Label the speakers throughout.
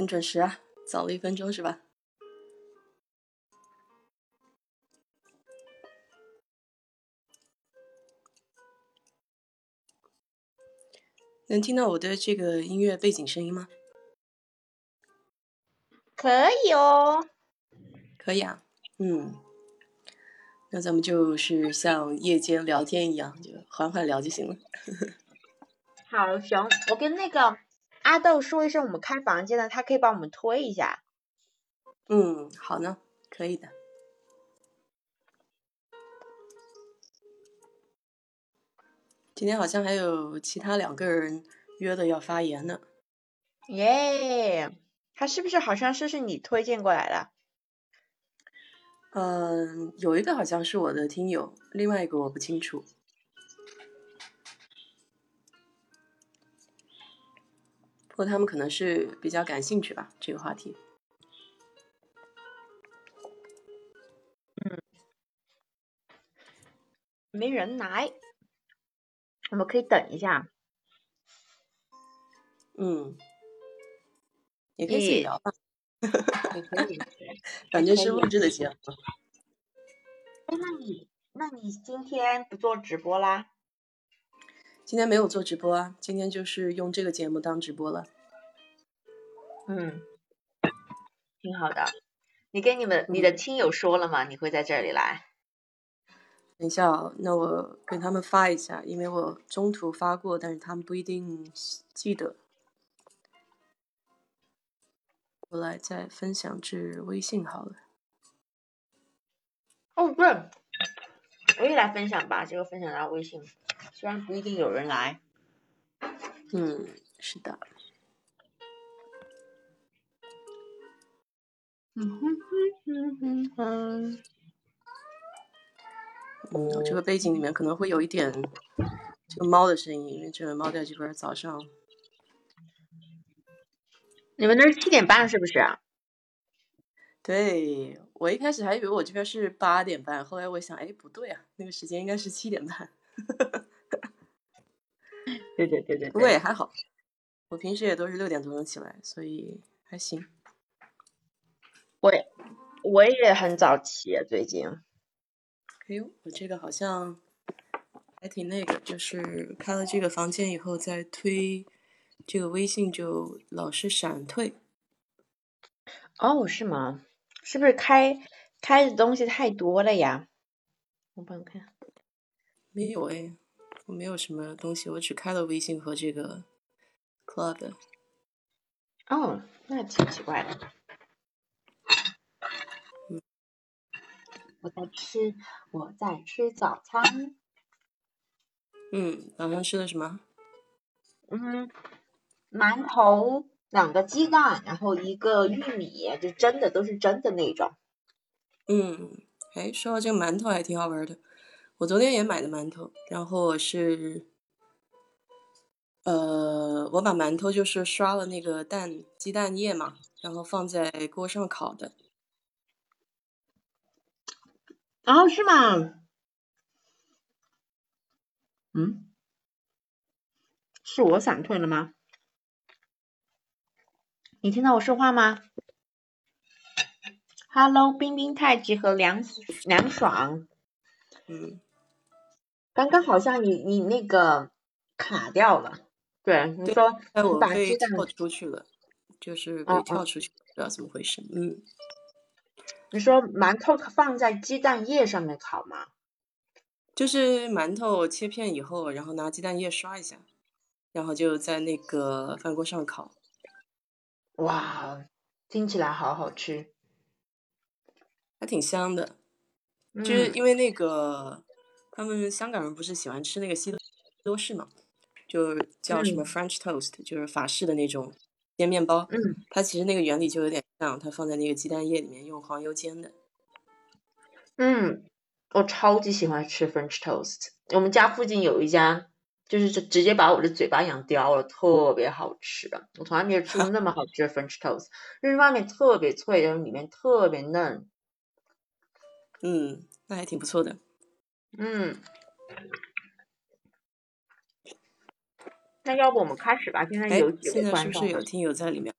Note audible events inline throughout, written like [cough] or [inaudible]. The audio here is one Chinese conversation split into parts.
Speaker 1: 很准时啊，早了一分钟是吧？能听到我的这个音乐背景声音吗？
Speaker 2: 可以哦，
Speaker 1: 可以啊，嗯，那咱们就是像夜间聊天一样，就缓缓聊就行了。[laughs]
Speaker 2: 好，行，我跟那个阿豆说一声，我们开房间了，他可以帮我们推一下。
Speaker 1: 嗯，好呢，可以的。今天好像还有其他两个人约的要发言呢。
Speaker 2: 耶，他是不是好像是是你推荐过来的？
Speaker 1: 嗯，有一个好像是我的听友，另外一个我不清楚。他们可能是比较感兴趣吧，这个话题。
Speaker 2: 嗯，没人来。我们可以等一下，
Speaker 1: 嗯，也可以自己聊吧，
Speaker 2: 也可以，[laughs]
Speaker 1: 反正是录制的节目。
Speaker 2: 哎，那你那你今天不做直播啦？
Speaker 1: 今天没有做直播啊，今天就是用这个节目当直播了。
Speaker 2: 嗯，挺好的。你跟你们你的亲友说了吗？你会在这里来？
Speaker 1: 等一下，那我给他们发一下，因为我中途发过，但是他们不一定记得。我来再分享至微信好了。
Speaker 2: 哦，不是，我也来分享吧，这个分享到微信，虽然不一定有人来。
Speaker 1: 嗯，是的。嗯哼哼哼哼哼。嗯，我这个背景里面可能会有一点这个猫的声音，因为这个猫在这边早上。
Speaker 2: 你们那是七点半是不是？
Speaker 1: 对，我一开始还以为我这边是八点半，后来我想，哎，不对啊，那个时间应该是七点半。[laughs] [laughs]
Speaker 2: 对对对对。
Speaker 1: 不过也还好，我平时也都是六点多钟起来，所以还行。
Speaker 2: 我也我也很早起，最近。
Speaker 1: 哎呦，我这个好像还挺那个，就是开了这个房间以后再推这个微信就老是闪退。
Speaker 2: 哦，是吗？是不是开开的东西太多了呀？我帮你看。
Speaker 1: 没有哎，我没有什么东西，我只开了微信和这个 Club。
Speaker 2: 哦，那挺奇怪的。我在吃，我在吃早餐。
Speaker 1: 嗯，早上吃的什么？
Speaker 2: 嗯，馒头，两个鸡蛋，然后一个玉米，就蒸的，都是蒸的那种。
Speaker 1: 嗯，哎，说到这个馒头还挺好玩的。我昨天也买的馒头，然后我是，呃，我把馒头就是刷了那个蛋鸡蛋液嘛，然后放在锅上烤的。
Speaker 2: 哦，是吗？嗯，是我闪退了吗？你听到我说话吗？Hello，冰冰太极和凉凉爽。
Speaker 1: 嗯，
Speaker 2: 刚刚好像你你那个卡掉了。对，你说
Speaker 1: 我
Speaker 2: 把鸡蛋
Speaker 1: 跳出去了，就是被跳出去，不知道怎么回事。嗯。
Speaker 2: 你说馒头放在鸡蛋液上面烤吗？
Speaker 1: 就是馒头切片以后，然后拿鸡蛋液刷一下，然后就在那个饭锅上烤。
Speaker 2: 哇，听起来好好吃，
Speaker 1: 还挺香的。就是因为那个他们香港人不是喜欢吃那个西多士嘛，就叫什么 French toast，就是法式的那种。煎面包，
Speaker 2: 嗯，
Speaker 1: 它其实那个原理就有点像，它放在那个鸡蛋液里面用黄油煎的。
Speaker 2: 嗯，我超级喜欢吃 French toast。我们家附近有一家，就是直接把我的嘴巴养刁了，特别好吃的。我从来没有吃过那么好吃的 [laughs] French toast，就是外面特别脆，然后里面特别嫩。
Speaker 1: 嗯，那还挺不错的。
Speaker 2: 嗯。那要不我们开始吧？现在有几
Speaker 1: 现在是不是有听友在里面？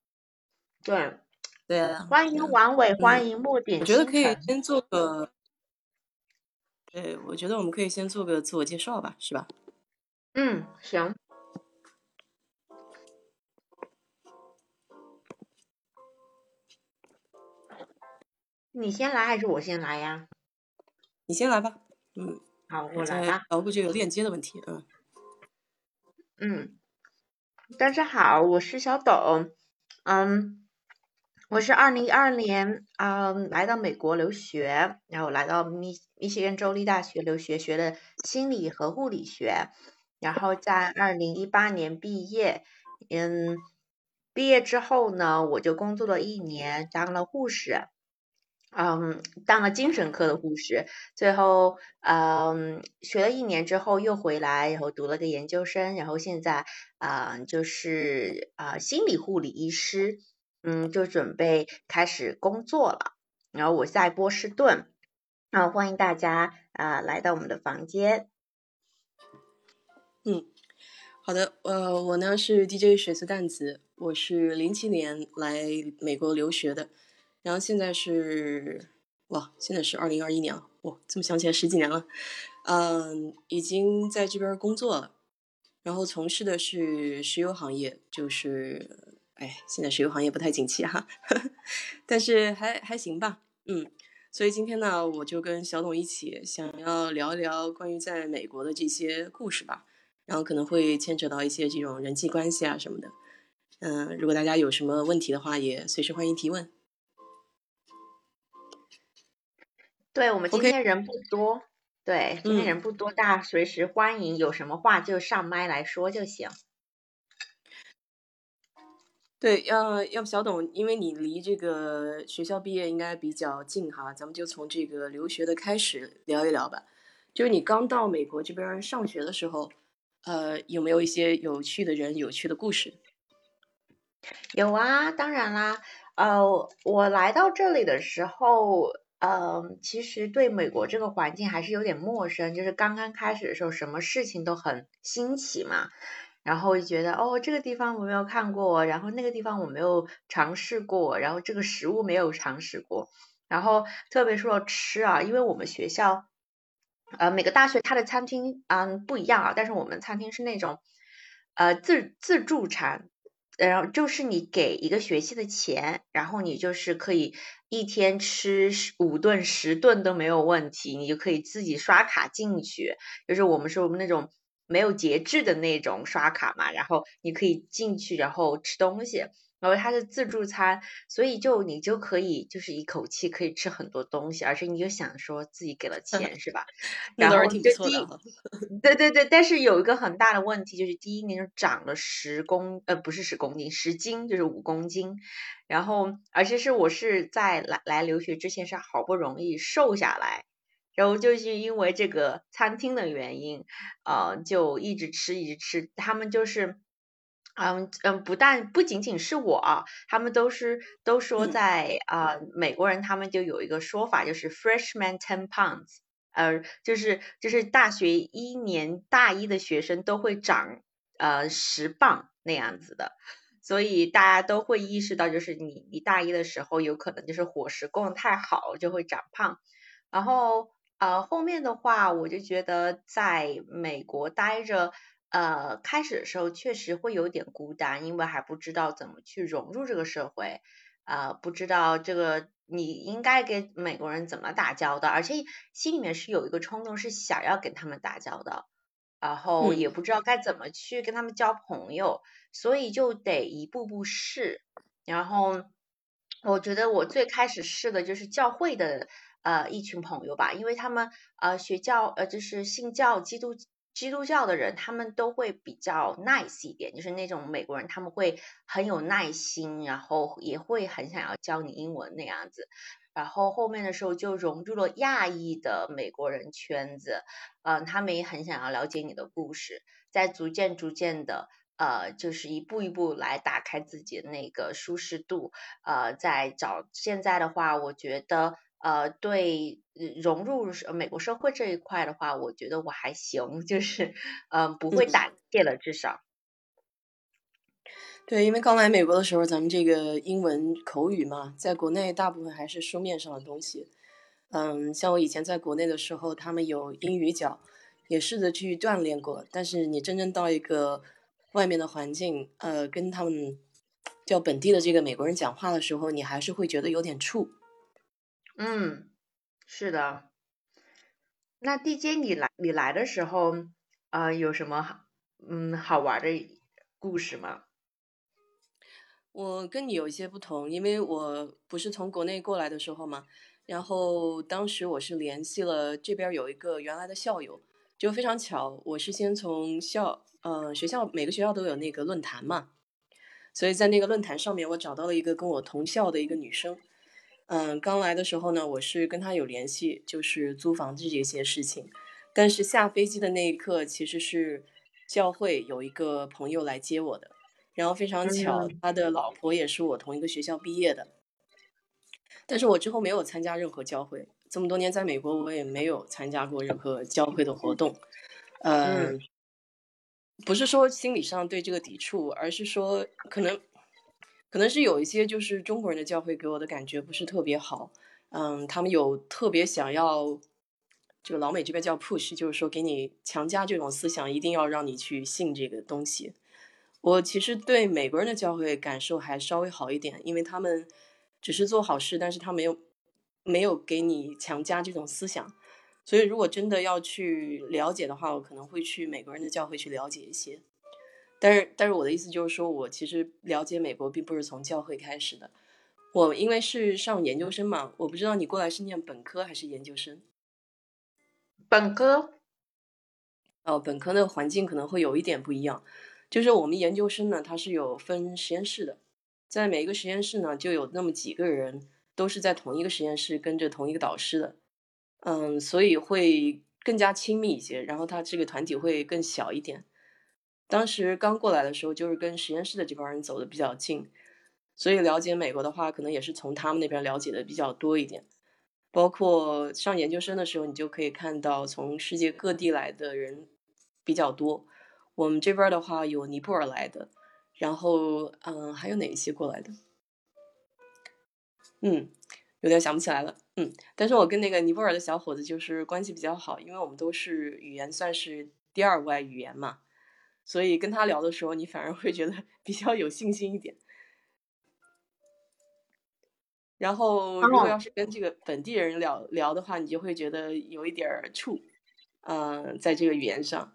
Speaker 2: 对，
Speaker 1: 对，
Speaker 2: 欢迎王伟，欢迎木点。
Speaker 1: 我觉得可以先做个，对，我觉得我们可以先做个自我介绍吧，是吧？
Speaker 2: 嗯，行。你先来还是我先来呀？
Speaker 1: 你先来吧。嗯，
Speaker 2: 好，我来吧。
Speaker 1: 然后就有链接的问题，
Speaker 2: 嗯。嗯，大家好，我是小董。嗯，我是二零一二年嗯来到美国留学，然后来到密密歇根州立大学留学，学的心理和护理学，然后在二零一八年毕业。嗯，毕业之后呢，我就工作了一年，当了护士。嗯，当了精神科的护士，最后嗯学了一年之后又回来，然后读了个研究生，然后现在啊就是啊心理护理医师，嗯就准备开始工作了。然后我在波士顿，啊欢迎大家啊来到我们的房间。
Speaker 1: 嗯，好的，呃我呢是 DJ 水色淡子，我是零七年来美国留学的。然后现在是哇，现在是二零二一年了，哇，这么想起来十几年了，嗯，已经在这边工作了，然后从事的是石油行业，就是，哎，现在石油行业不太景气哈，[laughs] 但是还还行吧，嗯，所以今天呢，我就跟小董一起想要聊一聊关于在美国的这些故事吧，然后可能会牵扯到一些这种人际关系啊什么的，嗯，如果大家有什么问题的话，也随时欢迎提问。
Speaker 2: 对我们今天人不多，对，今天人不多，大家随时欢迎，有什么话就上麦来说就行。
Speaker 1: 对，要要不小董，因为你离这个学校毕业应该比较近哈，咱们就从这个留学的开始聊一聊吧。就是你刚到美国这边上学的时候，呃，有没有一些有趣的人、有趣的故事？
Speaker 2: 有啊，当然啦，呃，我来到这里的时候。嗯，其实对美国这个环境还是有点陌生，就是刚刚开始的时候，什么事情都很新奇嘛，然后就觉得哦，这个地方我没有看过，然后那个地方我没有尝试过，然后这个食物没有尝试过，然后特别说吃啊，因为我们学校，呃，每个大学它的餐厅嗯不一样啊，但是我们餐厅是那种呃自自助餐。然后就是你给一个学期的钱，然后你就是可以一天吃五顿十顿都没有问题，你就可以自己刷卡进去。就是我们说我们那种没有节制的那种刷卡嘛，然后你可以进去，然后吃东西。然后它是自助餐，所以就你就可以就是一口气可以吃很多东西，而且你就想说自己给了钱是吧？然后
Speaker 1: 挺不错的。
Speaker 2: 对对对，但是有一个很大的问题，就是第一年就长了十公呃不是十公斤十斤就是五公斤，然后而且是我是在来来留学之前是好不容易瘦下来，然后就是因为这个餐厅的原因，呃就一直吃一直吃，他们就是。嗯嗯，不但不仅仅是我，他们都是都说在啊，美国人他们就有一个说法，就是 freshman ten pounds，呃，就是就是大学一年大一的学生都会长呃十磅那样子的，所以大家都会意识到，就是你你大一的时候有可能就是伙食供的太好就会长胖，然后呃后面的话我就觉得在美国待着。呃，开始的时候确实会有点孤单，因为还不知道怎么去融入这个社会，呃，不知道这个你应该跟美国人怎么打交道，而且心里面是有一个冲动，是想要跟他们打交道，然后也不知道该怎么去跟他们交朋友，所以就得一步步试。然后我觉得我最开始试的就是教会的呃一群朋友吧，因为他们呃学教呃就是信教基督。基督教的人，他们都会比较 nice 一点，就是那种美国人，他们会很有耐心，然后也会很想要教你英文那样子。然后后面的时候就融入了亚裔的美国人圈子，嗯，他们也很想要了解你的故事，在逐渐逐渐的，呃，就是一步一步来打开自己的那个舒适度，呃，在找现在的话，我觉得。呃，对融入美国社会这一块的话，我觉得我还行，就是嗯不会胆怯了，至少。
Speaker 1: 对，因为刚来美国的时候，咱们这个英文口语嘛，在国内大部分还是书面上的东西。嗯，像我以前在国内的时候，他们有英语角，也试着去锻炼过。但是你真正到一个外面的环境，呃，跟他们叫本地的这个美国人讲话的时候，你还是会觉得有点怵。
Speaker 2: 嗯，是的。那 DJ 你来你来的时候，呃，有什么嗯好玩的故事吗？
Speaker 1: 我跟你有一些不同，因为我不是从国内过来的时候嘛，然后当时我是联系了这边有一个原来的校友，就非常巧，我是先从校，呃，学校每个学校都有那个论坛嘛，所以在那个论坛上面，我找到了一个跟我同校的一个女生，嗯，刚来的时候呢，我是跟他有联系，就是租房子这些事情，但是下飞机的那一刻，其实是教会有一个朋友来接我的。然后非常巧，他的老婆也是我同一个学校毕业的，但是我之后没有参加任何教会。这么多年在美国，我也没有参加过任何教会的活动。嗯，不是说心理上对这个抵触，而是说可能可能是有一些就是中国人的教会给我的感觉不是特别好。嗯，他们有特别想要，就老美这边叫 push，就是说给你强加这种思想，一定要让你去信这个东西。我其实对美国人的教会感受还稍微好一点，因为他们只是做好事，但是他没有没有给你强加这种思想。所以如果真的要去了解的话，我可能会去美国人的教会去了解一些。但是，但是我的意思就是说，我其实了解美国并不是从教会开始的。我因为是上研究生嘛，我不知道你过来是念本科还是研究生。
Speaker 2: 本科。
Speaker 1: 哦，本科的环境可能会有一点不一样。就是我们研究生呢，它是有分实验室的，在每一个实验室呢，就有那么几个人，都是在同一个实验室跟着同一个导师的，嗯，所以会更加亲密一些，然后他这个团体会更小一点。当时刚过来的时候，就是跟实验室的这帮人走的比较近，所以了解美国的话，可能也是从他们那边了解的比较多一点。包括上研究生的时候，你就可以看到从世界各地来的人比较多。我们这边的话有尼泊尔来的，然后嗯，还有哪一些过来的？嗯，有点想不起来了。嗯，但是我跟那个尼泊尔的小伙子就是关系比较好，因为我们都是语言算是第二外语言嘛，所以跟他聊的时候，你反而会觉得 [laughs] 比较有信心一点。然后如果要是跟这个本地人聊聊的话，你就会觉得有一点儿怵，嗯，在这个语言上。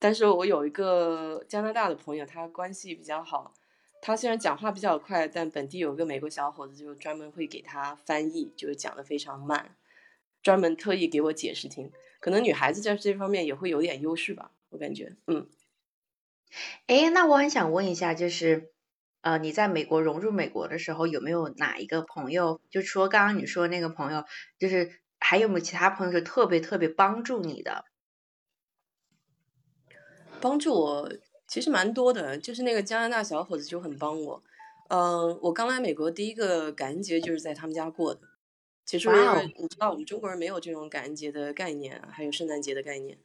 Speaker 1: 但是我有一个加拿大的朋友，他关系比较好。他虽然讲话比较快，但本地有个美国小伙子就专门会给他翻译，就是讲的非常慢，专门特意给我解释听。可能女孩子在这方面也会有点优势吧，我感觉。嗯。
Speaker 2: 哎，那我很想问一下，就是呃，你在美国融入美国的时候，有没有哪一个朋友，就说刚刚你说那个朋友，就是还有没有其他朋友是特别特别帮助你的？
Speaker 1: 帮助我其实蛮多的，就是那个加拿大小伙子就很帮我。嗯，我刚来美国第一个感恩节就是在他们家过的。其实你知道，我们中国人没有这种感恩节的概念，还有圣诞节的概念。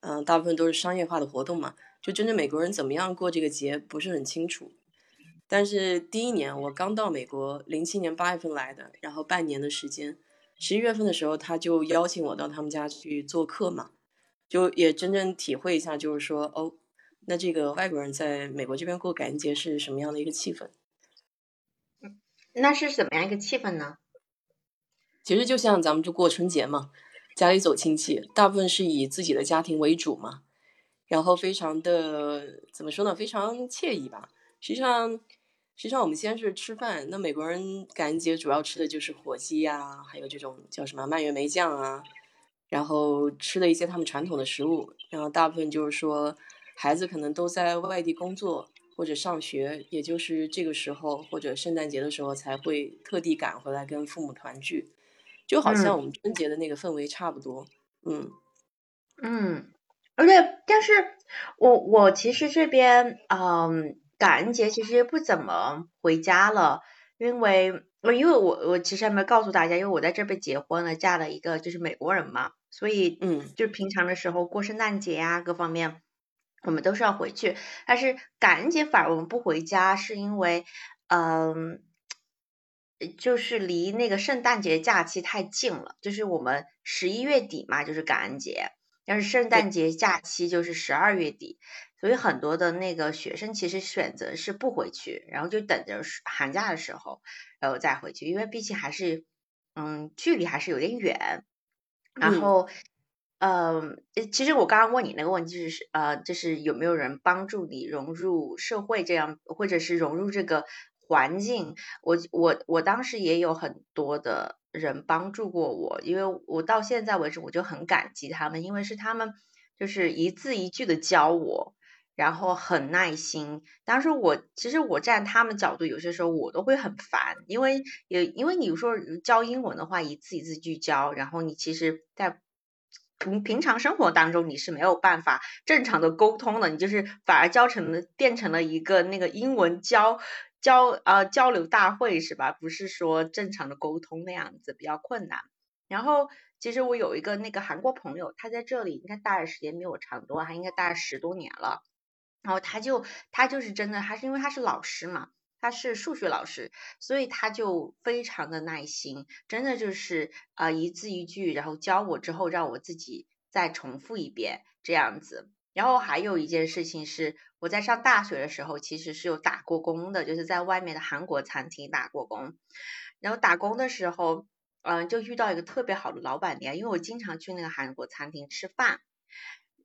Speaker 1: 嗯，大部分都是商业化的活动嘛，就真正美国人怎么样过这个节不是很清楚。但是第一年我刚到美国，零七年八月份来的，然后半年的时间，十一月份的时候他就邀请我到他们家去做客嘛。就也真正体会一下，就是说，哦，那这个外国人在美国这边过感恩节是什么样的一个气氛？
Speaker 2: 那是怎么样一个气氛呢？
Speaker 1: 其实就像咱们就过春节嘛，家里走亲戚，大部分是以自己的家庭为主嘛，然后非常的怎么说呢？非常惬意吧。实际上，实际上我们先是吃饭，那美国人感恩节主要吃的就是火鸡呀，还有这种叫什么蔓越莓酱啊。然后吃了一些他们传统的食物，然后大部分就是说，孩子可能都在外地工作或者上学，也就是这个时候或者圣诞节的时候才会特地赶回来跟父母团聚，就好像我们春节的那个氛围差不多。
Speaker 2: 嗯嗯，而且但是我我其实这边嗯感恩节其实不怎么回家了，因为我因为我我其实还没告诉大家，因为我在这边结婚了，嫁了一个就是美国人嘛。所以，
Speaker 1: 嗯，
Speaker 2: 就平常的时候过圣诞节呀，各方面，我们都是要回去。但是感恩节反而我们不回家，是因为，嗯，就是离那个圣诞节假期太近了，就是我们十一月底嘛，就是感恩节，但是圣诞节假期就是十二月底，所以很多的那个学生其实选择是不回去，然后就等着寒假的时候，然后再回去，因为毕竟还是，嗯，距离还是有点远，然后。嗯，其实我刚刚问你那个问题是，呃，就是有没有人帮助你融入社会，这样或者是融入这个环境？我我我当时也有很多的人帮助过我，因为我到现在为止我就很感激他们，因为是他们就是一字一句的教我，然后很耐心。当时我其实我站他们角度，有些时候我都会很烦，因为也因为你说教英文的话，一字一字句教，然后你其实在。平平常生活当中你是没有办法正常的沟通的，你就是反而教成了变成了一个那个英文教交呃交流大会是吧？不是说正常的沟通那样子比较困难。然后其实我有一个那个韩国朋友，他在这里应该待的时间比我长多，他应该待了十多年了。然后他就他就是真的，他是因为他是老师嘛。他是数学老师，所以他就非常的耐心，真的就是啊一字一句，然后教我之后让我自己再重复一遍这样子。然后还有一件事情是，我在上大学的时候其实是有打过工的，就是在外面的韩国餐厅打过工。然后打工的时候，嗯，就遇到一个特别好的老板娘，因为我经常去那个韩国餐厅吃饭。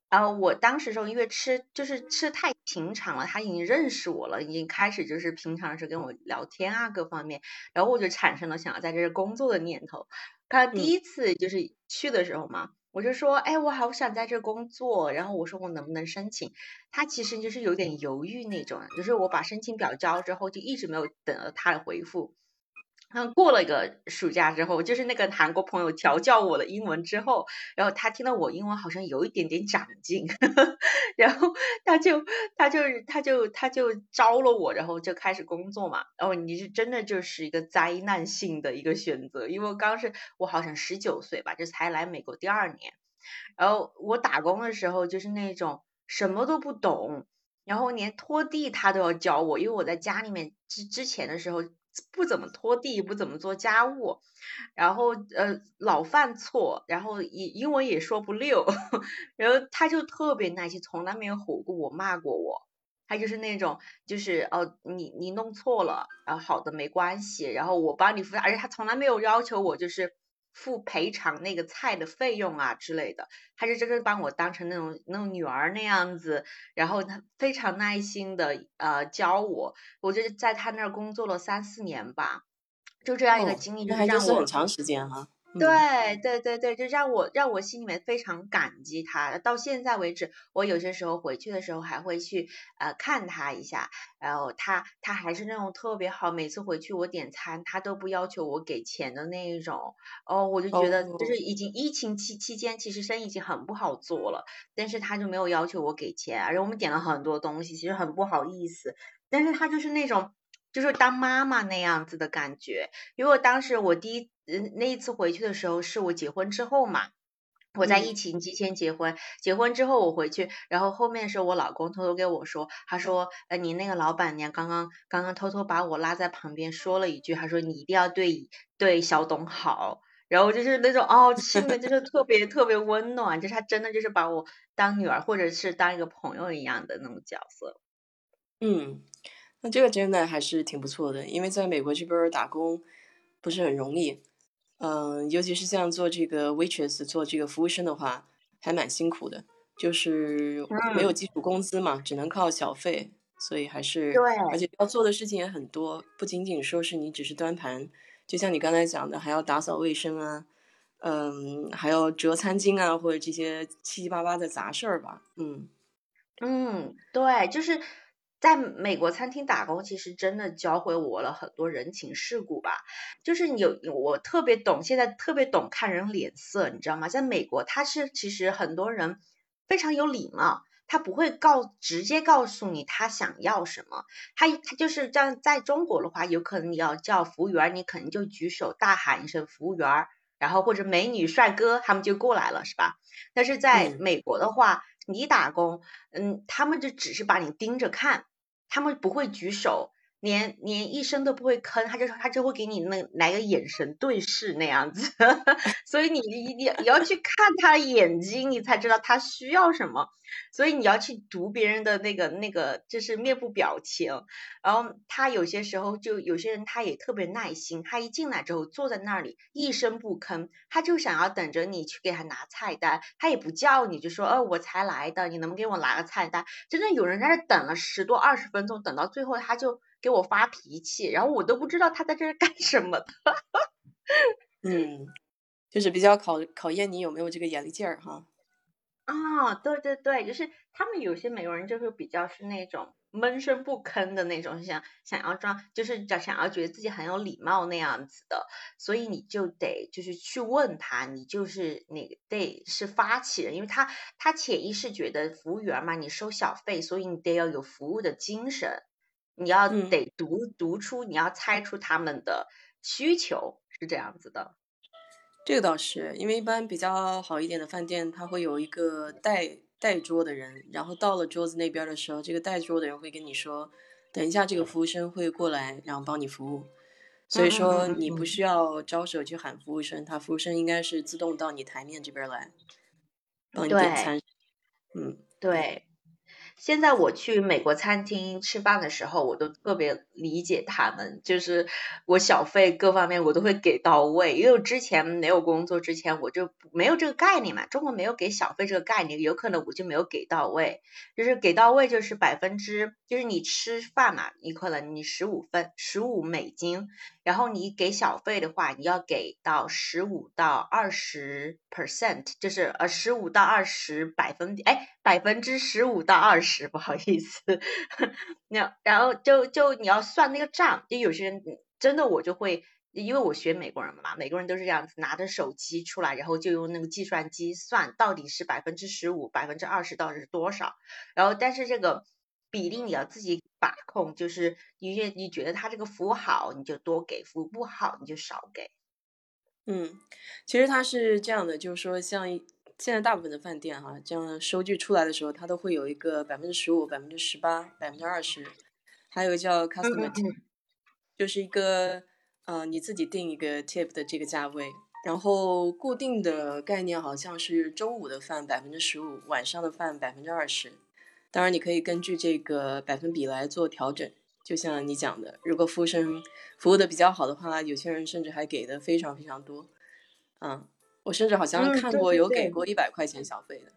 Speaker 2: 然后我当时时候因为吃就是吃太平常了，他已经认识我了，已经开始就是平常是跟我聊天啊各方面，然后我就产生了想要在这儿工作的念头。他第一次就是去的时候嘛，我就说，哎，我好想在这工作，然后我说我能不能申请？他其实就是有点犹豫那种，就是我把申请表交之后，就一直没有等到他的回复。嗯，过了一个暑假之后，就是那个韩国朋友调教我的英文之后，然后他听到我英文好像有一点点长进，[laughs] 然后他就他就他就他就招了我，然后就开始工作嘛。然后你是真的就是一个灾难性的一个选择，因为刚是我好像十九岁吧，就才来美国第二年，然后我打工的时候就是那种什么都不懂，然后连拖地他都要教我，因为我在家里面之之前的时候。不怎么拖地，不怎么做家务，然后呃老犯错，然后英英文也说不溜，[laughs] 然后他就特别耐心，从来没有吼过我，骂过我，他就是那种就是哦你你弄错了，然后好的没关系，然后我帮你付，而且他从来没有要求我就是。付赔偿那个菜的费用啊之类的，他是真的把我当成那种那种女儿那样子，然后他非常耐心的呃教我，我就在他那儿工作了三四年吧，就这样一个经历，
Speaker 1: 让
Speaker 2: 我
Speaker 1: 很长时间哈。
Speaker 2: 对对对对，就让我让我心里面非常感激他。到现在为止，我有些时候回去的时候还会去呃看他一下，然后他他还是那种特别好，每次回去我点餐，他都不要求我给钱的那一种。哦，我就觉得就是已经疫情期期间，其实生意已经很不好做了，但是他就没有要求我给钱，而且我们点了很多东西，其实很不好意思，但是他就是那种。就是当妈妈那样子的感觉，因为我当时我第一嗯那一次回去的时候是我结婚之后嘛，我在疫情期间结婚，结婚之后我回去，然后后面是我老公偷偷跟我说，他说，呃你那个老板娘刚刚刚刚偷偷把我拉在旁边说了一句，他说你一定要对对小董好，然后就是那种哦，心里就是特别特别温暖，就是他真的就是把我当女儿或者是当一个朋友一样的那种角色，
Speaker 1: 嗯。那这个真的还是挺不错的，因为在美国这边打工不是很容易，嗯，尤其是像做这个 waitress 做这个服务生的话，还蛮辛苦的，就是没有基础工资嘛，只能靠小费，所以还是
Speaker 2: 对，
Speaker 1: 而且要做的事情也很多，不仅仅说是你只是端盘，就像你刚才讲的，还要打扫卫生啊，嗯，还要折餐巾啊，或者这些七七八八的杂事儿吧，
Speaker 2: 嗯，嗯，对，就是。在美国餐厅打工，其实真的教会我了很多人情世故吧。就是有我特别懂，现在特别懂看人脸色，你知道吗？在美国，他是其实很多人非常有礼貌，他不会告直接告诉你他想要什么。他他就是这样。在中国的话，有可能你要叫服务员，你可能就举手大喊一声“服务员”，然后或者美女帅哥，他们就过来了，是吧？但是在美国的话。你打工，嗯，他们就只是把你盯着看，他们不会举手。连连一声都不会吭，他就他就会给你那来个眼神对视那样子，[laughs] 所以你你你要去看他的眼睛，你才知道他需要什么。所以你要去读别人的那个那个就是面部表情，然后他有些时候就有些人他也特别耐心，他一进来之后坐在那里一声不吭，他就想要等着你去给他拿菜单，他也不叫你就说哦我才来的，你能不能给我拿个菜单？真的有人在这等了十多二十分钟，等到最后他就。给我发脾气，然后我都不知道他在这儿干什么的。[laughs]
Speaker 1: 嗯，就是比较考考验你有没有这个眼力劲儿哈。
Speaker 2: 啊，对对对，就是他们有些美国人就是比较是那种闷声不吭的那种，想想要装，就是想想要觉得自己很有礼貌那样子的，所以你就得就是去问他，你就是你得是发起人，因为他他潜意识觉得服务员嘛，你收小费，所以你得要有服务的精神。你要得读读出，你要猜出他们的需求是这样子的。
Speaker 1: 这个倒是，因为一般比较好一点的饭店，他会有一个带带桌的人，然后到了桌子那边的时候，这个带桌的人会跟你说，等一下这个服务生会过来，然后帮你服务。所以说你不需要招手去喊服务生，他服务生应该是自动到你台面这边来帮你点餐。嗯，
Speaker 2: 对。现在我去美国餐厅吃饭的时候，我都特别理解他们，就是我小费各方面我都会给到位，因为之前没有工作之前我就没有这个概念嘛，中国没有给小费这个概念，有可能我就没有给到位，就是给到位就是百分之，就是你吃饭嘛，你可能你十五分十五美金。然后你给小费的话，你要给到十五到二十 percent，就是呃十五到二十百分，哎百分之十五到二十，不好意思，[laughs] 那然后就就你要算那个账，就有些人真的我就会，因为我学美国人嘛，美国人都是这样子，拿着手机出来，然后就用那个计算机算到底是百分之十五、百分之二十到底是多少，然后但是这个。比例你要自己把控，就是你觉你觉得他这个服务好，你就多给；服务不好，你就少给。
Speaker 1: 嗯，其实它是这样的，就是说，像现在大部分的饭店哈，这样收据出来的时候，它都会有一个百分之十五、百分之十八、百分之二十，还有叫 customer tip，就是一个呃你自己定一个 tip 的这个价位。然后固定的概念好像是中午的饭百分之十五，晚上的饭百分之二十。当然，你可以根据这个百分比来做调整。就像你讲的，如果服务生服务的比较好的话，有些人甚至还给的非常非常多。嗯，我甚至好像看过有给过一百块钱小费的。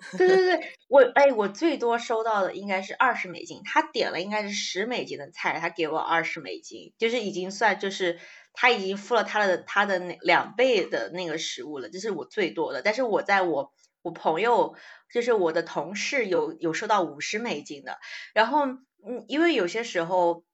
Speaker 1: [laughs]
Speaker 2: 对对对，我哎，我最多收到的应该是二十美金。他点了应该是十美金的菜，他给我二十美金，就是已经算就是他已经付了他的他的那两倍的那个食物了，这是我最多的。但是我在我我朋友。就是我的同事有有收到五十美金的，然后嗯，因为有些时候，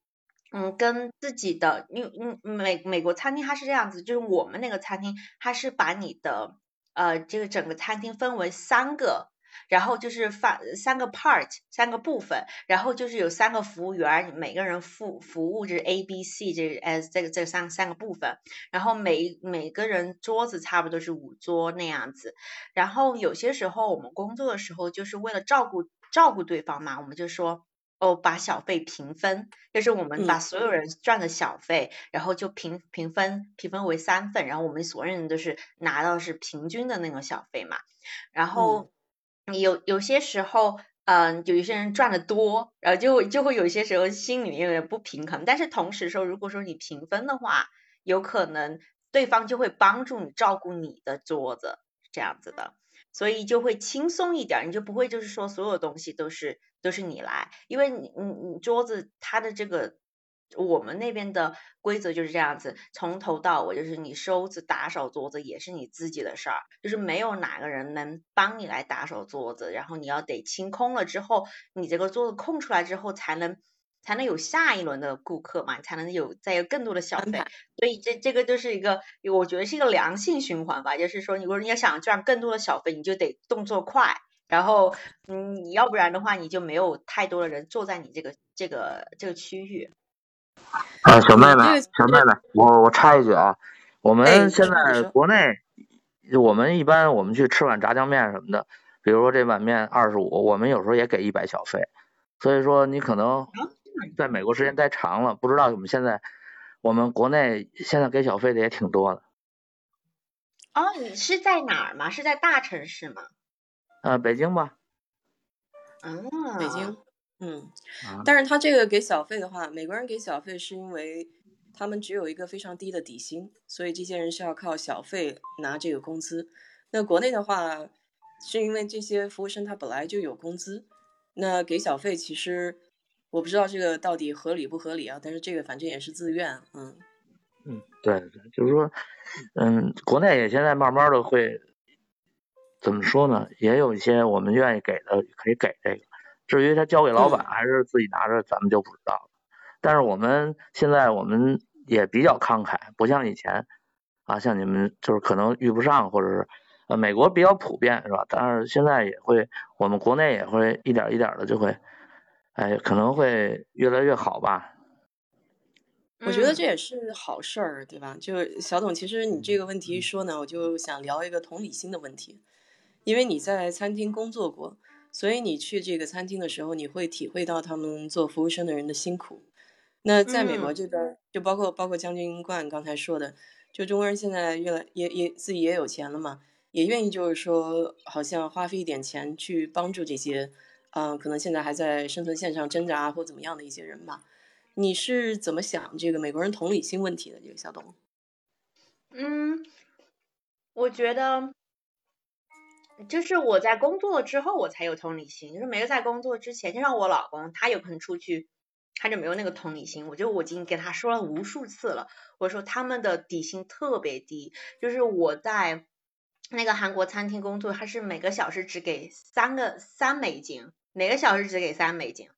Speaker 2: 嗯，跟自己的，因嗯美美国餐厅它是这样子，就是我们那个餐厅它是把你的呃这个整个餐厅分为三个。然后就是发三个 part，三个部分，然后就是有三个服务员，每个人服服务就是 A、B、C 这 as 这个这三三个部分，然后每每个人桌子差不多是五桌那样子，然后有些时候我们工作的时候就是为了照顾照顾对方嘛，我们就说哦把小费平分，就是我们把所有人赚的小费，然后就平平分平分为三份，然后我们所有人都是拿到是平均的那个小费嘛，然后。有有些时候，嗯，有一些人赚的多，然后就就会有些时候心里面有点不平衡。但是同时说，如果说你平分的话，有可能对方就会帮助你照顾你的桌子，这样子的，所以就会轻松一点，你就不会就是说所有东西都是都是你来，因为你你你桌子它的这个。我们那边的规则就是这样子，从头到尾就是你收拾、打扫桌子也是你自己的事儿，就是没有哪个人能帮你来打扫桌子，然后你要得清空了之后，你这个桌子空出来之后，才能才能有下一轮的顾客嘛，才能有再有更多的小费。所以这这个就是一个，我觉得是一个良性循环吧，就是说，如果你要想赚更多的小费，你就得动作快，然后嗯，你要不然的话，你就没有太多的人坐在你这个这个这个区域。
Speaker 3: 啊，小妹妹，小妹妹，我我插一句啊，我们现在国内，我们一般我们去吃碗炸酱面什么的，比如说这碗面二十五，我们有时候也给一百小费。所以说你可能在美国时间待长了，不知道我们现在我们国内现在给小费的也挺多的。
Speaker 2: 哦，你是在哪儿吗？是在大城市吗？
Speaker 3: 呃，北京吧。
Speaker 2: 嗯，
Speaker 1: 北京。嗯。但是他这个给小费的话，美国人给小费是因为他们只有一个非常低的底薪，所以这些人是要靠小费拿这个工资。那国内的话，是因为这些服务生他本来就有工资。那给小费其实我不知道这个到底合理不合理啊，但是这个反正也是自愿，
Speaker 3: 嗯嗯，对对，就是说，嗯，国内也现在慢慢的会怎么说呢？也有一些我们愿意给的可以给这个，至于他交给老板还是自己拿着，咱们就不知道了。但是我们现在我们也比较慷慨，不像以前啊，像你们就是可能遇不上或者是。呃，美国比较普遍是吧？但是现在也会，我们国内也会一点一点的就会，哎，可能会越来越好吧。
Speaker 1: 我觉得这也是好事儿，对吧？就小董，其实你这个问题一说呢，我就想聊一个同理心的问题。因为你在餐厅工作过，所以你去这个餐厅的时候，你会体会到他们做服务生的人的辛苦。那在美国这边，就包括包括将军冠刚才说的，就中国人现在越来也也自己也有钱了嘛。也愿意就是说，好像花费一点钱去帮助这些，嗯，可能现在还在生存线上挣扎或怎么样的一些人吧。你是怎么想这个美国人同理心问题的，这个小董？
Speaker 2: 嗯，我觉得，就是我在工作了之后我才有同理心，就是没有在工作之前，就像我老公，他有可能出去，他就没有那个同理心。我觉得我已经给他说了无数次了，我说他们的底薪特别低，就是我在。那个韩国餐厅工作，他是每个小时只给三个三美金，每个小时只给三美金。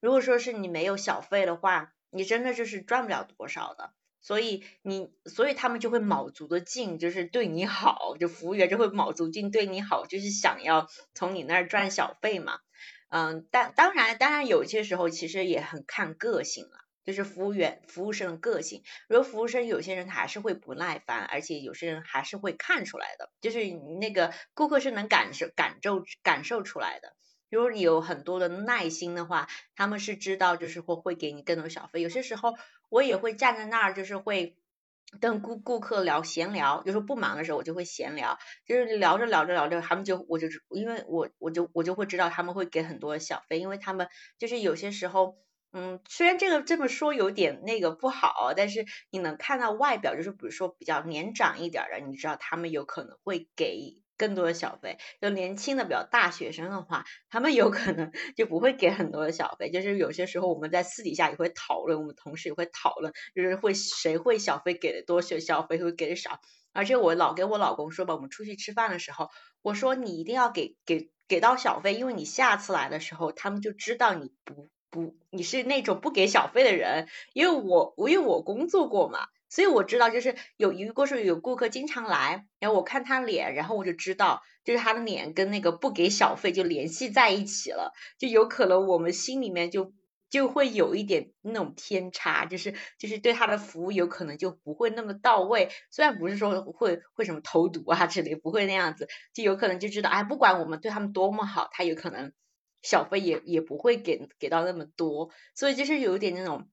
Speaker 2: 如果说是你没有小费的话，你真的就是赚不了多少的。所以你，所以他们就会卯足的劲，就是对你好，就服务员就会卯足劲对你好，就是想要从你那儿赚小费嘛。嗯，但当然，当然有些时候其实也很看个性了。就是服务员、服务生的个性。如果服务生有些人还是会不耐烦，而且有些人还是会看出来的，就是那个顾客是能感受、感受、感受出来的。如果你有很多的耐心的话，他们是知道，就是会会给你更多小费。有些时候我也会站在那儿，就是会跟顾顾客聊闲聊，就是不忙的时候我就会闲聊，就是聊着聊着聊着，他们就我就因为我我就我就会知道他们会给很多小费，因为他们就是有些时候。嗯，虽然这个这么说有点那个不好，但是你能看到外表，就是比如说比较年长一点的，你知道他们有可能会给更多的小费。就年轻的比较大学生的话，他们有可能就不会给很多的小费。就是有些时候我们在私底下也会讨论，我们同事也会讨论，就是会谁会小费给的多，谁小费会给的少。而且我老给我老公说吧，我们出去吃饭的时候，我说你一定要给给给到小费，因为你下次来的时候，他们就知道你不。不，你是那种不给小费的人，因为我我因为我工作过嘛，所以我知道就是有如果说有顾客经常来，然后我看他脸，然后我就知道就是他的脸跟那个不给小费就联系在一起了，就有可能我们心里面就就会有一点那种偏差，就是就是对他的服务有可能就不会那么到位，虽然不是说会会什么投毒啊之类，不会那样子，就有可能就知道，哎，不管我们对他们多么好，他有可能。小费也也不会给给到那么多，所以就是有一点那种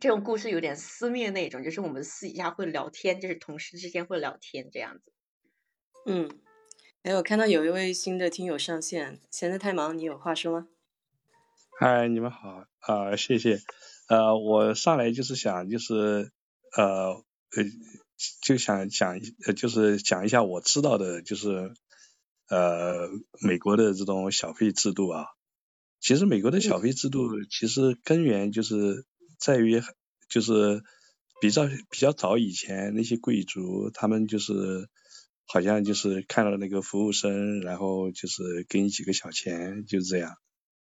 Speaker 2: 这种故事有点私密的那种，就是我们私底下会聊天，就是同事之间会聊天这样子。
Speaker 1: 嗯，哎，我看到有一位新的听友上线，闲得太忙，你有话说吗？
Speaker 4: 嗨，你们好啊，谢谢。呃，我上来就是想就是呃呃就想讲呃就是讲一下我知道的，就是。呃，美国的这种小费制度啊，其实美国的小费制度其实根源就是在于，就是比较比较早以前那些贵族，他们就是好像就是看到那个服务生，然后就是给你几个小钱，就这样，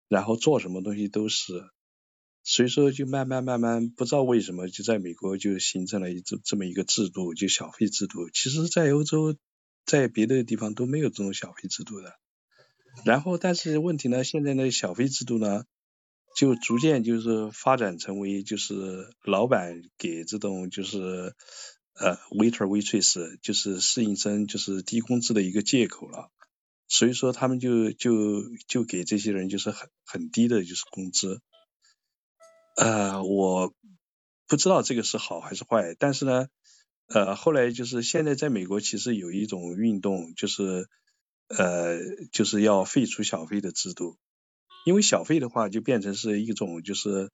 Speaker 4: 然后做什么东西都是，所以说就慢慢慢慢不知道为什么就在美国就形成了一这这么一个制度，就小费制度。其实，在欧洲。在别的地方都没有这种小费制度的，然后但是问题呢，现在的小费制度呢，就逐渐就是发展成为就是老板给这种就是呃 waiter waitress 就是侍应生就是低工资的一个借口了。所以说他们就就就给这些人就是很很低的就是工资。呃，我不知道这个是好还是坏，但是呢，呃，后来就是现在在美国其实有一种运动，就是呃就是要废除小费的制度，因为小费的话就变成是一种就是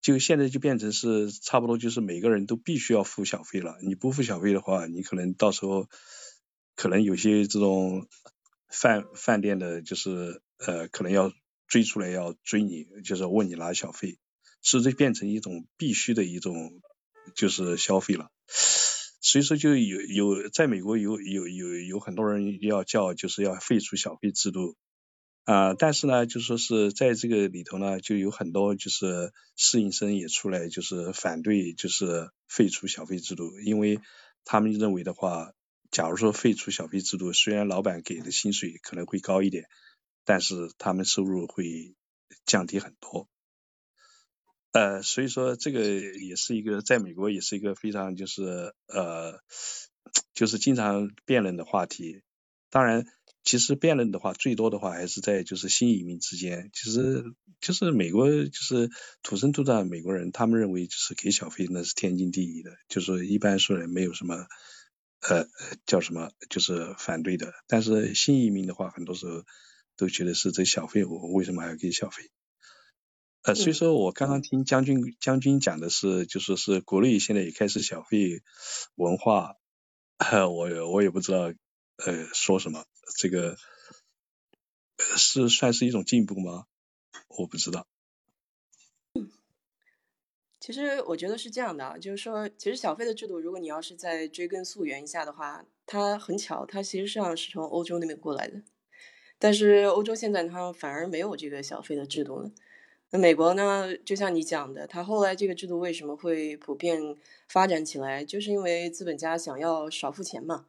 Speaker 4: 就现在就变成是差不多就是每个人都必须要付小费了，你不付小费的话，你可能到时候可能有些这种饭饭店的就是呃可能要追出来要追你，就是问你拿小费。是这变成一种必须的一种就是消费了，所以说就有有在美国有有有有很多人要叫就是要废除小费制度啊，但是呢就说是在这个里头呢就有很多就是适应生也出来就是反对就是废除小费制度，因为他们认为的话，假如说废除小费制度，虽然老板给的薪水可能会高一点，但是他们收入会降低很多。呃，所以说这个也是一个在美国也是一个非常就是呃，[tsk] 就是经常辩论的话题。当然，其实辩论的话最多的话还是在就是新移民之间。其实就是美国就是土生土长的美国人，他们认为就是给小费那是天经地义的，就是一般说人没有什么呃叫什么就是反对的。但是新移民的话，很多时候都觉得是这小费我为什么还要给小费？呃，所以说我刚刚听将军将军讲的是，就说是国内现在也开始小费文化，[coughs] 我我也不知道呃说什么，这个是算是一种进步吗？我不知道。
Speaker 1: 其实我觉得是这样的，就是说，其实小费的制度，如果你要是在追根溯源一下的话，它很巧，它其实上是从欧洲那边过来的，但是欧洲现在它反而没有这个小费的制度了。那美国呢？就像你讲的，它后来这个制度为什么会普遍发展起来？就是因为资本家想要少付钱嘛。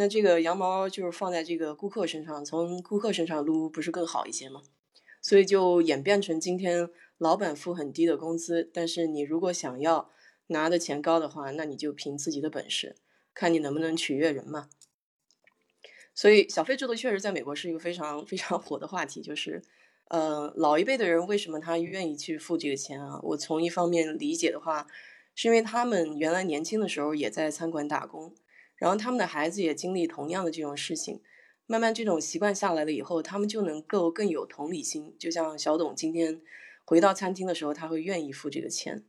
Speaker 1: 那这个羊毛就是放在这个顾客身上，从顾客身上撸不是更好一些吗？所以就演变成今天老板付很低的工资，但是你如果想要拿的钱高的话，那你就凭自己的本事，看你能不能取悦人嘛。所以小费制度确实在美国是一个非常非常火的话题，就是。呃，老一辈的人为什么他愿意去付这个钱啊？我从一方面理解的话，是因为他们原来年轻的时候也在餐馆打工，然后他们的孩子也经历同样的这种事情，慢慢这种习惯下来了以后，他们就能够更有同理心。就像小董今天回到餐厅的时候，他会愿意付这个钱。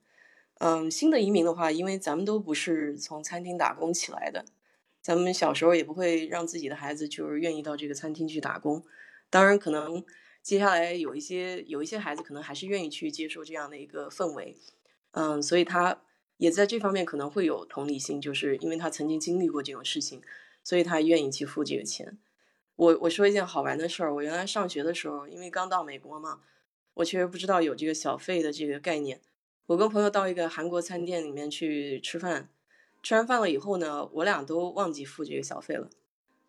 Speaker 1: 嗯，新的移民的话，因为咱们都不是从餐厅打工起来的，咱们小时候也不会让自己的孩子就是愿意到这个餐厅去打工。当然可能。接下来有一些有一些孩子可能还是愿意去接受这样的一个氛围，嗯，所以他也在这方面可能会有同理心，就是因为他曾经经历过这种事情，所以他愿意去付这个钱。我我说一件好玩的事儿，我原来上学的时候，因为刚到美国嘛，我确实不知道有这个小费的这个概念。我跟朋友到一个韩国餐店里面去吃饭，吃完饭了以后呢，我俩都忘记付这个小费了，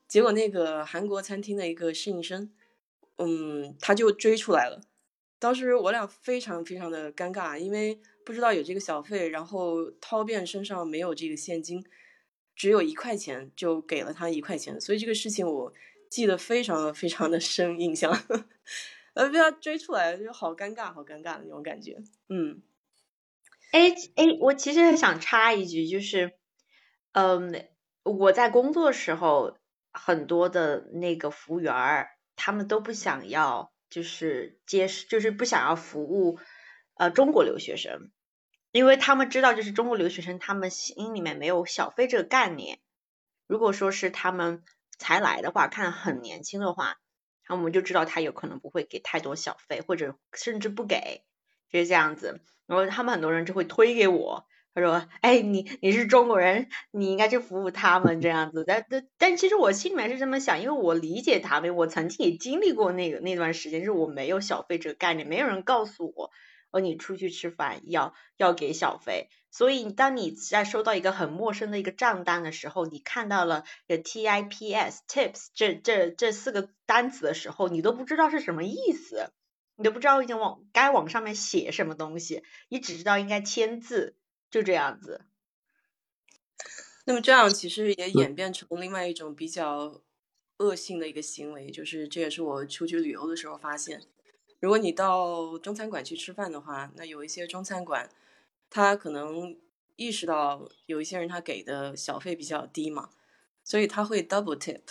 Speaker 1: 结果那个韩国餐厅的一个侍应生。嗯，他就追出来了。当时我俩非常非常的尴尬，因为不知道有这个小费，然后掏遍身上没有这个现金，只有一块钱，就给了他一块钱。所以这个事情我记得非常非常的深，印象。呃，被他追出来就好尴尬，好尴尬的那种感觉。嗯，
Speaker 2: 哎哎，我其实想插一句，就是，嗯，我在工作时候，很多的那个服务员儿。他们都不想要，就是接，就是不想要服务，呃，中国留学生，因为他们知道，就是中国留学生，他们心里面没有小费这个概念。如果说是他们才来的话，看很年轻的话，那我们就知道他有可能不会给太多小费，或者甚至不给，就是这样子。然后他们很多人就会推给我。他说：“哎，你你是中国人，你应该去服务他们这样子。但但但其实我心里面是这么想，因为我理解他们，我曾经也经历过那个那段时间，就是我没有小费这个概念，没有人告诉我，哦，你出去吃饭要要给小费。所以当你在收到一个很陌生的一个账单的时候，你看到了 T I P S tips 这这这四个单词的时候，你都不知道是什么意思，你都不知道已经往该往上面写什么东西，你只知道应该签字。”就这样子，
Speaker 1: 那么这样其实也演变成另外一种比较恶性的一个行为，就是这也是我出去旅游的时候发现，如果你到中餐馆去吃饭的话，那有一些中餐馆，他可能意识到有一些人他给的小费比较低嘛，所以他会 double tip，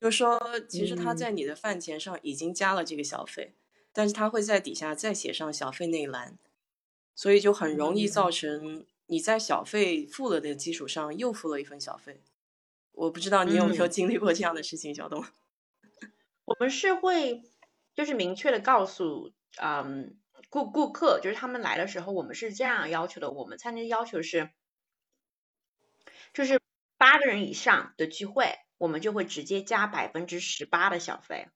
Speaker 1: 就是说其实他在你的饭钱上已经加了这个小费，但是他会在底下再写上小费那一栏，所以就很容易造成你在小费付了的基础上又付了一份小费。我不知道你有没有经历过这样的事情，小东。[laughs]
Speaker 2: 我们是会就是明确的告诉嗯顾顾客，就是他们来的时候，我们是这样要求的。我们餐厅要求是，就是八个人以上的聚会，我们就会直接加百分之十八的小费。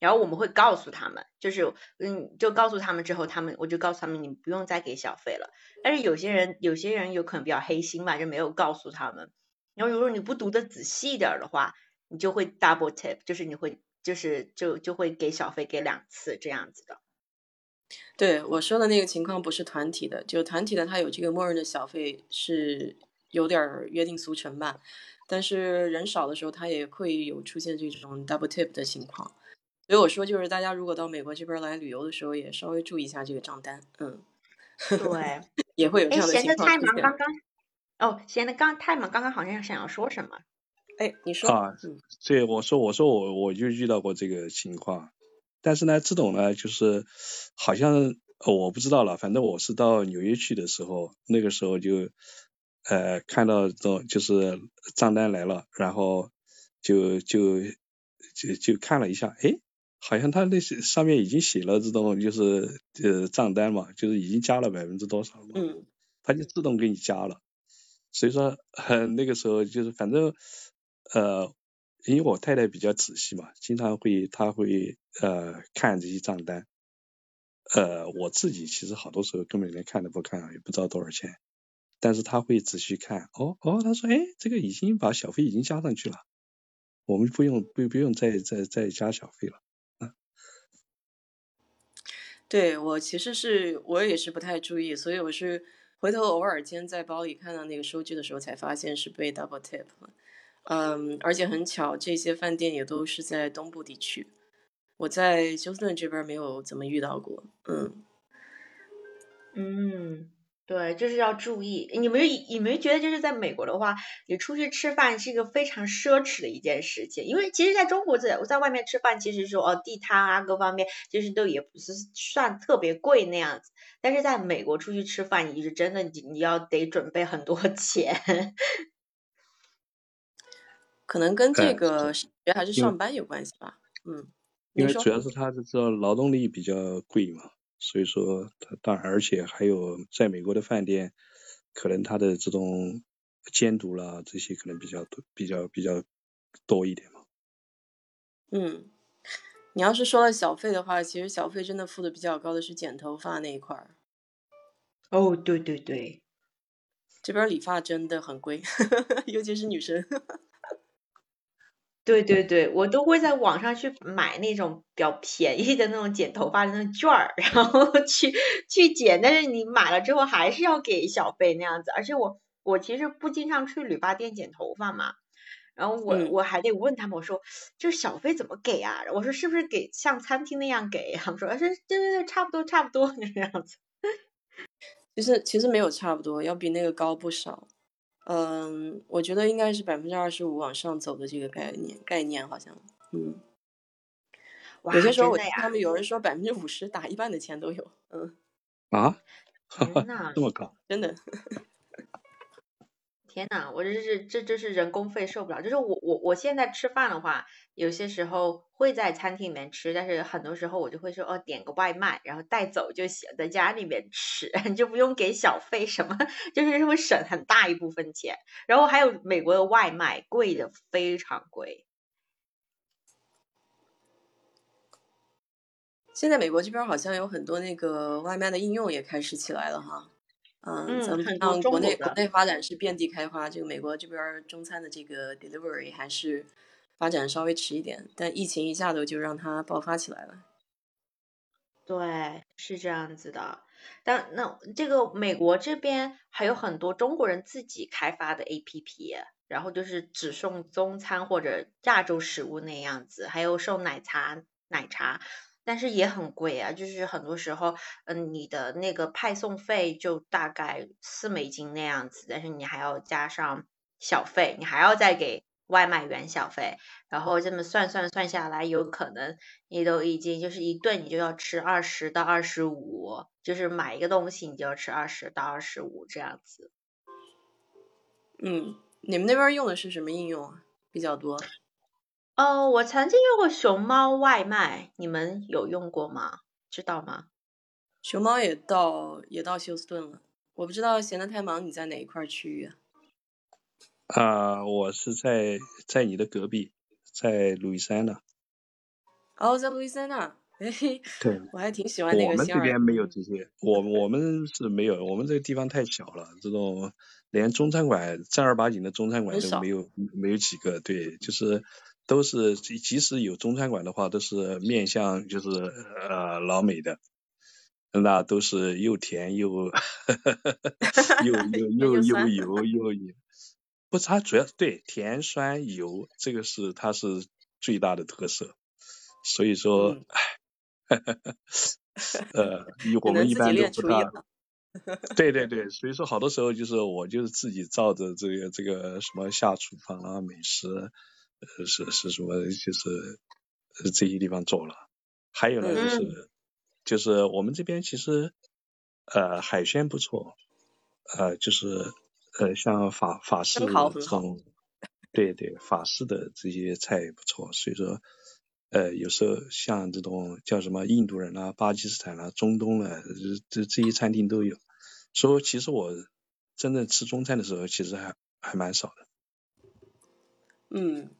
Speaker 2: 然后我们会告诉他们，就是嗯，就告诉他们之后，他们我就告诉他们，你不用再给小费了。但是有些人有些人有可能比较黑心嘛，就没有告诉他们。然后如果你不读的仔细一点的话，你就会 double tip，就是你会就是就就会给小费给两次这样子的。
Speaker 1: 对我说的那个情况不是团体的，就团体的他有这个默认的小费是有点约定俗成吧，但是人少的时候他也会有出现这种 double tip 的情况。所以我说就是大家如果到美国这边来旅游的时候，也稍微注意一下这个账单，嗯，
Speaker 2: 对，[laughs]
Speaker 1: 也会有这样的情况。
Speaker 2: 哦，闲的刚太忙，刚刚好像想要说什么？
Speaker 1: 哎，你说
Speaker 4: 啊？对，我说，我说我我就遇到过这个情况，但是呢，这种呢，就是好像我不知道了，反正我是到纽约去的时候，那个时候就呃看到这种就是账单来了，然后就就就就看了一下，哎，好像他那些上面已经写了这种就是呃账单嘛，就是已经加了百分之多少嘛，
Speaker 1: 嗯，
Speaker 4: 他就自动给你加了。所以说，[laughs] 那个时候就是反正，呃，因为我太太比较仔细嘛，经常会她会呃看这些账单，呃，我自己其实好多时候根本连看都不看，也不知道多少钱，但是她会仔细看，哦哦，她说，哎，这个已经把小费已经加上去了，我们不用不不用再再再加小费了，
Speaker 1: 对我其实是我也是不太注意，所以我是。回头偶尔间在包里看到那个收据的时候，才发现是被 double tip 了。嗯，而且很巧，这些饭店也都是在东部地区。我在休斯顿这边没有怎么遇到过。嗯，
Speaker 2: 嗯。对，就是要注意。你们你们觉得就是在美国的话，你出去吃饭是一个非常奢侈的一件事情，因为其实在中国在在外面吃饭，其实说哦地摊啊各方面，其实都也不是算特别贵那样子。但是在美国出去吃饭，你是真的你你要得准备很多 [laughs] 钱。
Speaker 1: 可能跟这个学还是上班有关系吧。嗯，
Speaker 4: 因为主要是他的这劳动力比较贵嘛。所以说，他当然，而且还有在美国的饭店，可能他的这种监督啦，这些可能比较多，比较比较多一点嘛。
Speaker 1: 嗯，你要是说了小费的话，其实小费真的付的比较高的是剪头发那一块儿。
Speaker 2: 哦，对对对，
Speaker 1: 这边理发真的很贵，[laughs] 尤其是女生。
Speaker 2: 对对对，我都会在网上去买那种比较便宜的那种剪头发的那种券儿，然后 [laughs] 去去剪。但是你买了之后还是要给小费那样子。而且我我其实不经常去理发店剪头发嘛，然后我我还得问他们，我说这小费怎么给啊？我说是不是给像餐厅那样给？他们说是，对对对，差不多差不多 [laughs] 那样子。
Speaker 1: 其实其实没有差不多，要比那个高不少。嗯，我觉得应该是百分之二十五往上走的这个概念概念，好像，嗯，有些时候我听他们有人说百分之五十打一半的钱都有，嗯，
Speaker 4: 啊，[laughs]
Speaker 2: 天呐，
Speaker 4: 这么高，
Speaker 1: 真的。
Speaker 2: 天呐，我这是这这是人工费受不了。就是我我我现在吃饭的话，有些时候会在餐厅里面吃，但是很多时候我就会说哦点个外卖，然后带走就行，在家里面吃，[laughs] 你就不用给小费什么，[laughs] 就是会省很大一部分钱。然后还有美国的外卖贵的非常贵。
Speaker 1: 现在美国这边好像有很多那个外卖的应用也开始起来了哈。嗯，咱们看到国内国内发展是遍地开花，这个美国这边中餐的这个 delivery 还是发展稍微迟一点，但疫情一下子就让它爆发起来了。
Speaker 2: 对，是这样子的。但那这个美国这边还有很多中国人自己开发的 APP，然后就是只送中餐或者亚洲食物那样子，还有送奶茶奶茶，但是也很贵啊，就是很多时候，嗯，你的那个派送费就大概四美金那样子，但是你还要加上小费，你还要再给外卖员小费，然后这么算算算下来，有可能你都已经就是一顿你就要吃二十到二十五，就是买一个东西你就要吃二十到二十五这样子。
Speaker 1: 嗯，你们那边用的是什么应用啊？比较多？
Speaker 2: 哦，我曾经用过熊猫外卖，你们有用过吗？知道吗？
Speaker 1: 熊猫也到也到休斯顿了，我不知道闲得太忙，你在哪一块区域啊？
Speaker 4: 啊，我是在在你的隔壁，在路易斯安那。
Speaker 1: 哦，在路易斯安那。哎，
Speaker 4: 对，
Speaker 1: 我还挺喜欢那个。
Speaker 4: 我们这边没有这些，我我们是没有，我们这个地方太小了，这种连中餐馆正儿八经的中餐馆都没有，没有几个。对，就是都是即使有中餐馆的话，都是面向就是呃老美的，那都是又甜又 [laughs] [laughs] 又又又又油又油。不，它主要对甜酸油这个是它是最大的特色，所以说。[laughs] 呃，我们一般都不大。对对对，所以说好多时候就是我就是自己照着这个这个什么下厨房啊，美食，呃是是什么就是这些地方做了。还有呢就是就是我们这边其实呃海鲜不错，呃就是呃像法法式这种，对对法式的这些菜也不错，所以说。呃，有时候像这种叫什么印度人啊、巴基斯坦啊、中东的这这些餐厅都有。所以其实我真正吃中餐的时候，其实还还蛮少的。
Speaker 1: 嗯，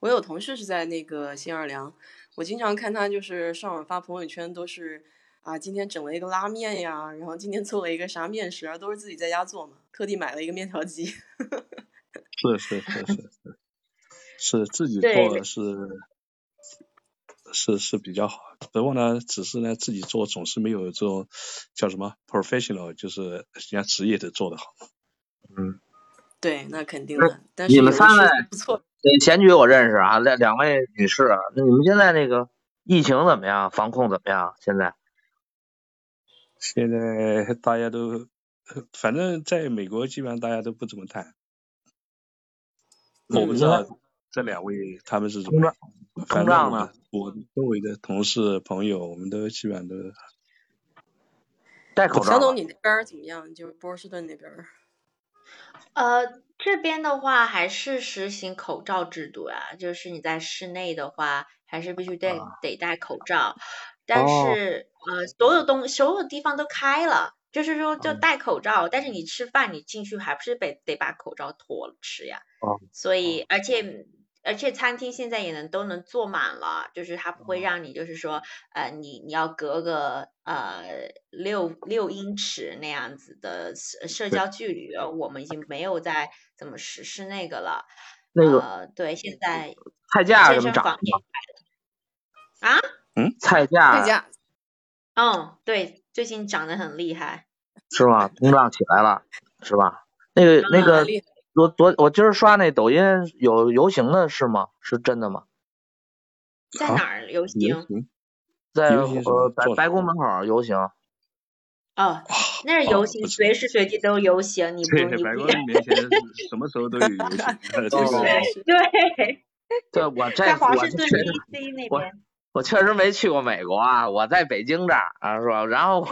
Speaker 1: 我有同事是在那个新奥尔良，我经常看他就是上网发朋友圈，都是啊今天整了一个拉面呀，然后今天做了一个啥面食啊，都是自己在家做嘛，特地买了一个面条机。
Speaker 4: 是是是是是，是自己做是。是是比较好，不过呢，只是呢自己做总是没有这种叫什么 professional，就是人家职业的做的好。
Speaker 3: 嗯，
Speaker 1: 对，那肯定的。
Speaker 3: 但是你们三位
Speaker 1: 不错，
Speaker 3: 前局我认识啊，两两位女士啊，那你们现在那个疫情怎么样？防控怎么样？现在？
Speaker 4: 现在大家都，反正在美国基本上大家都不怎么谈。我不知道这两位他们是怎么。
Speaker 3: 通胀呢？
Speaker 4: 我周围的同事朋友，我们都基本上都
Speaker 3: 戴口罩。
Speaker 1: 小董，你那边怎么样？就是波士顿那边。
Speaker 2: 呃，这边的话还是实行口罩制度啊，就是你在室内的话，还是必须得得戴口罩。但是呃，所有东所有地方都开了，就是说就戴口罩，但是你吃饭你进去还不是得得把口罩脱了吃呀？
Speaker 3: 哦。
Speaker 2: 所以而且。而且餐厅现在也能都能坐满了，就是它不会让你就是说，呃，你你要隔个呃六六英尺那样子的社社交距离，我们已经没有在怎么实施那个了。
Speaker 3: 那
Speaker 2: 个对，现在
Speaker 3: 菜价怎么涨？
Speaker 2: 啊？
Speaker 3: 嗯，菜价。
Speaker 1: 菜价。
Speaker 2: 嗯，对，最近涨得很厉害。
Speaker 3: 是吗？通胀起来了，是吧？那个那个。昨昨我今儿刷那抖音有游行的是吗？是真的吗？
Speaker 2: 在哪儿游行？
Speaker 3: 在呃白白宫门口游行。
Speaker 2: 哦，那是游行，随时随地都游行。你 [laughs] 不你
Speaker 4: 白宫面前什么时候都有游行。[laughs]
Speaker 2: 对。
Speaker 3: 对，我
Speaker 2: 在华盛顿 DC 那
Speaker 3: 边。我确实没去过美国啊，我在北京这儿啊，是吧？然后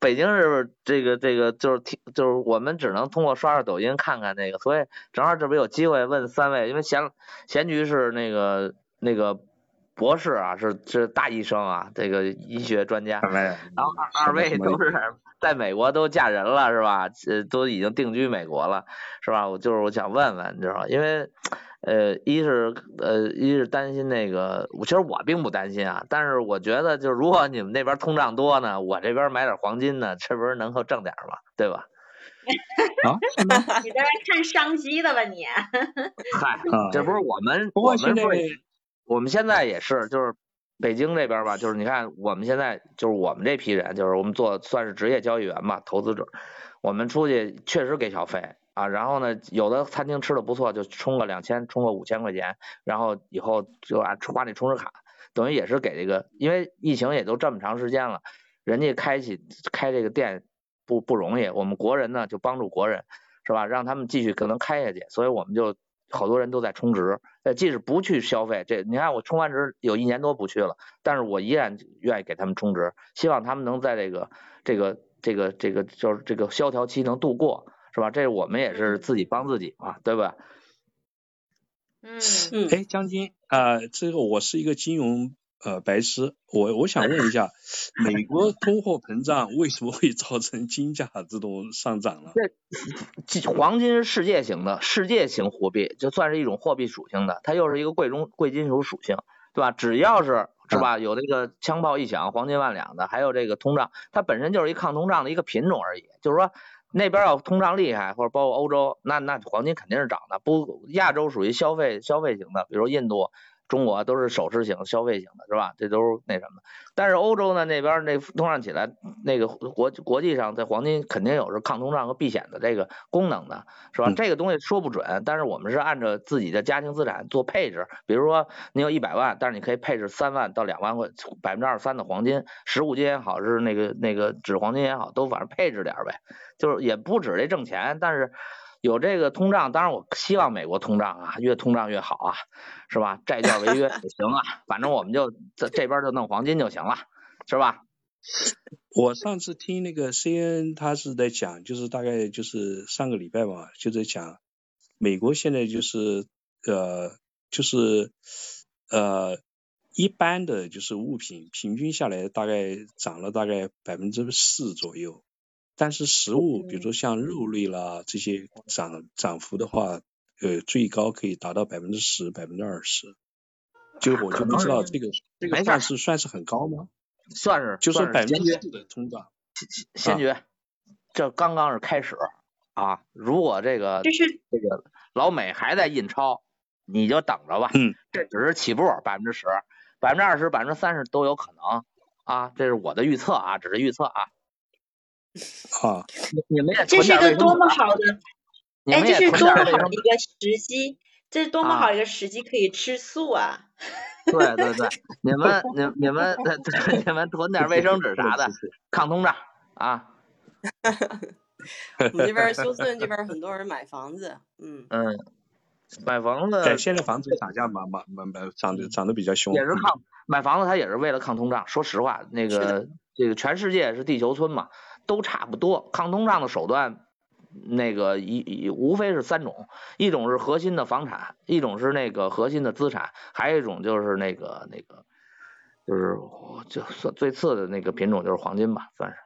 Speaker 3: 北京是这个这个就是听就是我们只能通过刷刷抖音看看那个，所以正好这边有机会问三位，因为贤贤局是那个那个博士啊，是是大医生啊，这个医学专家，然后二位都是在美国都嫁人了是吧？呃，都已经定居美国了是吧？我就是我想问问，你知道吗？因为。呃，一是呃，一是担心那个，其实我并不担心啊，但是我觉得，就是如果你们那边通胀多呢，我这边买点黄金呢，这不是能够挣点吗？对吧？[laughs]
Speaker 4: 啊？[laughs]
Speaker 2: 你在这看商机的吧你？
Speaker 3: 嗨，这不是我们，我们不是，我们现在也是，就是北京这边吧，就是你看我们现在就是我们这批人，就是我们做算是职业交易员吧，投资者，我们出去确实给小费。啊，然后呢，有的餐厅吃的不错，就充个两千，充个五千块钱，然后以后就啊花那充值卡，等于也是给这个，因为疫情也都这么长时间了，人家开起开这个店不不容易，我们国人呢就帮助国人，是吧？让他们继续可能开下去，所以我们就好多人都在充值，呃，即使不去消费，这你看我充完值有一年多不去了，但是我依然愿意给他们充值，希望他们能在这个这个这个这个就是这个萧条期能度过。是吧？这我们也是自己帮自己嘛，对吧？
Speaker 2: 嗯
Speaker 1: 嗯，
Speaker 4: 哎，将军啊，这个我是一个金融呃白痴，我我想问一下，美国通货膨胀为什么会造成金价这种上涨呢？
Speaker 3: 这黄金是世界型的，世界型货币，就算是一种货币属性的，它又是一个贵中贵金属属性，对吧？只要是是吧，有这个枪炮一响，黄金万两的，还有这个通胀，它本身就是一抗通胀的一个品种而已，就是说。那边要通胀厉害，或者包括欧洲，那那黄金肯定是涨的。不，亚洲属于消费消费型的，比如印度。中国都是首饰型、消费型的，是吧？这都是那什么。但是欧洲呢，那边那通胀起来，那个国国际上，在黄金肯定有是抗通胀和避险的这个功能的，是吧？这个东西说不准，但是我们是按照自己的家庭资产做配置。比如说你有一百万，但是你可以配置三万到两万块，百分之二三的黄金，实物金也好，是那个那个纸黄金也好，都反正配置点呗。就是也不止这挣钱，但是。有这个通胀，当然我希望美国通胀啊，越通胀越好啊，是吧？债券违约也行啊，反正我们就这这边就弄黄金就行了，是吧？
Speaker 4: 我上次听那个 C N 他是在讲，就是大概就是上个礼拜吧，就在讲美国现在就是呃就是呃一般的就是物品平均下来大概涨了大概百分之四左右。但是食物，比如说像肉类啦这些涨涨幅的话，呃，最高可以达到百分之十、百分之二十。就我就不知道这个这个算是算是很高吗？
Speaker 3: 算是，
Speaker 4: 就
Speaker 3: 是
Speaker 4: 百分之四的通胀。
Speaker 3: 先决，这刚刚是开始啊！如果这个
Speaker 2: 就是
Speaker 3: 这个老美还在印钞，你就等着吧。
Speaker 4: 嗯。
Speaker 3: 这只是起步，百分之十、百分之二十、百分之三十都有可能啊！这是我的预测啊，只是预测啊。
Speaker 4: 啊，
Speaker 3: 你们也
Speaker 2: 这是一个多么好的，哎，这是多么好的一个时机，这是多么好一个时机可以吃素啊！
Speaker 3: 对对对，你们你你们你们囤点卫生纸啥的，抗通胀啊！[laughs]
Speaker 1: 我们这边休斯顿这边很多人买房子，
Speaker 3: 嗯嗯，买房子，
Speaker 4: 对，现在房子涨价蛮蛮蛮蛮涨的涨得比较凶，
Speaker 3: 也是抗买房子，它也是为了抗通胀。说实话，那个这个全世界是地球村嘛。都差不多，抗通胀的手段，那个一一无非是三种，一种是核心的房产，一种是那个核心的资产，还有一种就是那个那个，就是就算最次的那个品种就是黄金吧，算是，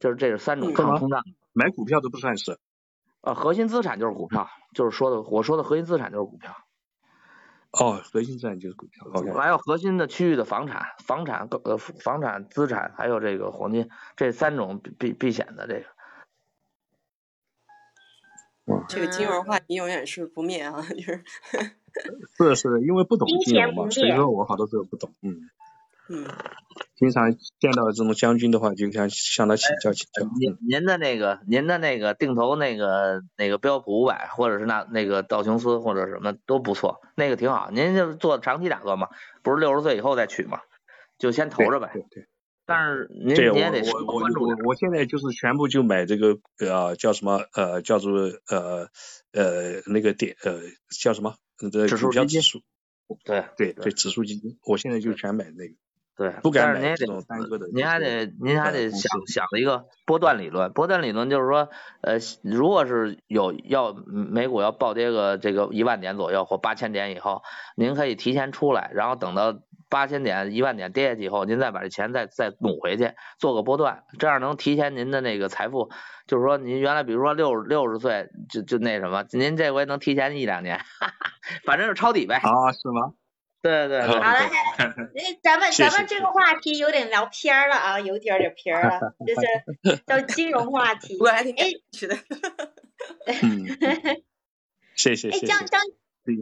Speaker 3: 就是这是三种抗通胀。
Speaker 4: 买股票都不算是，
Speaker 3: 呃，核心资产就是股票，就是说的我说的核心资产就是股票。
Speaker 4: 哦，核心资产就是股票。
Speaker 3: 还有核心的区域的房产、房产、呃房产资产，还有这个黄金，这三种避避险的这个。
Speaker 1: 这个金融话题永远是不灭啊，就是。[laughs]
Speaker 4: 是是，因为不懂金融嘛，所以说我好多时候不懂，嗯。
Speaker 1: 嗯。
Speaker 4: 经常见到这种将军的话，就想向他请教请教。
Speaker 3: 您您的那个您的那个定投那个那个标普五百，或者是那那个道琼斯或者什么都不错，那个挺好。您就做长期打算嘛，不是六十岁以后再取嘛，就先投着呗。
Speaker 4: 对对。
Speaker 3: 但是您您也得
Speaker 4: 我我我我现在就是全部就买这个呃叫什么呃叫做呃呃那个点呃叫什么呃股票指数。
Speaker 3: 对
Speaker 4: 对对，指数基金，我现在就全买那个。
Speaker 3: 对，
Speaker 4: 不
Speaker 3: 但是您还
Speaker 4: 得，
Speaker 3: 您还得，您还得想想一个波段理论。波段理论就是说，呃，如果是有要美股要暴跌个这个一万点左右或八千点以后，您可以提前出来，然后等到八千点、一万点跌下去以后，您再把这钱再再努回去，做个波段，这样能提前您的那个财富。就是说，您原来比如说六六十岁就就那什么，您这回能提前一两年，哈哈，反正是抄底呗。
Speaker 4: 啊，是吗？
Speaker 3: 对对，
Speaker 2: 好了，那 [laughs] 咱们咱们这个话题有点聊偏了啊，有点点偏了，[laughs] 就是叫金融话题。[laughs]
Speaker 1: 我还挺哎，是的。
Speaker 4: 嗯，谢谢谢谢。
Speaker 2: 哎，将将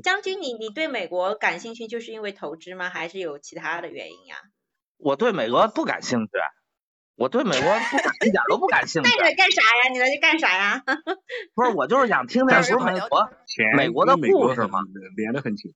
Speaker 2: 将军，你你对美国感兴趣，就是因为投资吗？还是有其他的原因呀？
Speaker 3: 我对美国不感兴趣。我对美国不一点都不感兴趣。
Speaker 2: 那你来干啥呀？你来这干啥呀？
Speaker 3: 不是，我就是想听听，不是美国美国的故事吗？
Speaker 4: 连得很紧，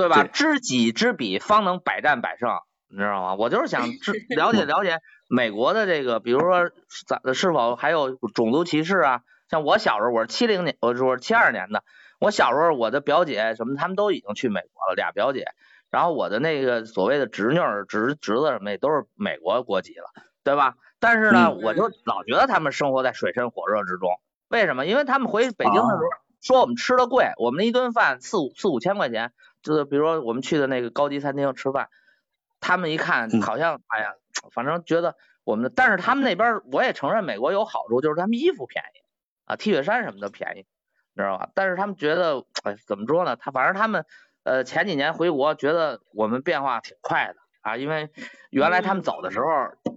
Speaker 3: 对吧？知己知彼，方能百战百胜，你知道吗？我就是想 [laughs] 知了解了解美国的这个，比如说咱是否还有种族歧视啊？像我小时候，我是七零年，我是七二年的。我小时候，我的表姐什么，他们都已经去美国了，俩表姐。然后我的那个所谓的侄女、侄侄子什么也都是美国国籍了，对吧？但是呢，我就老觉得他们生活在水深火热之中。为什么？因为他们回北京的时候说我们吃的贵，我们那一顿饭四五四五千块钱，就是比如说我们去的那个高级餐厅吃饭，他们一看好像，哎呀，反正觉得我们，但是他们那边我也承认美国有好处，就是他们衣服便宜啊，T 恤衫什么的便宜。你知道吧？但是他们觉得，哎，怎么说呢？他反正他们，呃，前几年回国，觉得我们变化挺快的啊。因为原来他们走的时候，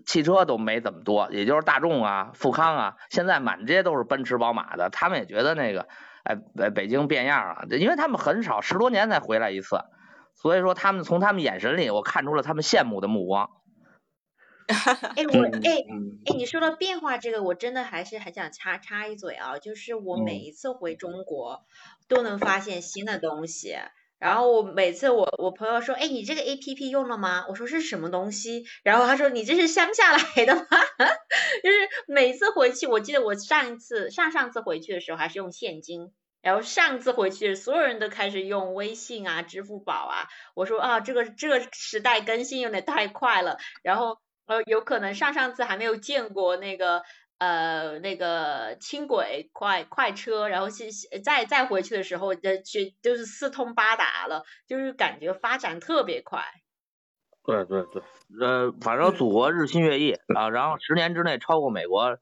Speaker 3: 汽车都没怎么多，也就是大众啊、富康啊，现在满街都是奔驰、宝马的。他们也觉得那个，哎，北北京变样了，因为他们很少，十多年才回来一次，所以说他们从他们眼神里，我看出了他们羡慕的目光。[laughs]
Speaker 2: 哎我哎哎，你说到变化这个，我真的还是很想插插一嘴啊，就是我每一次回中国都能发现新的东西，然后我每次我我朋友说，哎，你这个 A P P 用了吗？我说是什么东西？然后他说你这是乡下来的吗？[laughs] 就是每次回去，我记得我上一次上上次回去的时候还是用现金，然后上次回去所有人都开始用微信啊、支付宝啊，我说啊，这个这个时代更新有点太快了，然后。呃，有可能上上次还没有见过那个呃那个轻轨快快车，然后是再再回去的时候，呃去就是四通八达了，就是感觉发展特别快。
Speaker 3: 对对对，呃，反正祖国日新月异啊，然后十年之内超过美国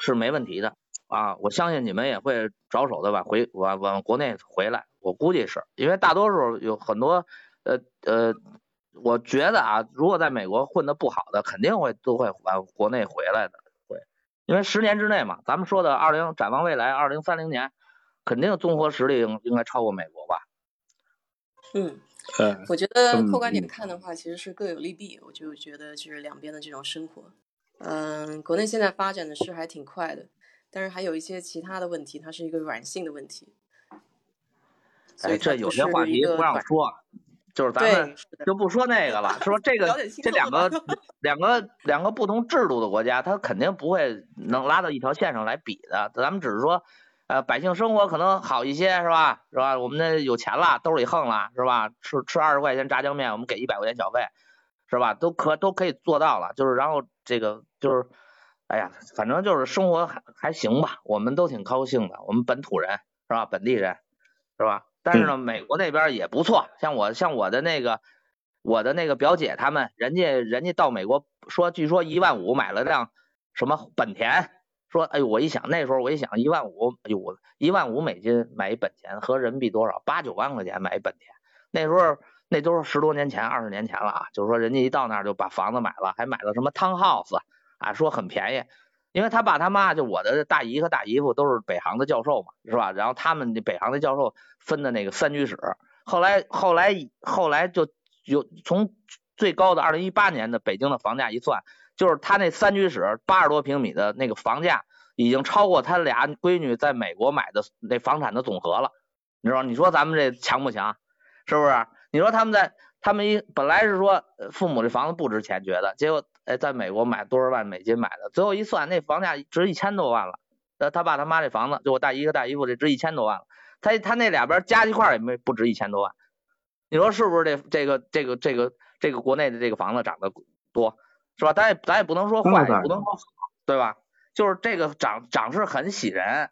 Speaker 3: 是没问题的啊，我相信你们也会着手的往回往往国内回来，我估计是因为大多数有很多呃呃。我觉得啊，如果在美国混的不好的，肯定会都会往国内回来的，会，因为十年之内嘛，咱们说的二零展望未来二零三零年，肯定综合实力应应该超过美国吧？
Speaker 1: 嗯，我觉得客观点看的话，其实是各有利弊。我就觉得就是两边的这种生活，嗯，国内现在发展的是还挺快的，但是还有一些其他的问题，它是一个软性的问题。
Speaker 3: 哎，这有些话题不让说。就是咱们就不说那个了，说这个这两个两个两个不同制度的国家，它肯定不会能拉到一条线上来比的。咱们只是说，呃，百姓生活可能好一些，是吧？是吧？我们那有钱了，兜里横了，是吧？吃吃二十块钱炸酱面，我们给一百块钱小费，是吧？都可都可以做到了。就是然后这个就是，哎呀，反正就是生活还还行吧，我们都挺高兴的。我们本土人是吧？本地人是吧？但是呢，美国那边也不错，像我像我的那个我的那个表姐他们，人家人家到美国说，据说一万五买了辆什么本田，说哎呦，我一想那时候我一想一万五，哎呦，一万五美金买一本田，合人民币多少？八九万块钱买一本田，那时候那都是十多年前、二十年前了啊，就是说人家一到那儿就把房子买了，还买了什么 townhouse 啊，说很便宜。因为他爸他妈就我的大姨和大姨夫都是北航的教授嘛，是吧？然后他们北航的教授分的那个三居室，后来后来后来就有从最高的二零一八年的北京的房价一算，就是他那三居室八十多平米的那个房价已经超过他俩闺女在美国买的那房产的总和了，你知道？你说咱们这强不强？是不是？你说他们在他们一本来是说父母这房子不值钱，觉得结果。哎，在美国买多少万美金买的？最后一算，那房价值一千多万了。呃，他爸他妈这房子，就我大姨和大姨夫这值一千多万了。他他那两边加一块也没不值一千多万。你说是不是？这这个这个这个这个国内的这个房子涨得多，是吧？咱也咱也不能说坏，也不能说好，对吧？就是这个涨涨势很喜人。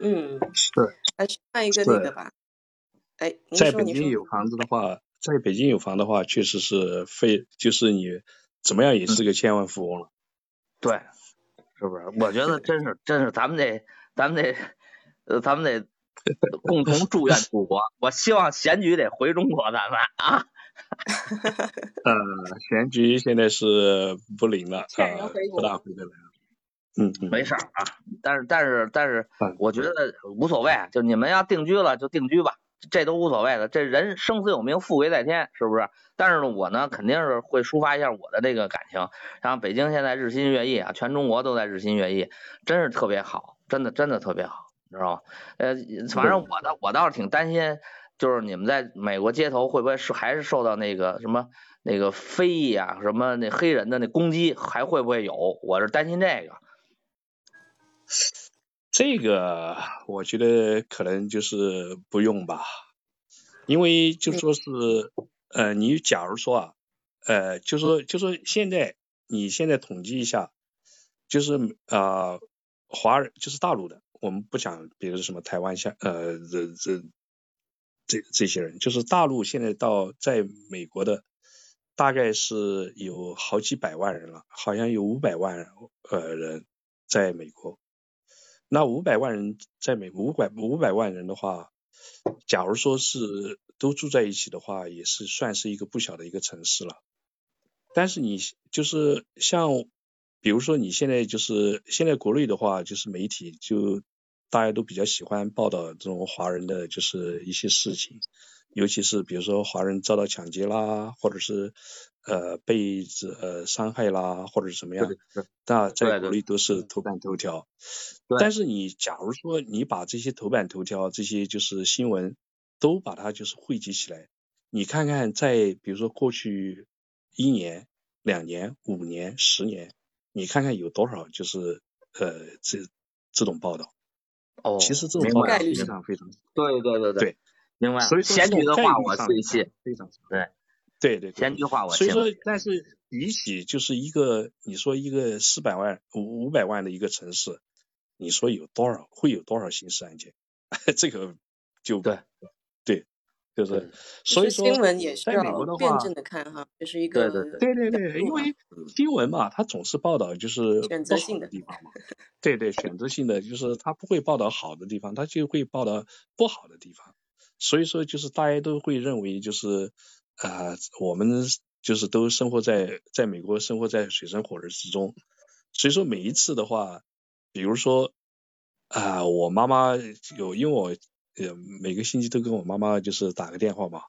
Speaker 1: 嗯，
Speaker 4: 是。
Speaker 1: 来看一个那个吧。哎，
Speaker 4: 在北京有房子的话。在北京有房的话，确实是非就是你怎么样也是个千万富翁了。
Speaker 3: 对，是不是？我觉得真是真是，咱们得咱们得呃咱们得共同祝愿祖国。我希望贤局得回中国，咱们啊。[laughs]
Speaker 4: 呃，贤局现在是不灵了，啊，不大回得来了。嗯嗯。
Speaker 3: 没事啊，但是但是但是，我觉得无所谓，就你们要定居了就定居吧。这都无所谓的，这人生死有命，富贵在天，是不是？但是呢，我呢肯定是会抒发一下我的这个感情。然后北京现在日新月异啊，全中国都在日新月异，真是特别好，真的真的特别好，知道吗？呃，反正我倒我倒是挺担心，就是你们在美国街头会不会是还是受到那个什么那个非议啊，什么那黑人的那攻击，还会不会有？我是担心这个。
Speaker 4: 这个我觉得可能就是不用吧，因为就说是呃，你假如说啊，呃，就说就说现在你现在统计一下，就是啊，华人就是大陆的，我们不讲，比如什么台湾下呃这这这这些人，就是大陆现在到在美国的大概是有好几百万人了，好像有五百万呃人在美国。那五百万人在美五百五百万人的话，假如说是都住在一起的话，也是算是一个不小的一个城市了。但是你就是像，比如说你现在就是现在国内的话，就是媒体就大家都比较喜欢报道这种华人的就是一些事情。尤其是比如说华人遭到抢劫啦，或者是呃被呃伤害啦，或者是怎么样，那在国内都是头版头条。但是你假如说你把这些头版头条这些就是新闻都把它就是汇集起来，你看看在比如说过去一年、两年、五年、十年，你看看有多少就是呃这这种报道。
Speaker 3: 哦，
Speaker 4: 其实这种报道非常非常
Speaker 3: 对对对
Speaker 4: 对。
Speaker 3: 另外，
Speaker 4: 所以
Speaker 3: 前句的话我最信，
Speaker 4: 非常
Speaker 3: 对，
Speaker 4: 对对，
Speaker 3: 前句话我
Speaker 4: 信。所以说，但是比起就是一个你说一个四百万五五百万的一个城市，你说有多少会有多少刑事案件？[laughs] 这个就
Speaker 3: 对。
Speaker 4: 对，就是所以说
Speaker 1: 新闻也是
Speaker 4: 要辩
Speaker 1: 证的看哈，就是一个
Speaker 3: 对对。
Speaker 4: 对对对，因为新闻嘛，它总是报道就是
Speaker 1: 选择性
Speaker 4: 的地方嘛，对对，选择性的就是它不会报道好的地方，它就会报道不好的地方。所以说，就是大家都会认为，就是啊，我们就是都生活在在美国，生活在水深火热之中。所以说，每一次的话，比如说啊，我妈妈有，因为我呃每个星期都跟我妈妈就是打个电话嘛，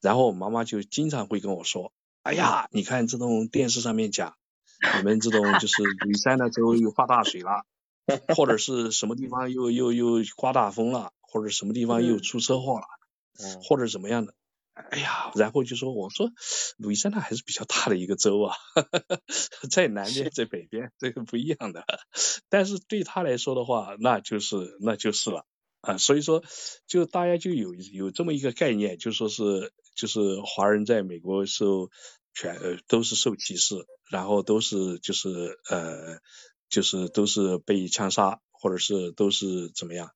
Speaker 4: 然后我妈妈就经常会跟我说，哎呀，你看这种电视上面讲，你们这种就是雨山的州又发大水了，或者是什么地方又又又刮大风了。或者什么地方又出车祸了，或者怎么样的，哎呀，然后就说我说，路易斯安那还是比较大的一个州啊，[laughs] 在南边在北边这个不一样的，但是对他来说的话，那就是那就是了啊，所以说就大家就有有这么一个概念，就说是就是华人在美国受全呃都是受歧视，然后都是就是呃就是都是被枪杀，或者是都是怎么样。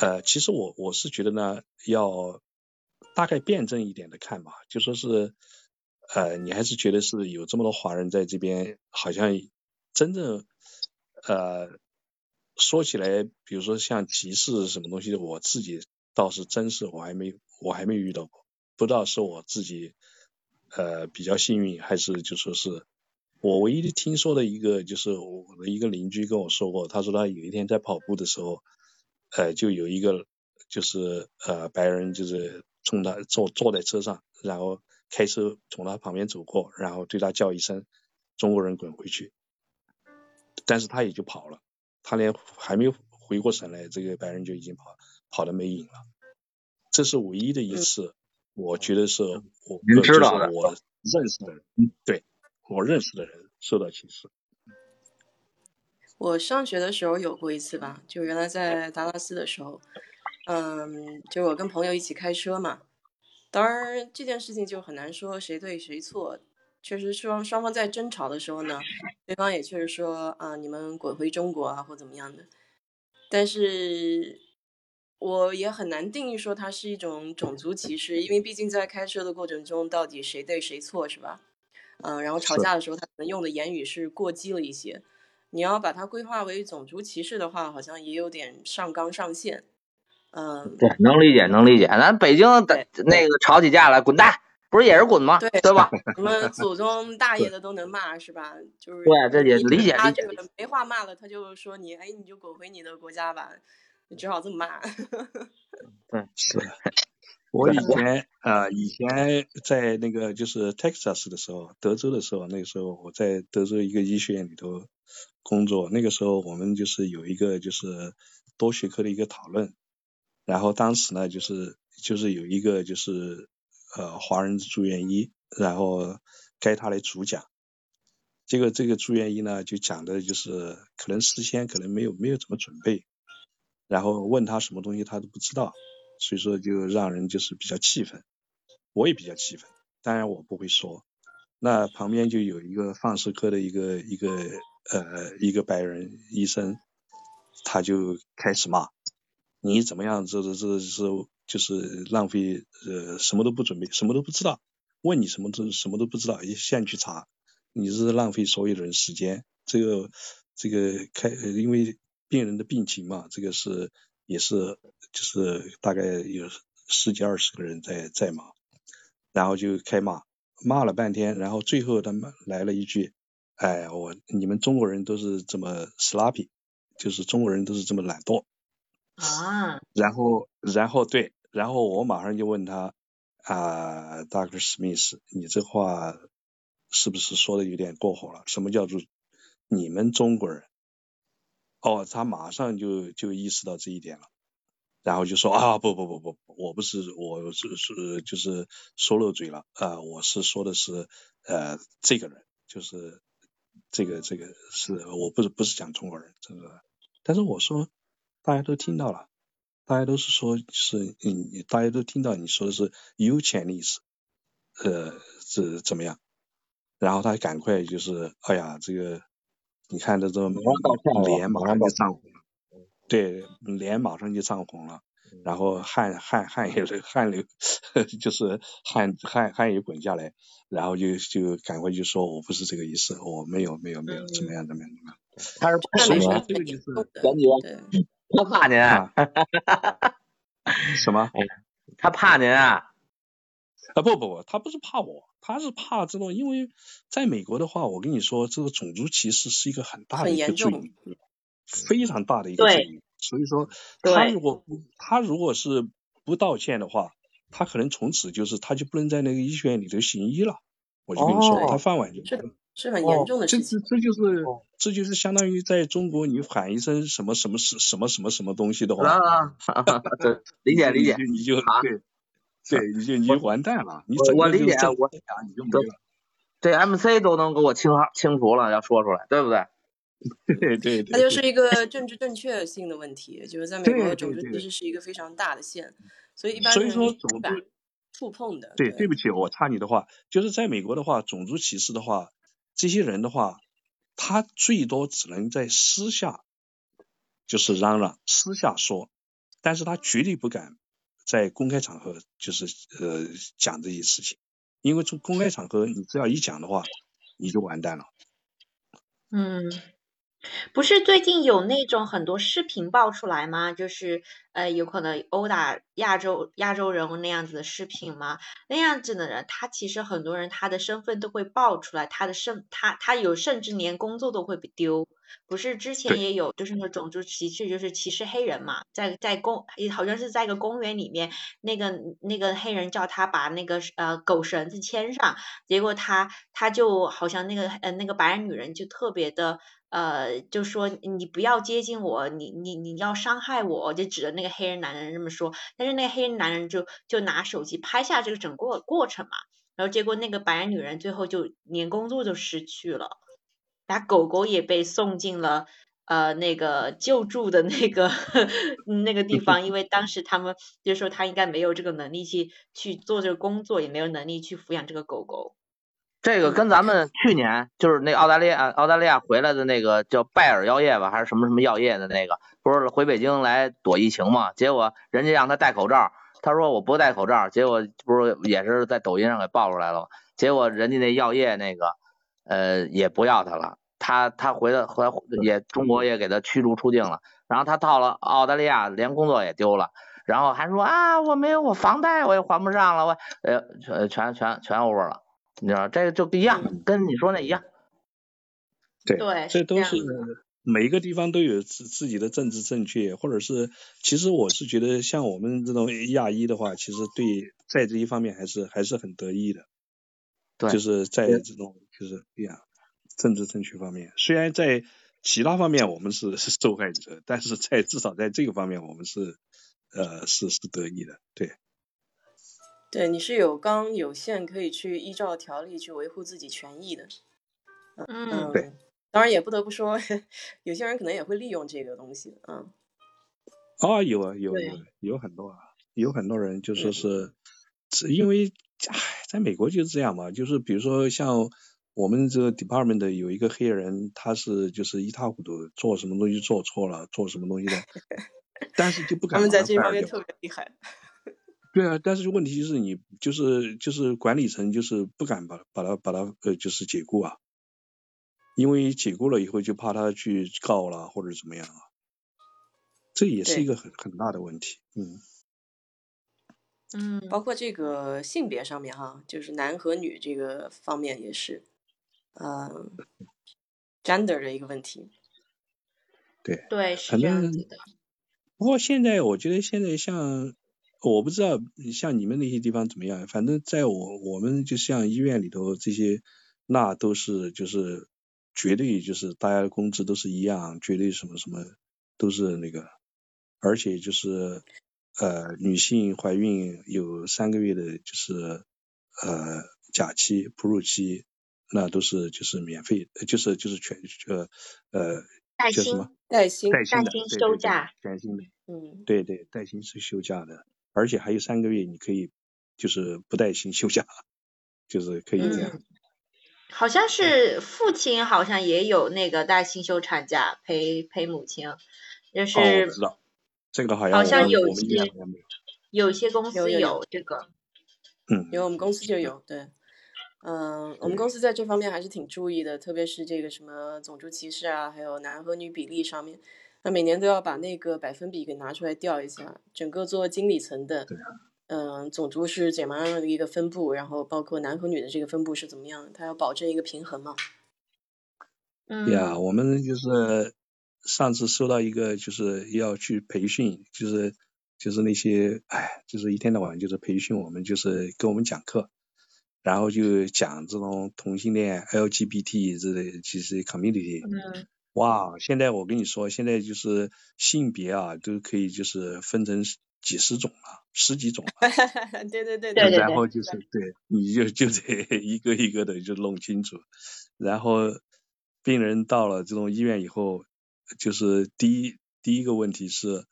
Speaker 4: 呃，其实我我是觉得呢，要大概辩证一点的看吧，就说是，呃，你还是觉得是有这么多华人在这边，好像真正，呃，说起来，比如说像歧视什么东西，我自己倒是真是我还没我还没遇到过，不知道是我自己呃比较幸运，还是就说是我唯一听说的一个，就是我的一个邻居跟我说过，他说他有一天在跑步的时候。呃，就有一个就是呃白人，就是冲他坐坐在车上，然后开车从他旁边走过，然后对他叫一声“中国人滚回去”，但是他也就跑了，他连还没回过神来，这个白人就已经跑跑的没影了。这是唯一的一次，我觉得是我
Speaker 3: 知道
Speaker 4: 我认识的人，对我认识的人受到歧视。
Speaker 1: 我上学的时候有过一次吧，就原来在达拉斯的时候，嗯，就我跟朋友一起开车嘛。当然这件事情就很难说谁对谁错，确实双双方在争吵的时候呢，对方也确实说啊你们滚回中国啊或怎么样的。但是我也很难定义说它是一种种族歧视，因为毕竟在开车的过程中，到底谁对谁错是吧？嗯，然后吵架的时候他可能用的言语是过激了一些。你要把它规划为种族歧视的话，好像也有点上纲上线。嗯，
Speaker 3: 对，能理解，能理解。咱北京的那个吵起架来，滚蛋，不是也是滚吗？
Speaker 1: 对，
Speaker 3: 对吧？[laughs]
Speaker 1: 什么祖宗大爷的都能骂，是吧？就是
Speaker 3: 对，这也理解理解。
Speaker 1: 没话骂了，他就说你，哎，你就滚回你的国家吧。只好这么骂。[laughs]
Speaker 3: 对，
Speaker 4: 是。[laughs] 我以前啊，以前在那个就是 Texas 的时候，德州的时候，那个时候我在德州一个医学院里头工作，那个时候我们就是有一个就是多学科的一个讨论，然后当时呢就是就是有一个就是呃华人住院医，然后该他来主讲，这个这个住院医呢就讲的就是可能事先可能没有没有怎么准备，然后问他什么东西他都不知道。所以说就让人就是比较气愤，我也比较气愤，当然我不会说。那旁边就有一个放射科的一个一个呃一个白人医生，他就开始骂，你怎么样？这这这是就是浪费呃什么都不准备，什么都不知道，问你什么都什么都不知道，一现去查，你是浪费所有的人时间。这个这个开因为病人的病情嘛，这个是。也是，就是大概有十几二十个人在在骂，然后就开骂，骂了半天，然后最后他们来了一句，哎，我你们中国人都是这么 sloppy，就是中国人都是这么懒惰
Speaker 2: 啊。
Speaker 4: 然后，然后对，然后我马上就问他啊，Dr. Smith，你这话是不是说的有点过火了？什么叫做你们中国人？哦，他马上就就意识到这一点了，然后就说啊，不不不不，我不是，我是是就是说漏嘴了啊，我是说的是呃这个人，就是这个这个是我不是不是讲中国人这个，但是我说大家都听到了，大家都是说是嗯，大家都听到你说的是有潜力是呃是怎么样，然后他赶快就是哎呀这个。你看这这脸马上就涨红了，对，脸马上就涨红了，然后汗汗汗也汗流，[laughs] 就是汗汗汗也滚下来，然后就就赶快就说我不是这个意思，我没有没有没有怎么样怎么样怎么样。
Speaker 3: 他是怕您，
Speaker 4: 这个就是
Speaker 3: 感觉他怕您啊？
Speaker 4: 什么？[laughs]
Speaker 3: 他怕您啊？
Speaker 4: 啊不不不，他不是怕我。他是怕这种，因为在美国的话，我跟你说，这个种族歧视是一个很大的一个罪，非常大的一个罪。所以说，他如果他如果是不道歉的话，他可能从此就是他就不能在那个医学院里头行医了。我就跟你说，他饭碗就
Speaker 1: 这是很严重的
Speaker 4: 事情。这这就是这就是相当于在中国你喊一声什么什么什什么什么什么东西的话，
Speaker 3: 啊，理解理解，[laughs]
Speaker 4: 你就对。对，你就你就完蛋了。你
Speaker 3: 我理解，
Speaker 4: 我你就没了。
Speaker 3: 这 MC 都能给我清清除了，要说出来，对不对？[laughs]
Speaker 4: 对对对。
Speaker 1: 它就是一个政治正确性的问题，就是在美国种族歧视是一个非常大的线，所以一般
Speaker 4: 人不
Speaker 1: 敢触碰的。
Speaker 4: 对，
Speaker 1: 对
Speaker 4: 不起，我插你的话，就是在美国的话，种族歧视的话，这些人的话，他最多只能在私下就是嚷嚷，私下说，但是他绝对不敢。在公开场合就是呃讲这些事情，因为从公开场合你只要一讲的话，你就完蛋了。
Speaker 2: 嗯。不是最近有那种很多视频爆出来吗？就是呃，有可能殴打亚洲亚洲人那样子的视频吗？那样子的人，他其实很多人他的身份都会爆出来，他的身他他有甚至连工作都会被丢。不是之前也有就是那种族歧视，就是歧视黑人嘛，在在公好像是在一个公园里面，那个那个黑人叫他把那个呃狗绳子牵上，结果他他就好像那个呃那个白人女人就特别的。呃，就说你不要接近我，你你你要伤害我，就指着那个黑人男人这么说。但是那个黑人男人就就拿手机拍下这个整个过程嘛，然后结果那个白人女人最后就连工作都失去了，把狗狗也被送进了呃那个救助的那个 [laughs] 那个地方，因为当时他们就说他应该没有这个能力去去做这个工作，也没有能力去抚养这个狗狗。
Speaker 3: 这个跟咱们去年就是那澳大利亚澳大利亚回来的那个叫拜耳药业吧，还是什么什么药业的那个，不是回北京来躲疫情嘛？结果人家让他戴口罩，他说我不戴口罩，结果不是也是在抖音上给爆出来了吗？结果人家那药业那个呃也不要他了，他他回来回来也中国也给他驱逐出境了，然后他到了澳大利亚连工作也丢了，然后还说啊我没有我房贷我也还不上了，我呃全全全全 over 了。你知道这个就不一样，跟你说那一样。
Speaker 4: 对，这都是每一个地方都有自自己的政治正确，或者是，其实我是觉得像我们这种亚裔的话，其实对在这一方面还是还是很得意的，
Speaker 3: 对，
Speaker 4: 就是在这种就是这样政治正确方面，虽然在其他方面我们是 [laughs] 是受害者，但是在至少在这个方面我们是呃是是得意的，对。
Speaker 1: 对，你是有纲有限，可以去依照条例去维护自己权益的。
Speaker 2: 嗯，
Speaker 4: 对。
Speaker 1: 当然也不得不说，[laughs] 有些人可能也会利用这个东西，嗯。
Speaker 4: 啊，有啊，有有有很多啊，有很多人就说是，是因为唉，在美国就是这样嘛，就是比如说像我们这个 department 的有一个黑人，他是就是一塌糊涂，做什么东西做错了，做什么东西的，[laughs] 但是就不敢。
Speaker 1: 他们在这方面特别厉害。
Speaker 4: 对啊，但是问题就是你就是就是管理层就是不敢把把他把他呃就是解雇啊，因为解雇了以后就怕他去告了或者怎么样啊，这也是一个很很大的问题，
Speaker 2: 嗯。嗯，
Speaker 1: 包括这个性别上面哈，就是男和女这个方面也是，嗯，gender 的一个问题，
Speaker 4: 对
Speaker 2: 对是这样子的，
Speaker 4: 不过现在我觉得现在像。我不知道像你们那些地方怎么样，反正在我我们就像医院里头这些，那都是就是绝对就是大家的工资都是一样，绝对什么什么都是那个，而且就是呃女性怀孕有三个月的就是呃假期哺乳期，那都是就是免费，就是就是全呃呃叫什么
Speaker 1: 带薪
Speaker 4: 带薪的
Speaker 2: 休假
Speaker 4: 带薪的，
Speaker 1: 嗯
Speaker 4: 对对带薪是休假的。而且还有三个月，你可以就是不带薪休假，就是可以这样。
Speaker 2: 好像是父亲好像也有那个带薪休产假陪陪母亲，就是
Speaker 4: 哦知道这个好像
Speaker 2: 好像有
Speaker 4: 些
Speaker 2: 有些公司
Speaker 1: 有
Speaker 2: 这个，
Speaker 4: 嗯，
Speaker 1: 有我们公司就有对，嗯，我们公司在这方面还是挺注意的，特别是这个什么种族歧视啊，还有男和女比例上面。那每年都要把那个百分比给拿出来调一下，整个做经理层的，嗯，种族是怎么样的一个分布，然后包括男和女的这个分布是怎么样的，他要保证一个平衡嘛。
Speaker 2: 嗯。
Speaker 4: 呀，我们就是上次收到一个，就是要去培训，就是就是那些，哎，就是一天到晚就是培训我们，就是给我们讲课，然后就讲这种同性恋 LGBT 之类其实 community。
Speaker 2: 嗯。
Speaker 4: 哇，现在我跟你说，现在就是性别啊，都可以就是分成几十种了，十几种了。[laughs]
Speaker 1: 对对对
Speaker 2: 对对。
Speaker 4: 然后就是对，你就就得 [laughs] 一个一个的就弄清楚。然后病人到了这种医院以后，就是第一第一个问题是，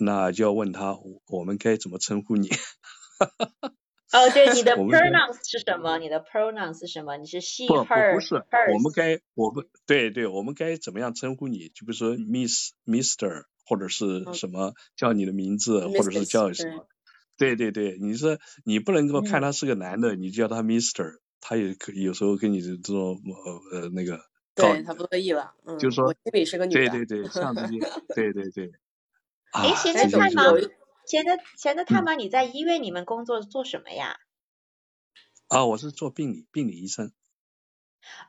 Speaker 4: 那就要问他，我们该怎么称呼你？[laughs] [laughs]
Speaker 2: 哦，对，你的 pronouns 是什么？你的 pronouns 是什么？你是 she her
Speaker 4: 不是，我们该我们对对，我们该怎么样称呼你？就比如说 Miss Mister 或者是什么叫你的名字，或者是叫什么？对对对，你说你不能够看他是个男的，你叫他 Mister，他也可有时候跟你的这种呃呃那个，
Speaker 1: 对他不乐意了，嗯，
Speaker 4: 就说
Speaker 1: 我心里是个女的，
Speaker 4: 对对对，像这些，对对对。
Speaker 2: 哎，现在太忙。闲的闲的太忙，你在医院里面工作做什么呀？
Speaker 4: 啊，我是做病理病理医生。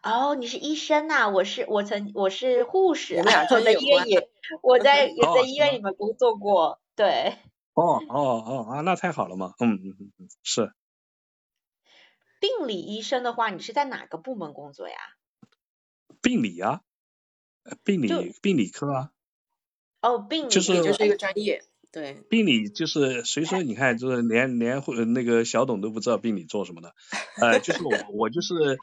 Speaker 2: 哦，你是医生呐？我是我曾我是护士，
Speaker 1: 我
Speaker 2: 在医院也我在也在医院里面工作过，对。[laughs]
Speaker 4: 哦哦哦啊，那太好了嘛，嗯嗯嗯嗯，是。
Speaker 2: 病理医生的话，你是在哪个部门工作呀？
Speaker 4: 病理啊，病理病理科啊。
Speaker 2: 哦，病理
Speaker 4: 就是
Speaker 1: 就是一个专业。对，
Speaker 4: 病理就是谁说你看，就是连连那个小董都不知道病理做什么的，[laughs] 呃，就是我我就是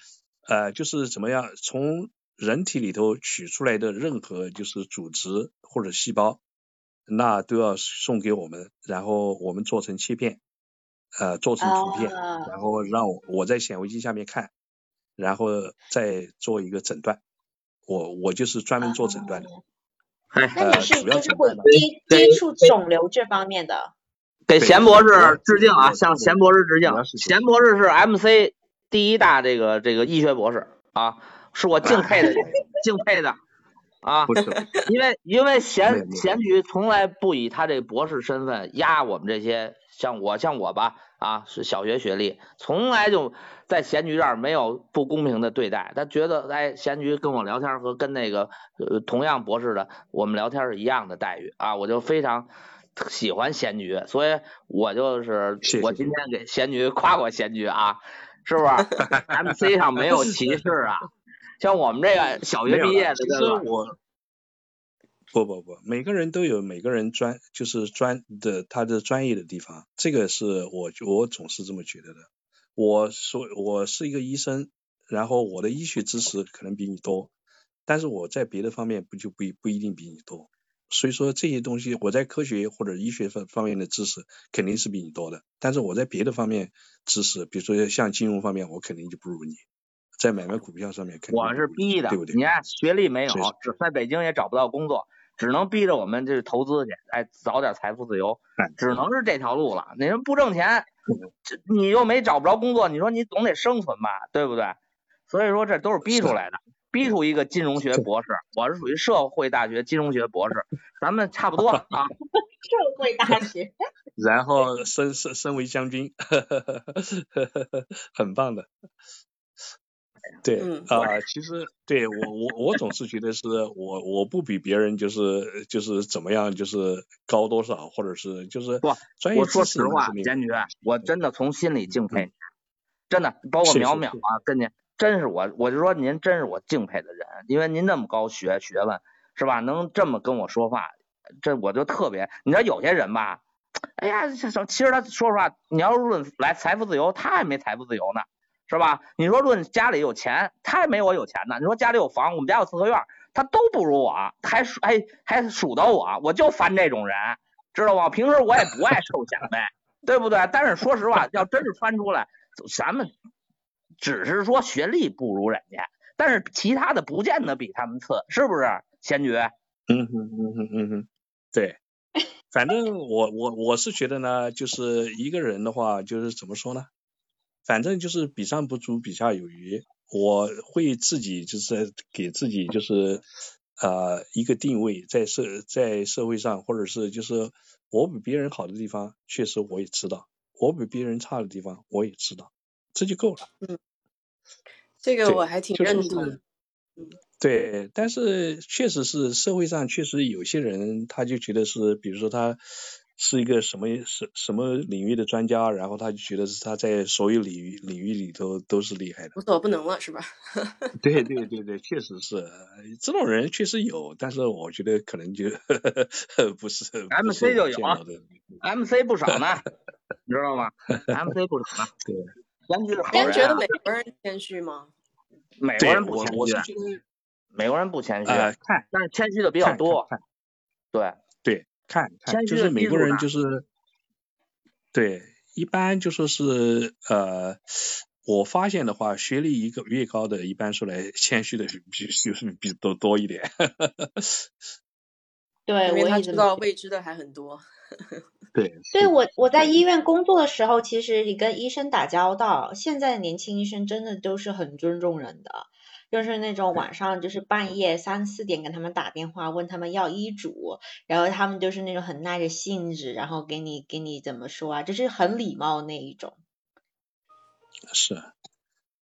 Speaker 4: 呃就是怎么样从人体里头取出来的任何就是组织或者细胞，那都要送给我们，然后我们做成切片，呃做成图片，然后让我我在显微镜下面看，然后再做一个诊断，我我就是专门做诊断的。
Speaker 2: 那你是就是会接接触肿瘤这方面的？
Speaker 3: 给贤博士致敬啊！向贤博士致敬。贤博士是 MC 第一大这个这个医学博士啊，是我敬佩的 [laughs] 敬佩的啊，
Speaker 4: 不是，[laughs]
Speaker 3: 因为因为贤贤局从来不以他这博士身份压我们这些，像我像我吧啊是小学学历，从来就在贤局这儿没有不公平的对待，他觉得哎贤局跟我聊天和跟那个呃同样博士的我们聊天是一样的待遇。啊，我就非常喜欢贤局，所以我就是我今天给贤局夸夸贤局啊，是不是？[laughs] MC 上没有歧视啊。像我们这个小学毕业的，
Speaker 4: 其实我不不不，每个人都有每个人专就是专的他的专业的地方，这个是我我总是这么觉得的。我说我是一个医生，然后我的医学知识可能比你多，但是我在别的方面不就不不一定比你多。所以说这些东西我在科学或者医学方方面的知识肯定是比你多的，但是我在别的方面知识，比如说像金融方面，我肯定就不如你。在买卖股票上面，
Speaker 3: 我是逼的，
Speaker 4: 对不对？
Speaker 3: 你看学历没有，只在北京也找不到工作，只能逼着我们这投资去，哎，早点财富自由，只能是这条路了。你说不挣钱，这你又没找不着工作，你说你总得生存吧，对不对？所以说这都是逼出来的，逼出一个金融学博士，我是属于社会大学金融学博士，咱们差不多啊。[laughs]
Speaker 2: 社会大学，[laughs]
Speaker 4: 然后升升升为将军，[laughs] 很棒的。对啊，其实对我我我总是觉得是我我不比别人就是就是怎么样就是高多少，或者是就是
Speaker 3: 不
Speaker 4: 专业
Speaker 3: 我说实话，坚决，我真的从心里敬佩，真的，包括淼淼啊，跟您真是我我就说您真是我敬佩的人，因为您那么高学学问是吧？能这么跟我说话，这我就特别。你知道有些人吧，哎呀，其实他说实话，你要论来财富自由，他还没财富自由呢。是吧？你说论家里有钱，他还没我有钱呢。你说家里有房，我们家有四合院，他都不如我，还还还数到我，我就烦这种人，知道吗？平时我也不爱臭显呗，对不对？但是说实话，要真是翻出来，咱们只是说学历不如人家，但是其他的不见得比他们次，是不是？贤爵？
Speaker 4: 嗯哼嗯哼嗯哼，对，反正我我我是觉得呢，就是一个人的话，就是怎么说呢？反正就是比上不足，比下有余。我会自己就是给自己就是呃一个定位，在社在社会上，或者是就是我比别人好的地方，确实我也知道；我比别人差的地方，我也知道，这就够了。
Speaker 1: 嗯，这个我还挺认同。
Speaker 4: 嗯，对，但是确实是社会上确实有些人，他就觉得是，比如说他。是一个什么什什么领域的专家，然后他就觉得是他在所有领域领域里头都是厉害的，
Speaker 1: 无所不能了，是吧？[laughs]
Speaker 4: 对对对对，确实是这种人确实有，但是我觉得可能就 [laughs] 不是
Speaker 3: MC 就有，MC 不少呢，你知道吗？MC 不少呢。[laughs]
Speaker 4: 对，
Speaker 3: 谦虚是好
Speaker 1: 人。觉得美国人谦虚吗？
Speaker 3: 美国人不谦虚，美国人不谦虚，但是谦虚的比较多。对。
Speaker 4: 看看，就是美国人就是，对，一般就说是呃，我发现的话，学历一个越高的，一般说来谦虚的比就是比多多一点。[laughs]
Speaker 2: 对，
Speaker 1: 因为他知道未知的还很多。
Speaker 4: 对。[laughs]
Speaker 2: 对我我在医院工作的时候，其实你跟医生打交道，现在的年轻医生真的都是很尊重人的。就是那种晚上就是半夜三四点给他们打电话问他们要医嘱，然后他们就是那种很耐着性子，然后给你给你怎么说啊，就是很礼貌那一种。
Speaker 4: 是，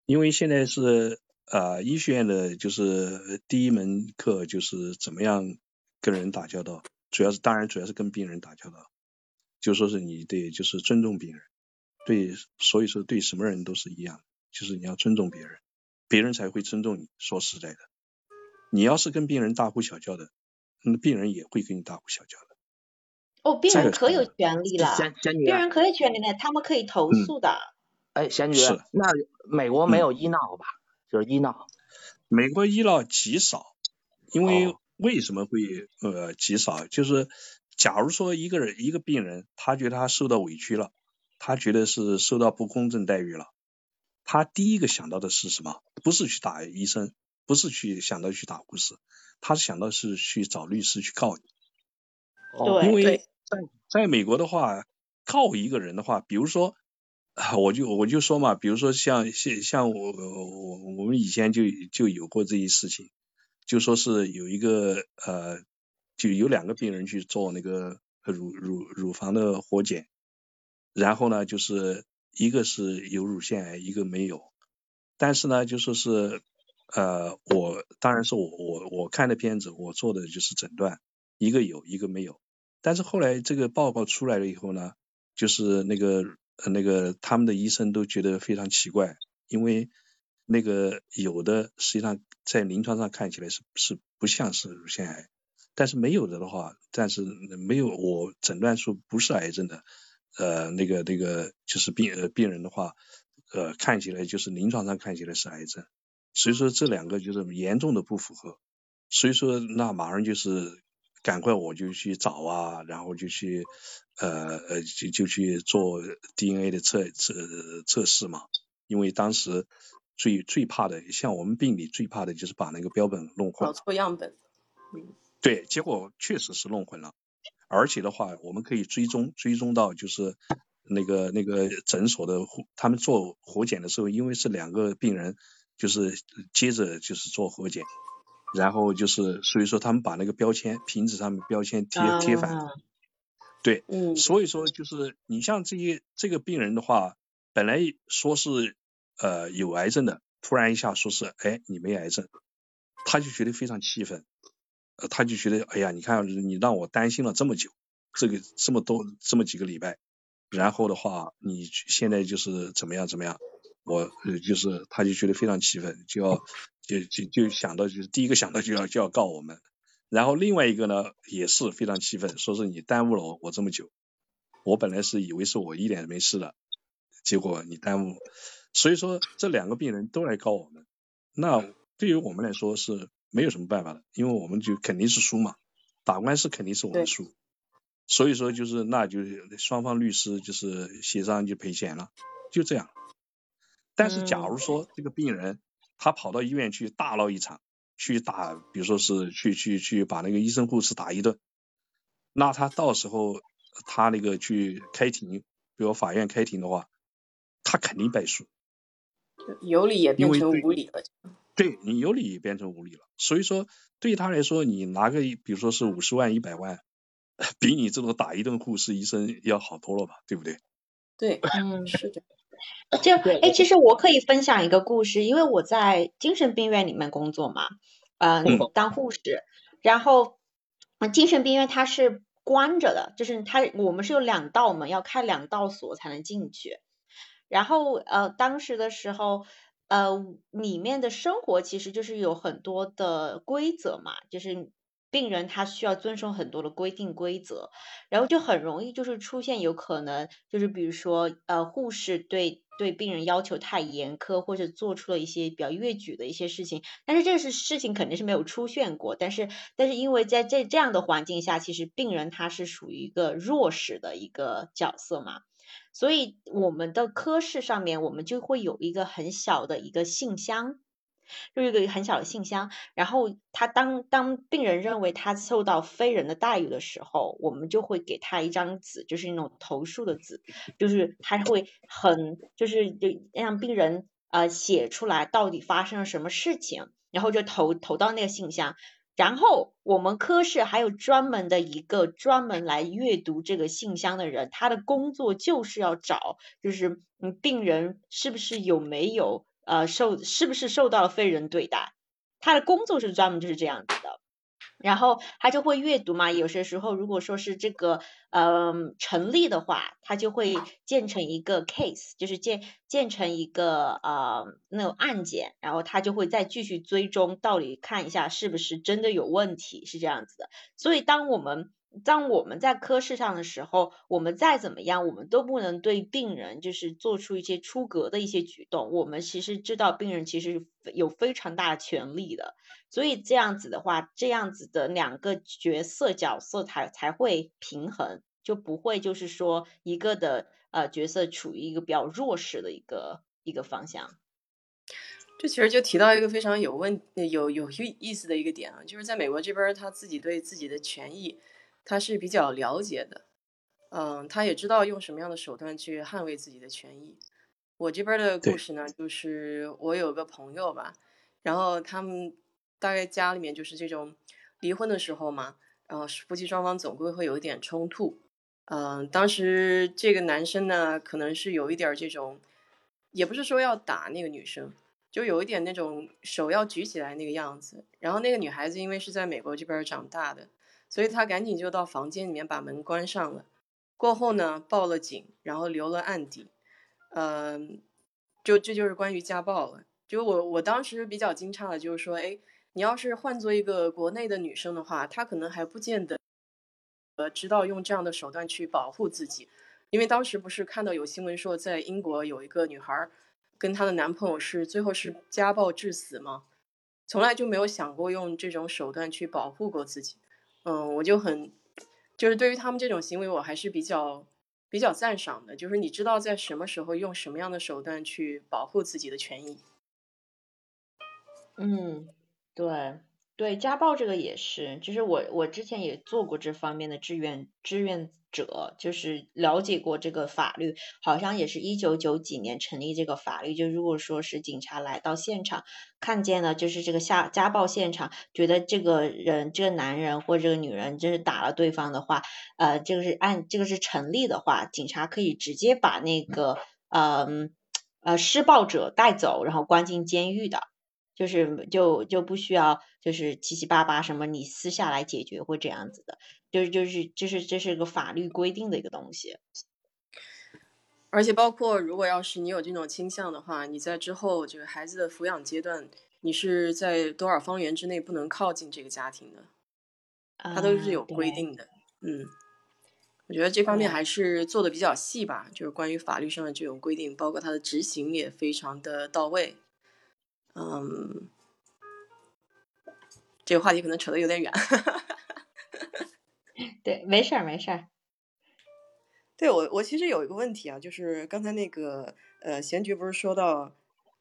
Speaker 4: 因为现在是呃医学院的就是第一门课就是怎么样跟人打交道，主要是当然主要是跟病人打交道，就说是你得就是尊重病人，对，所以说对什么人都是一样，就是你要尊重别人。别人才会尊重你。说实在的，你要是跟病人大呼小叫的，那病人也会跟你大呼小叫的。
Speaker 2: 哦，病人可有权利了，病人可有权利的，他们可以投诉的。
Speaker 3: 哎，贤女，那美国没有医闹吧？就是医闹。
Speaker 4: 美国医闹极少，因为为什么会呃极少？就是假如说一个人一个病人，他觉得他受到委屈了，他觉得是受到不公正待遇了。他第一个想到的是什么？不是去打医生，不是去想到去打护士，他是想到是去找律师去告你。
Speaker 2: 对，
Speaker 4: 因为在在美国的话，告一个人的话，比如说，我就我就说嘛，比如说像像像我我我们以前就就有过这些事情，就说是有一个呃，就有两个病人去做那个乳乳乳房的活检，然后呢，就是一个是有乳腺癌，一个没有，但是呢，就说是呃，我当然是我我我看的片子，我做的就是诊断，一个有一个没有，但是后来这个报告出来了以后呢，就是那个那个他们的医生都觉得非常奇怪，因为。那个有的实际上在临床上看起来是是不像是乳腺癌，但是没有的的话，但是没有我诊断出不是癌症的，呃，那个那个就是病呃病人的话，呃看起来就是临床上看起来是癌症，所以说这两个就是严重的不符合，所以说那马上就是赶快我就去找啊，然后就去呃呃就就去做 DNA 的测测测试嘛，因为当时。最最怕的，像我们病理最怕的就是把那个标本弄混，
Speaker 1: 搞错样本。
Speaker 4: 嗯，对，结果确实是弄混了，而且的话，我们可以追踪追踪到就是那个那个诊所的他们做活检的时候，因为是两个病人，就是接着就是做活检，然后就是所以说他们把那个标签瓶子上面标签贴贴反，对，
Speaker 1: 嗯，
Speaker 4: 所以说就是你像这些这个病人的话，本来说是。呃，有癌症的，突然一下说是，哎，你没癌症，他就觉得非常气愤，他就觉得，哎呀，你看你让我担心了这么久，这个这么多这么几个礼拜，然后的话，你现在就是怎么样怎么样，我就是他就觉得非常气愤，就要就就就想到就是第一个想到就要就要告我们，然后另外一个呢也是非常气愤，说是你耽误了我我这么久，我本来是以为是我一点没事的，结果你耽误。所以说这两个病人都来告我们，那对于我们来说是没有什么办法的，因为我们就肯定是输嘛，打官司肯定是我们输，所以说就是那就双方律师就是协商就赔钱了，就这样。但是假如说这个病人他跑到医院去大闹一场，去打，比如说是去去去把那个医生护士打一顿，那他到时候他那个去开庭，比如法院开庭的话，他肯定败诉。
Speaker 1: 有理也变成无理了，
Speaker 4: 对你有理也变成无理了。所以说，对他来说，你拿个比如说是五十万、一百万，[laughs] 比你这种打一顿护士医生要好多了吧？对不对？
Speaker 1: 对，嗯，[laughs] 是的。
Speaker 2: 就哎，其实我可以分享一个故事，因为我在精神病院里面工作嘛，嗯，当护士，然后精神病院它是关着的，就是它我们是有两道门，要开两道锁才能进去。然后呃，当时的时候，呃，里面的生活其实就是有很多的规则嘛，就是病人他需要遵守很多的规定规则，然后就很容易就是出现有可能就是比如说呃，护士对对病人要求太严苛，或者做出了一些比较越矩的一些事情，但是这是事情肯定是没有出现过，但是但是因为在这这样的环境下，其实病人他是属于一个弱势的一个角色嘛。所以我们的科室上面，我们就会有一个很小的一个信箱，就是一个很小的信箱。然后他当当病人认为他受到非人的待遇的时候，我们就会给他一张纸，就是那种投诉的纸，就是他会很就是就让病人呃写出来到底发生了什么事情，然后就投投到那个信箱。然后我们科室还有专门的一个专门来阅读这个信箱的人，他的工作就是要找，就是嗯，病人是不是有没有呃受，是不是受到了非人对待，他的工作是专门就是这样子的。然后他就会阅读嘛，有些时候如果说是这个呃成立的话，他就会建成一个 case，就是建建成一个呃那种案件，然后他就会再继续追踪，到底看一下是不是真的有问题，是这样子的。所以当我们当我们在科室上的时候，我们再怎么样，我们都不能对病人就是做出一些出格的一些举动。我们其实知道病人其实有非常大的权利的。所以这样子的话，这样子的两个角色角色才才会平衡，就不会就是说一个的呃角色处于一个比较弱势的一个一个方向。
Speaker 1: 这其实就提到一个非常有问有有意意思的一个点啊，就是在美国这边他自己对自己的权益他是比较了解的，嗯，他也知道用什么样的手段去捍卫自己的权益。我这边的故事呢，就是我有个朋友吧，然后他们。大概家里面就是这种离婚的时候嘛，然后夫妻双方总归会有一点冲突。嗯，当时这个男生呢，可能是有一点这种，也不是说要打那个女生，就有一点那种手要举起来那个样子。然后那个女孩子因为是在美国这边长大的，所以她赶紧就到房间里面把门关上了。过后呢，报了警，然后留了案底。嗯，就这就是关于家暴了。就我我当时比较惊诧的，就是说，哎，你要是换做一个国内的女生的话，她可能还不见得。呃，知道用这样的手段去保护自己，因为当时不是看到有新闻说，在英国有一个女孩跟她的男朋友是最后是家暴致死吗？从来就没有想过用这种手段去保护过自己。嗯，我就很，就是对于他们这种行为，我还是比较比较赞赏的。就是你知道在什么时候用什么样的手段去保护自己的权益。
Speaker 2: 嗯，对。对家暴这个也是，就是我我之前也做过这方面的志愿志愿者，就是了解过这个法律，好像也是一九九几年成立这个法律。就如果说是警察来到现场，看见了就是这个下家暴现场，觉得这个人这个男人或这个女人就是打了对方的话，呃，这个是按这个是成立的话，警察可以直接把那个呃呃施暴者带走，然后关进监狱的。就是就就不需要就是七七八八什么你私下来解决或这样子的，就是就是这是这是个法律规定的一个东西，
Speaker 1: 而且包括如果要是你有这种倾向的话，你在之后这个孩子的抚养阶段，你是在多少方圆之内不能靠近这个家庭的，它都是有规定的。嗯，我觉得这方面还是做的比较细吧，就是关于法律上的这种规定，包括它的执行也非常的到位。嗯，这个话题可能扯得有点远。[laughs] [laughs]
Speaker 2: 对，没事儿，没事儿。
Speaker 1: 对我，我其实有一个问题啊，就是刚才那个呃，贤菊不是说到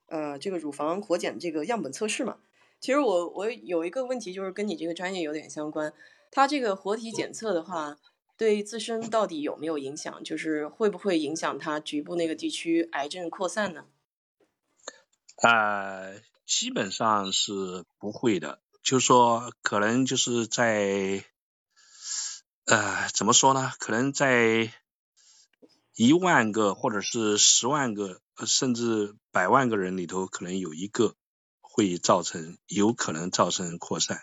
Speaker 1: 呃，这个乳房活检这个样本测试嘛？其实我我有一个问题，就是跟你这个专业有点相关。它这个活体检测的话，对自身到底有没有影响？就是会不会影响它局部那个地区癌症扩散呢？
Speaker 4: 呃，基本上是不会的，就是说可能就是在，呃，怎么说呢？可能在一万个或者是十万个，甚至百万个人里头，可能有一个会造成，有可能造成扩散，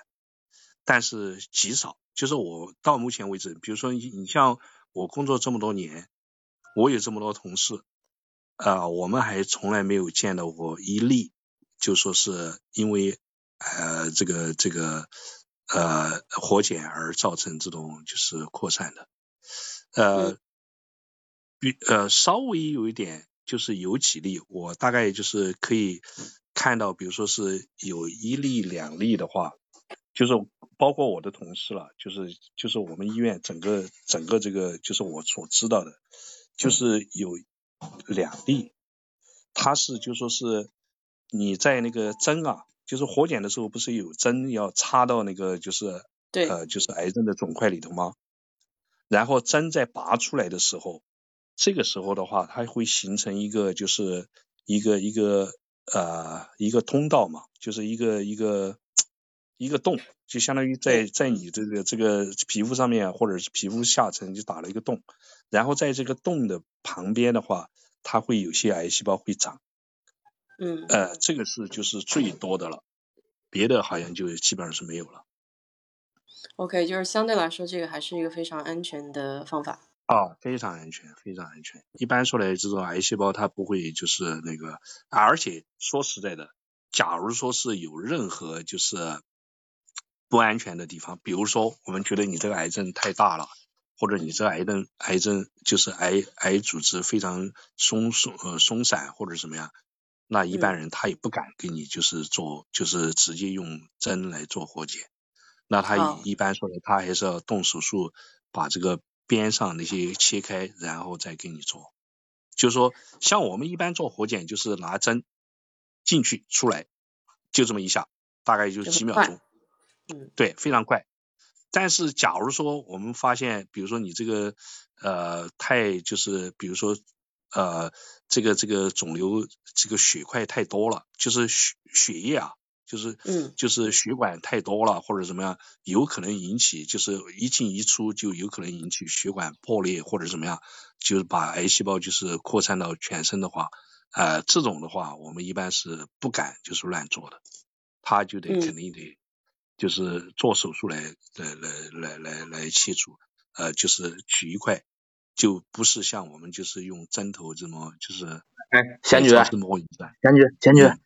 Speaker 4: 但是极少。就是我到目前为止，比如说你你像我工作这么多年，我有这么多同事。啊，我们还从来没有见到过一例，就说是因为呃这个这个呃活检而造成这种就是扩散的，呃，比呃稍微有一点就是有几例，我大概就是可以看到，比如说是有一例两例的话，就是包括我的同事了，就是就是我们医院整个整个这个就是我所知道的，就是有。两例，他是就说是你在那个针啊，就是活检的时候不是有针要插到那个就是
Speaker 1: 对
Speaker 4: 呃就是癌症的肿块里头吗？然后针在拔出来的时候，这个时候的话，它会形成一个就是一个一个呃一个通道嘛，就是一个一个一个洞，就相当于在在你这个这个皮肤上面或者是皮肤下层就打了一个洞。然后在这个洞的旁边的话，它会有些癌细胞会长，
Speaker 1: 嗯，
Speaker 4: 呃，这个是就是最多的了，别的好像就基本上是没有了。
Speaker 1: OK，就是相对来说，这个还是一个非常安全的方法。
Speaker 4: 啊，非常安全，非常安全。一般说来，这种癌细胞它不会就是那个，而且说实在的，假如说是有任何就是不安全的地方，比如说我们觉得你这个癌症太大了。或者你这癌症癌症就是癌癌组织非常松松呃松散或者什么样，那一般人他也不敢给你就是做就是直接用针来做活检，那他一般说的他还是要动手术把这个边上那些切开然后再给你做，就是说像我们一般做活检就是拿针进去出来就这么一下，大概就几秒钟，
Speaker 1: 嗯，
Speaker 4: 对，非常快。但是，假如说我们发现，比如说你这个呃太就是，比如说呃这个这个肿瘤这个血块太多了，就是血血液啊，就是嗯就是血管太多了或者怎么样，有可能引起就是一进一出就有可能引起血管破裂或者怎么样，就是把癌细胞就是扩散到全身的话，呃，这种的话我们一般是不敢就是乱做的，他就得肯定得就是做手术来来来来来来切除，呃，就是取一块。就不是像我们就是用针头这么就是，
Speaker 3: 哎，先决，先决，先决，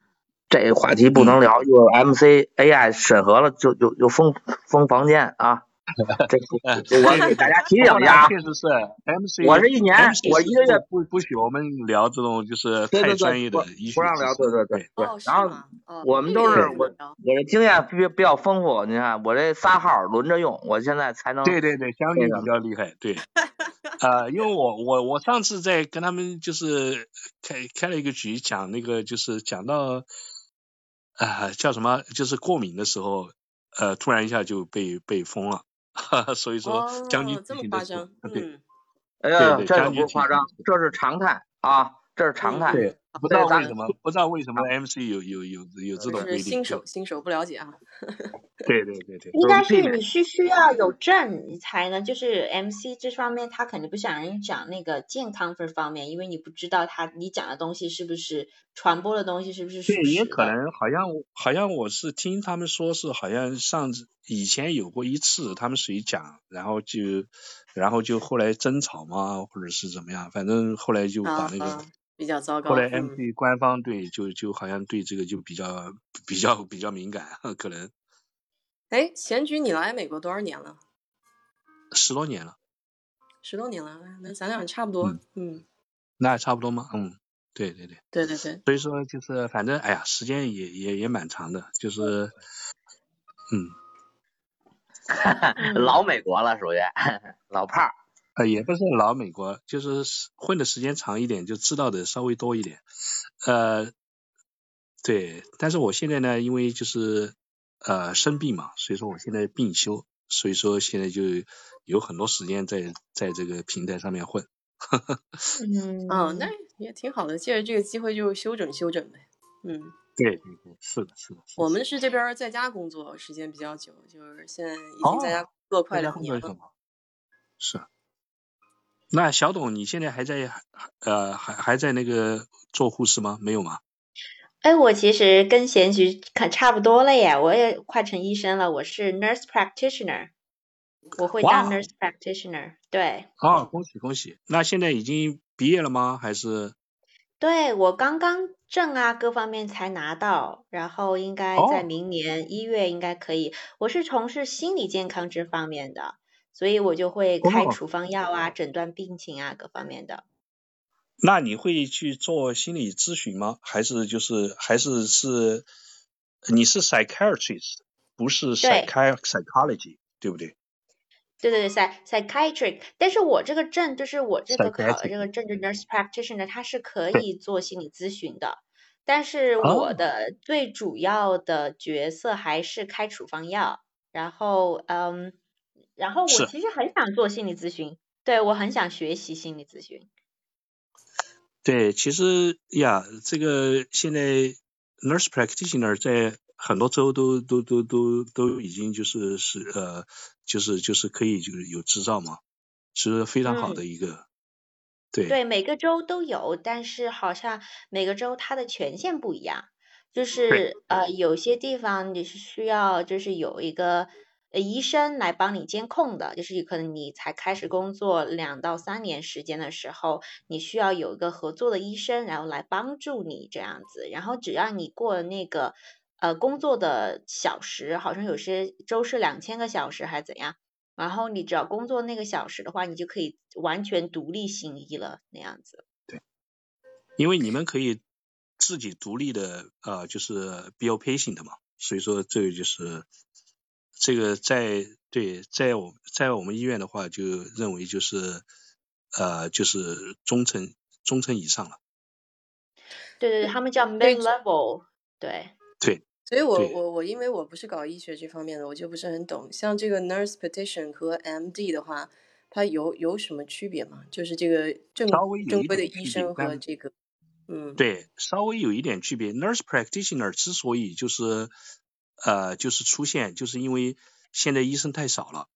Speaker 3: 这话题不能聊，一会儿 M C A I 审核了就就就封封房间啊。[laughs] [laughs] 这我给大家提醒一下，
Speaker 4: 确实是 M C，
Speaker 3: 我这一年，我一个月
Speaker 4: 不不许我们聊这种就是太专业的医
Speaker 3: 学，不让聊，对对对对。然后我们都是我我的经验比比较丰富，你看我这仨号轮着用，我现在才能
Speaker 4: 对对对，相对比较厉害，对。[laughs] 啊，因为我我我上次在跟他们就是开开了一个局，讲那个就是讲到啊叫什么，就是过敏的时候，呃突然一下就被被封了，[laughs] 所以说将军
Speaker 1: 这么夸张，
Speaker 4: 对，
Speaker 3: 哎呀，这不夸张，这是常态啊。这是常态，
Speaker 4: 对，不知道为什么，不知道为什么 MC 有有有有这种规定。
Speaker 1: 新手新手不了解啊。[laughs]
Speaker 4: 对对对对。
Speaker 2: 应该是你是需要有证，你才能就是 MC 这方面，他肯定不想让你讲那个健康这方面，因为你不知道他你讲的东西是不是传播的东西是不是属
Speaker 4: 实。对，也可能好像好像我是听他们说是好像上次以前有过一次，他们谁讲，然后就然后就后来争吵嘛，或者是怎么样，反正后来就把那个。
Speaker 1: 比较糟糕。
Speaker 4: 后来 M C 官方对就就好像对这个就比较比较比较敏感，可能。
Speaker 1: 哎，贤菊，你来美国多少年了？
Speaker 4: 十多年了。
Speaker 1: 十多年了，那咱俩差不多，
Speaker 4: 嗯。那还差不多吗？嗯，对对对。
Speaker 1: 对对对。
Speaker 4: 所以说就是反正哎呀，时间也也也蛮长的，就是嗯。[laughs]
Speaker 3: 老美国了，属于 [laughs] 老炮儿。
Speaker 4: 呃，也不是老美国，就是混的时间长一点，就知道的稍微多一点。呃，对，但是我现在呢，因为就是呃生病嘛，所以说我现在病休，所以说现在就有很多时间在在这个平台上面混。
Speaker 1: 嗯，哦，那也挺好的，借着这个机会就休整休整呗。嗯，
Speaker 4: 对对对，是的，是的。
Speaker 1: 我们是这边在家工作时间比较久，就是现在已经在家做快两年了。
Speaker 4: 是。那小董，你现在还在呃还还在那个做护士吗？没有吗？
Speaker 2: 哎，我其实跟贤菊可差不多了耶，我也快成医生了，我是 nurse practitioner，我会当 nurse practitioner，对。
Speaker 4: 好，恭喜恭喜！那现在已经毕业了吗？还是？
Speaker 2: 对，我刚刚证啊各方面才拿到，然后应该在明年一月应该可以。我是从事心理健康这方面的。所以我就会开处方药啊，诊断病情啊，各方面的。
Speaker 4: 那你会去做心理咨询吗？还是就是还是是你是 psychiatrist，不是 psychology，对不对？
Speaker 2: 对对对，psychiatric。但是我这个证就是我这个考的这个证，就 nurse practitioner，它是可以做心理咨询的。但是我的最主要的角色还是开处方药，然后嗯。然后我其实很想做心理咨询，对我很想学习心理咨询。
Speaker 4: 对，其实呀，这个现在 nurse practitioner 在很多州都都都都都已经就是是呃，就是就是可以就是有执照嘛，是非常好的一个。对。
Speaker 2: 对，每个州都有，但是好像每个州它的权限不一样，就是呃，有些地方你是需要就是有一个。呃，医生来帮你监控的，就是可能你才开始工作两到三年时间的时候，你需要有一个合作的医生，然后来帮助你这样子。然后只要你过了那个呃工作的小时，好像有些周是两千个小时还是怎样，然后你只要工作那个小时的话，你就可以完全独立行医了那样子。
Speaker 4: 对，因为你们可以自己独立的呃，就是标配型的嘛，所以说这个就是。这个在对在我在我们医院的话，就认为就是呃就是中层中层以上了。
Speaker 2: 对对对，他们叫 mid level，对。
Speaker 4: 对。
Speaker 1: 所以我我我因为我不是搞医学这方面的，我就不是很懂。像这个 nurse petition 和 MD 的话，它有有什么区别吗？就是这个正正规的医生和这个嗯，
Speaker 4: 对，稍微有一点区别。Nurse practitioner 之所以就是呃就是出现，就是因为现在医生太少了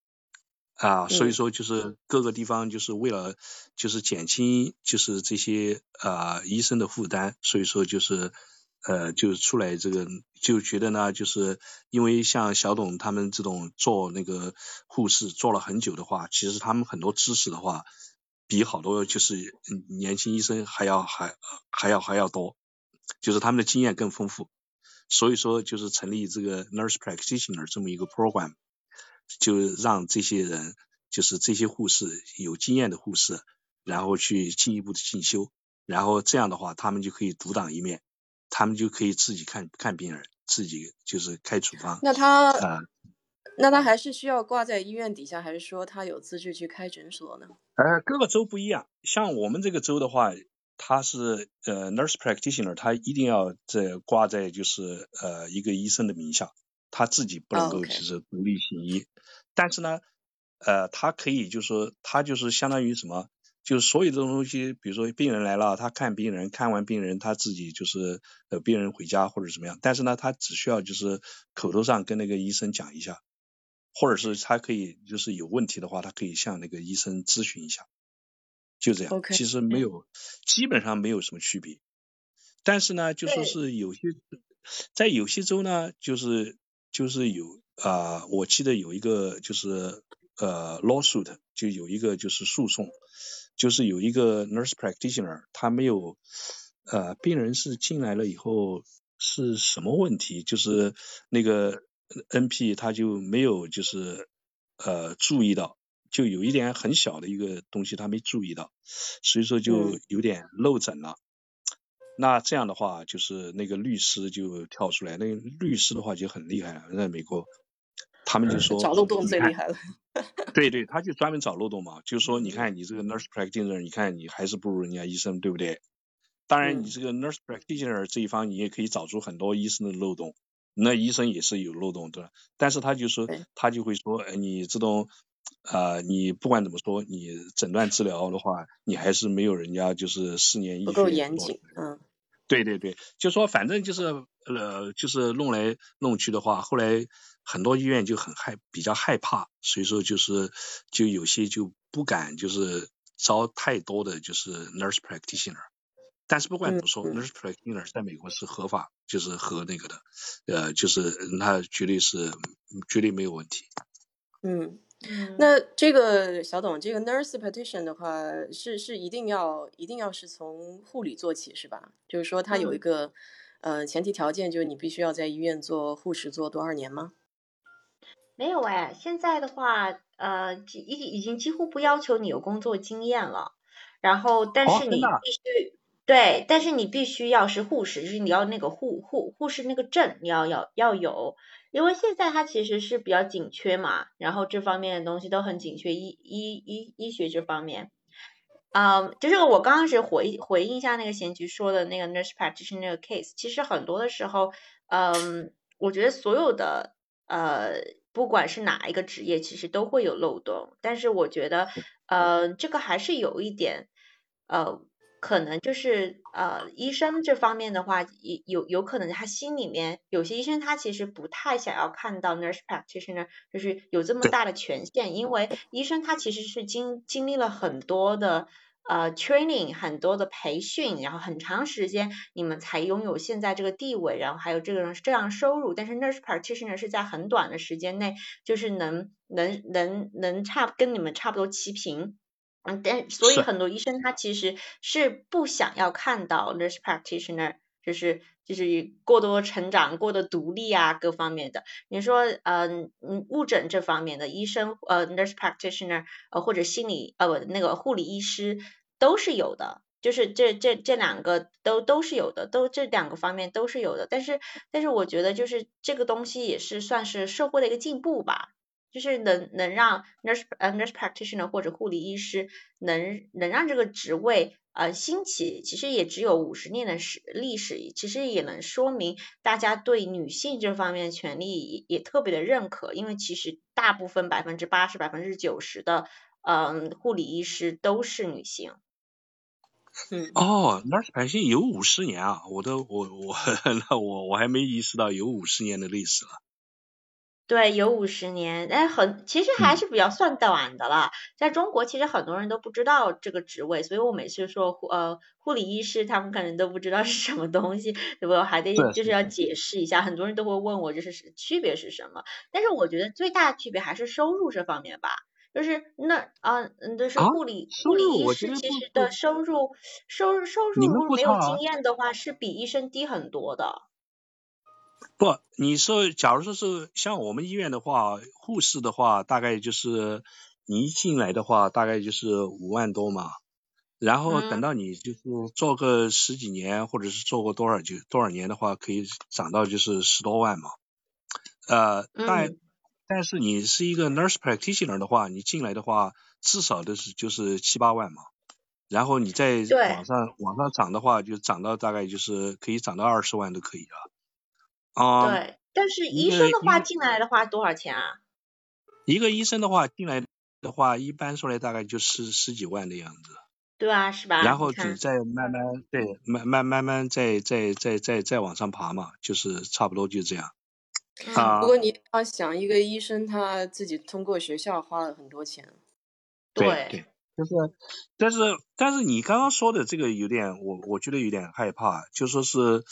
Speaker 4: 啊，所以说就是各个地方就是为了就是减轻就是这些呃医生的负担，所以说就是呃就出来这个就觉得呢，就是因为像小董他们这种做那个护士做了很久的话，其实他们很多知识的话。比好多就是年轻医生还要还还要还要多，就是他们的经验更丰富，所以说就是成立这个 nurse practitioner 这么一个 program，就让这些人就是这些护士有经验的护士，然后去进一步的进修，然后这样的话他们就可以独当一面，他们就可以自己看看病人，自己就是开处方。
Speaker 1: 那他啊。那他还是需要挂在医院底下，还是说他有资质去开诊所呢？
Speaker 4: 呃，各个州不一样。像我们这个州的话，他是呃 nurse practitioner，他一定要在挂在就是呃一个医生的名下，他自己不能够就是独立行医。但是呢，呃，他可以就是说，他就是相当于什么？就是所有的东西，比如说病人来了，他看病人，看完病人他自己就是呃病人回家或者怎么样。但是呢，他只需要就是口头上跟那个医生讲一下。或者是他可以，就是有问题的话，他可以向那个医生咨询一下，就这样。其实没有，基本上没有什么区别。但是呢，就说是有些在有些州呢，就是就是有啊，我记得有一个就是呃 lawsuit，就有一个就是诉讼，就是有一个 nurse practitioner，他没有呃病人是进来了以后是什么问题，就是那个。N.P. 他就没有就是呃注意到，就有一点很小的一个东西他没注意到，所以说就有点漏诊了。那这样的话，就是那个律师就跳出来，那个律师的话就很厉害了，在美国，他们就说
Speaker 1: 找漏洞最厉害了。
Speaker 4: 对对，他就专门找漏洞嘛，就是说你看你这个 nurse practitioner，你看你还是不如人家医生，对不对？当然你这个 nurse practitioner 这一方，你也可以找出很多医生的漏洞。那医生也是有漏洞的，但是他就说，他就会说，哎，你这种，啊，你不管怎么说，你诊断治疗的话，你还是没有人家就是四年医学
Speaker 1: 不够严谨，嗯，
Speaker 4: 对对对，就说反正就是呃，就是弄来弄去的话，后来很多医院就很害，比较害怕，所以说就是就有些就不敢就是招太多的就是 nurse practitioner。但是不管怎么说，nurse practitioner 在美国是合法，就是和那个的，呃，就是那绝对是绝对没有问题。
Speaker 1: 嗯，那这个小董，这个 nurse practitioner 的话，是是一定要一定要是从护理做起是吧？就是说他有一个呃前提条件，就是你必须要在医院做护士做多少年吗？
Speaker 2: 没有哎，现在的话，呃，已已经几乎不要求你有工作经验了，然后但是你必须。对，但是你必须要是护士，就是你要那个护护护士那个证，你要要要有，因为现在它其实是比较紧缺嘛，然后这方面的东西都很紧缺，医医医医学这方面，嗯，就是我刚开始回回应一下那个贤菊说的那个 nurse practitioner 那个 case，其实很多的时候，嗯，我觉得所有的呃，不管是哪一个职业，其实都会有漏洞，但是我觉得，呃，这个还是有一点，呃。可能就是呃，医生这方面的话，有有有可能他心里面有些医生他其实不太想要看到 nurse practitioner 就是有这么大的权限，因为医生他其实是经经历了很多的呃 training，很多的培训，然后很长时间你们才拥有现在这个地位，然后还有这个这样收入，但是 nurse practitioner 是在很短的时间内就是能能能能差跟你们差不多齐平。嗯，但所以很多医生他其实是不想要看到 nurse practitioner，就是就是过多成长、过多独立啊各方面的。你说，嗯嗯，误诊这方面的医生，呃，nurse practitioner，呃或者心理呃不那个护理医师都是有的，就是这这这两个都都是有的，都这两个方面都是有的。但是但是我觉得就是这个东西也是算是社会的一个进步吧。就是能能让 nurse 呃 nurse practitioner 或者护理医师能能让这个职位呃兴起，其实也只有五十年的史历史，其实也能说明大家对女性这方面的权利也也特别的认可，因为其实大部分百分之八十百分之九十的嗯护理医师都是女性。
Speaker 1: 嗯。
Speaker 4: 哦，nurse practitioner 有五十年啊！我都我我 [laughs] 那我我还没意识到有五十年的历史了。
Speaker 2: 对，有五十年，哎，很其实还是比较算短的了。在中国，其实很多人都不知道这个职位，所以我每次说护呃护理医师，他们可能都不知道是什么东西，对不？还得就是要解释一下，很多人都会问我这是区别是什么。但是我觉得最大的区别还是收入这方面吧，就是那啊，嗯，就是护理护理医师其实的收入收入收入如果没有经验的话，是比医生低很多的。
Speaker 4: 不，你说，假如说是像我们医院的话，护士的话，大概就是你一进来的话，大概就是五万多嘛。然后等到你就是做个十几年，或者是做过多少就多少年的话，可以涨到就是十多万嘛。呃，但但是你是一个 nurse practitioner 的话，你进来的话，至少都是就是七八万嘛。然后你再往上往上涨的话，就涨到大概就是可以涨到二十万都可以了。
Speaker 2: 对，但是医生的话进来的话多少钱啊？
Speaker 4: 一个医生的话进来的话，一般说来大概就十十几万的样子。
Speaker 2: 对啊，是吧？
Speaker 4: 然后你再慢慢对慢慢慢慢再再再再再往上爬嘛，就是差不多就这样。
Speaker 1: 啊。不过你要想，一个医生他自己通过学校花了很多钱。
Speaker 4: 对对。就是，但是但是你刚刚说的这个有点，我我觉得有点害怕，就说是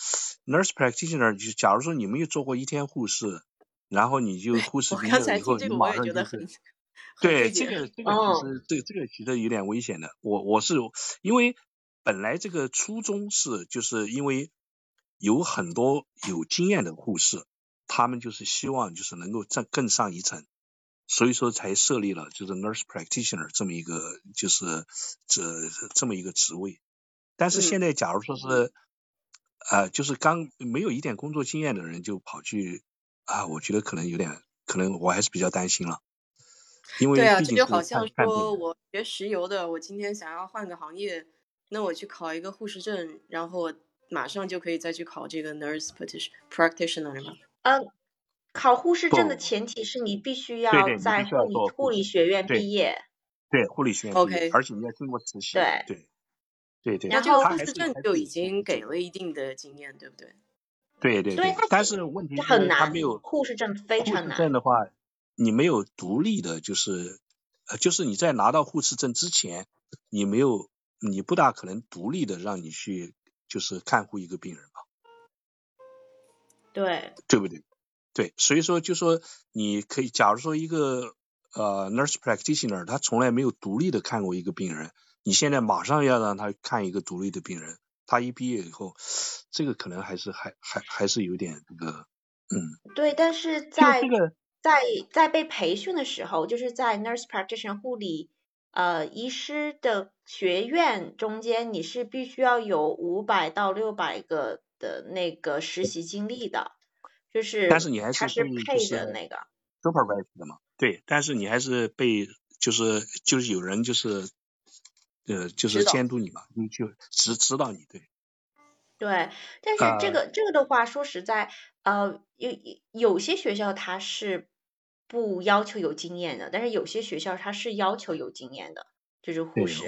Speaker 4: nurse practitioner，就假如说你没有做过一天护士，然后你就护士毕业以后，你马上就是，对这个 [laughs] 这个其实这这个其实有点危险的。我我是因为本来这个初衷是就是因为有很多有经验的护士，他们就是希望就是能够再更上一层。所以说才设立了就是 nurse practitioner 这么一个就是这这么一个职位，但是现在假如说是呃就是刚没有一点工作经验的人就跑去啊，我觉得可能有点可能我还是比较担心了，因为
Speaker 1: 对啊，这就好像说我学石油的，我今天想要换个行业，那我去考一个护士证，然后马上就可以再去考这个 nurse practitioner 了吗？
Speaker 2: 嗯。考护士证的前提是你必须要在护理护理学院毕业。
Speaker 4: 对，护理学院毕业，而且你要经过实习。对对对对。
Speaker 1: 那这个护士证就已经给了一定的经验，对不对？
Speaker 4: 对对对。但是问题
Speaker 2: 是
Speaker 4: 他没有
Speaker 2: 护士证非常难。
Speaker 4: 护士证的话，你没有独立的，就是呃，就是你在拿到护士证之前，你没有，你不大可能独立的让你去就是看护一个病人吧？
Speaker 2: 对。
Speaker 4: 对不对？对，所以说就说你可以，假如说一个呃 nurse practitioner，他从来没有独立的看过一个病人，你现在马上要让他看一个独立的病人，他一毕业以后，这个可能还是还还还是有点这个，嗯。
Speaker 2: 对，但是在在在被培训的时候，就是在 nurse practitioner 护理呃医师的学院中间，你是必须要有五百到六百个的那个实习经历的。就是，
Speaker 4: 但是你还
Speaker 2: 是配的那个
Speaker 4: supervise 的嘛？对，但是你还是被就是就是有人就是呃就是监督你嘛，你就指指导你对。
Speaker 2: 对，但是这个这个的话，说实在，呃，有有些学校它是不要求有经验的，但是有些学校它是要求有经验的。就是护士，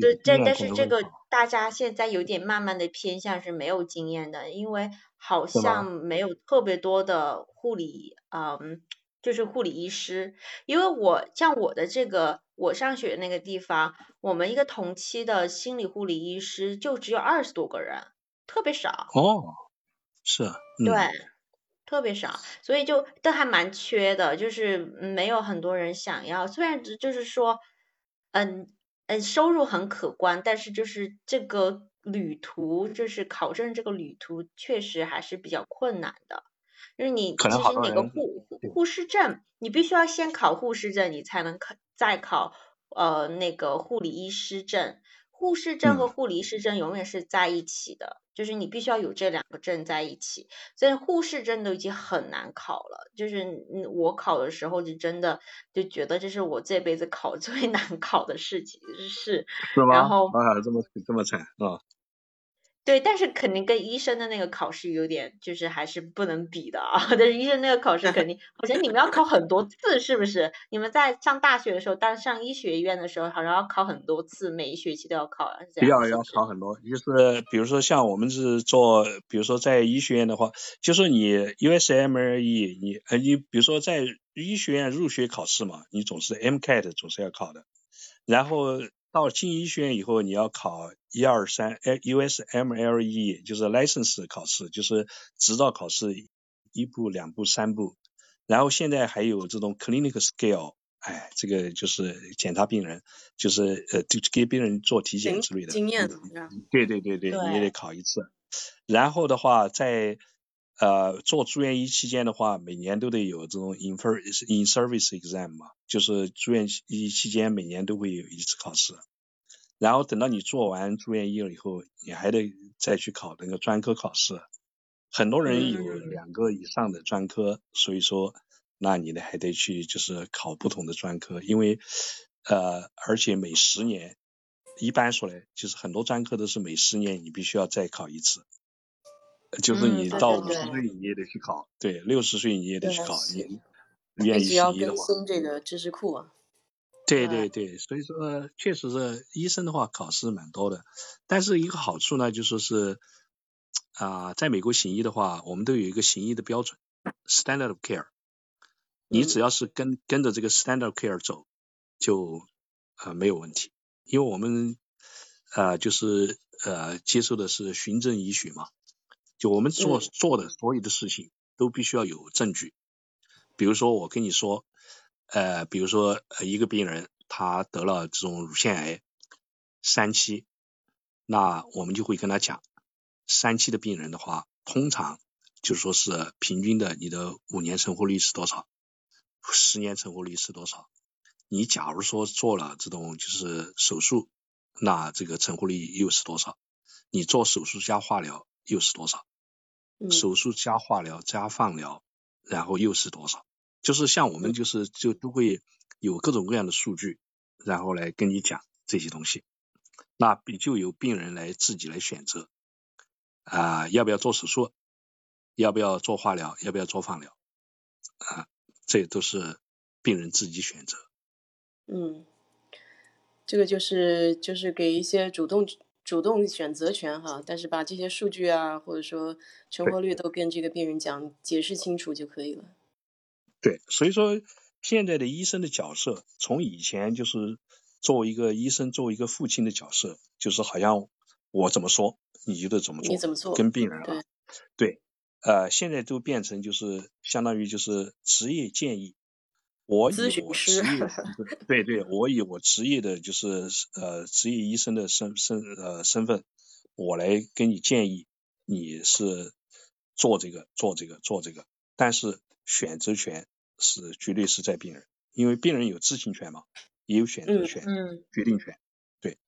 Speaker 2: 对，这但是这个大家现在有点慢慢的偏向是没有经验的，因为好像没有特别多的护理，嗯，就是护理医师。因为我像我的这个我上学那个地方，我们一个同期的心理护理医师就只有二十多个人，特别少。
Speaker 4: 哦，是，
Speaker 2: 对，特别少，所以就都还蛮缺的，就是没有很多人想要。虽然就是说，嗯。嗯，收入很可观，但是就是这个旅途，就是考证这个旅途确实还是比较困难的。就是你其实哪个护护士证，你必须要先考护士证，你才能考再考呃那个护理医师证。护士证和护理医师证永远是在一起的，就是你必须要有这两个证在一起。所以护士证都已经很难考了，就是我考的时候就真的就觉得这是我这辈子考 [laughs] 最难考的事情，是。
Speaker 4: 是吗？
Speaker 2: 然后
Speaker 4: 啊，这么这么惨啊！
Speaker 2: 对，但是肯定跟医生的那个考试有点，就是还是不能比的啊。[laughs] 但是医生那个考试肯定，好像你们要考很多次，是不是？你们在上大学的时候，当上医学院的时候，好像要考很多次，每一学期都要考，是这
Speaker 4: 样。要要考很多，就是比如说像我们是做，比如说在医学院的话，就是你 USMLE，你呃你比如说在医学院入学考试嘛，你总是 MCAT 总是要考的，然后。到进医学院以后，你要考一二三，USMLE 就是 license 考试，就是执照考试，一步、两步、三步。然后现在还有这种 clinical scale，哎，这个就是检查病人，就是呃，就给病人做体检之类的。
Speaker 1: 经验。
Speaker 4: 对对对对，你也得考一次。然后的话，在呃做住院医期间的话，每年都得有这种 in for in service exam 嘛。就是住院医期间，每年都会有一次考试，然后等到你做完住院医了以后，你还得再去考那个专科考试。很多人有两个以上的专科，所以说，那你呢还得去就是考不同的专科，因为呃，而且每十年，一般说来，就是很多专科都是每十年你必须要再考一次，就是你到五十岁你也得去考，对，六十岁你也得去考。你
Speaker 1: 一直要更新这个知识库啊。
Speaker 4: 对对对，所以说确实是医生的话考试蛮多的，但是一个好处呢，就说是啊，在美国行医的话，我们都有一个行医的标准，standard of care。你只要是跟跟着这个 standard of care 走，就呃没有问题，因为我们呃就是呃接受的是循证医学嘛，就我们做做的所有的事情都必须要有证据。比如说我跟你说，呃，比如说一个病人他得了这种乳腺癌三期，那我们就会跟他讲，三期的病人的话，通常就是说是平均的你的五年存活率是多少，十年存活率是多少？你假如说做了这种就是手术，那这个存活率又是多少？你做手术加化疗又是多少？手术加化疗加放疗，然后又是多少？就是像我们就是就都会有各种各样的数据，然后来跟你讲这些东西，那比就由病人来自己来选择啊，要不要做手术，要不要做化疗，要不要做放疗啊，这都是病人自己选择。
Speaker 1: 嗯，这个就是就是给一些主动主动选择权哈，但是把这些数据啊或者说存活率都跟这个病人讲解释清楚就可以了。
Speaker 4: 对，所以说现在的医生的角色，从以前就是作为一个医生，作为一个父亲的角色，就是好像我怎么说，你就得怎么做，
Speaker 1: 你怎么做，
Speaker 4: 跟病人啊，对，呃，现在都变成就是相当于就是职业建议，我以我职业，[laughs] 对对，我以我职业的就是呃职业医生的身身呃身份，我来给你建议，你是做这个做这个做这个，但是。选择权是绝对是在病人，因为病人有知情权嘛，也有选择权、决定权，对，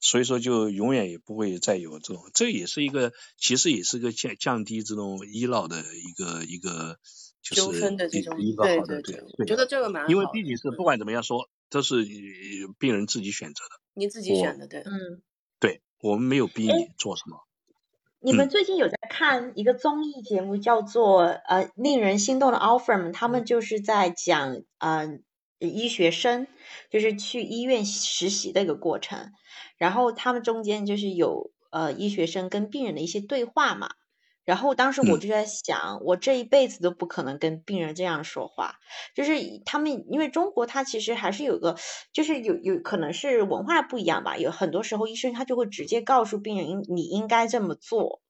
Speaker 4: 所以说就永远也不会再有这种，这也是一个，其实也是个降降低这种医闹的一个一个就是一个好的，对，
Speaker 1: 我觉得这个蛮好，
Speaker 4: 因为毕竟是不管怎么样说，都是病人自己选择的，
Speaker 1: 你自己选的，对，
Speaker 2: 嗯，
Speaker 4: 对我们没有逼你做什么。
Speaker 2: 你们最近有在看一个综艺节目，叫做呃令人心动的 offer 吗？他们就是在讲呃医学生就是去医院实习的一个过程，然后他们中间就是有呃医学生跟病人的一些对话嘛。然后当时我就在想，我这一辈子都不可能跟病人这样说话，就是他们因为中国他其实还是有个，就是有有可能是文化不一样吧，有很多时候医生他就会直接告诉病人应你应该这么做，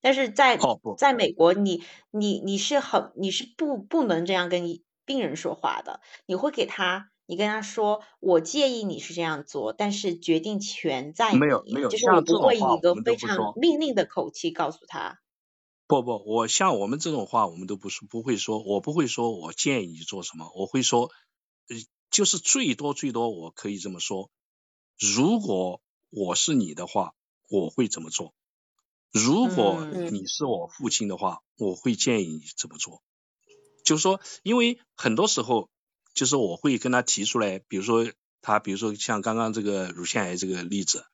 Speaker 2: 但是在在。美国你你你是很你是不不能这样跟病人说话的，你会给他你跟他说我建议你是这样做，但是决定权在你，
Speaker 4: 没有没有，
Speaker 2: 就是我不会以一个非常。命令的口气告诉他。
Speaker 4: 不不，我像我们这种话，我们都不是不会说，我不会说我建议你做什么，我会说，呃，就是最多最多我可以这么说，如果我是你的话，我会怎么做？如果你是我父亲的话，我会建议你怎么做？就是说，因为很多时候，就是我会跟他提出来，比如说他，比如说像刚刚这个乳腺癌这个例子，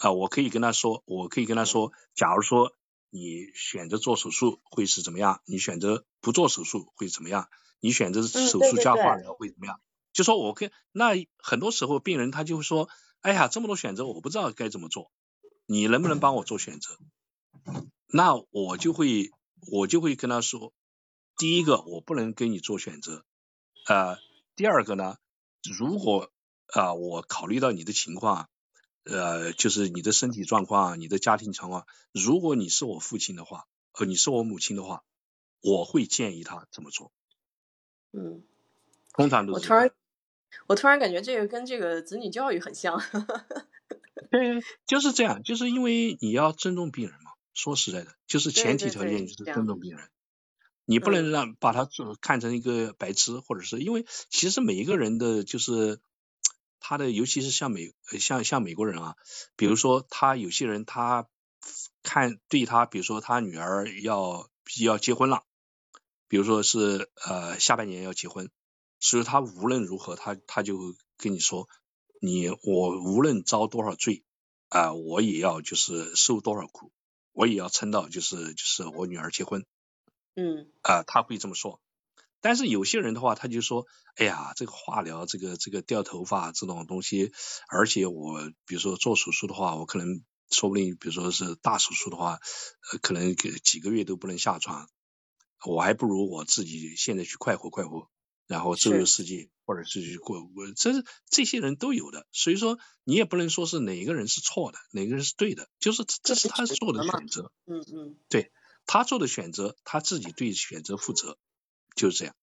Speaker 4: 啊，我可以跟他说，我可以跟他说，假如说你选择做手术会是怎么样，你选择不做手术会怎么样，你选择手术加化疗会怎么样？就说我跟那很多时候病人他就会说，哎呀，这么多选择，我不知道该怎么做，你能不能帮我做选择？那我就会我就会跟他说，第一个我不能给你做选择，呃，第二个呢，如果啊我考虑到你的情况，呃，就是你的身体状况、你的家庭情况，如果你是我父亲的话，呃，你是我母亲的话，我会建议他怎么做。
Speaker 1: 嗯，
Speaker 4: 通常都
Speaker 1: 是。我突然我突然感觉这个跟这个子女教育很像。[laughs]
Speaker 4: 对，就是这样，就是因为你要尊重病人嘛。说实在的，就是前提条件就是尊重病人，你不能让把他做看成一个白痴，或者是因为其实每一个人的就是他的，尤其是像美像像美国人啊，比如说他有些人他看对他，比如说他女儿要要结婚了，比如说是呃下半年要结婚，所以他无论如何他他就跟你说，你我无论遭多少罪啊，我也要就是受多少苦。我也要撑到，就是就是我女儿结婚，
Speaker 1: 嗯，
Speaker 4: 啊，他会这么说。但是有些人的话，他就说，哎呀，这个化疗，这个这个掉头发这种东西，而且我比如说做手术的话，我可能说不定，比如说是大手术的话，呃，可能几个月都不能下床，我还不如我自己现在去快活快活。然后周游世界，或者是去过，这这些人都有的，所以说你也不能说是哪个人是错的，哪个人是对的，就是这是他做的选择，
Speaker 1: 嗯嗯，
Speaker 4: 对他做的选择，他自己对选择负责，就是这样。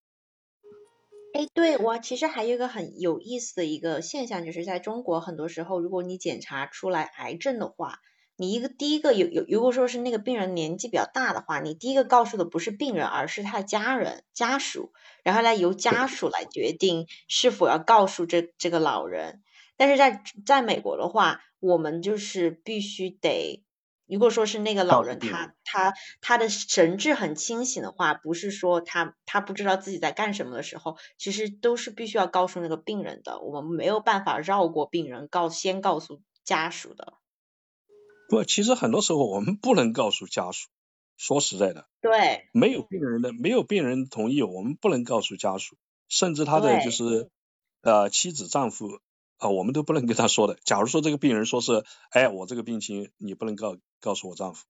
Speaker 2: 哎，对我其实还有一个很有意思的一个现象，就是在中国很多时候，如果你检查出来癌症的话。你一个第一个有有，如果说是那个病人年纪比较大的话，你第一个告诉的不是病人，而是他的家人家属，然后来由家属来决定是否要告诉这这个老人。但是在在美国的话，我们就是必须得，如果说是那个老人他他他的神志很清醒的话，不是说他他不知道自己在干什么的时候，其实都是必须要告诉那个病人的。我们没有办法绕过病人，告先告诉家属的。
Speaker 4: 不，其实很多时候我们不能告诉家属。说实在的，
Speaker 2: 对，
Speaker 4: 没有病人的，没有病人同意，我们不能告诉家属，甚至他的就是呃妻子、丈夫啊，我们都不能跟他说的。假如说这个病人说是，哎，我这个病情你不能告告诉我丈夫，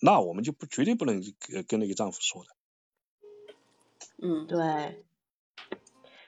Speaker 4: 那我们就不绝对不能跟那个丈夫说的。
Speaker 1: 嗯，
Speaker 2: 对，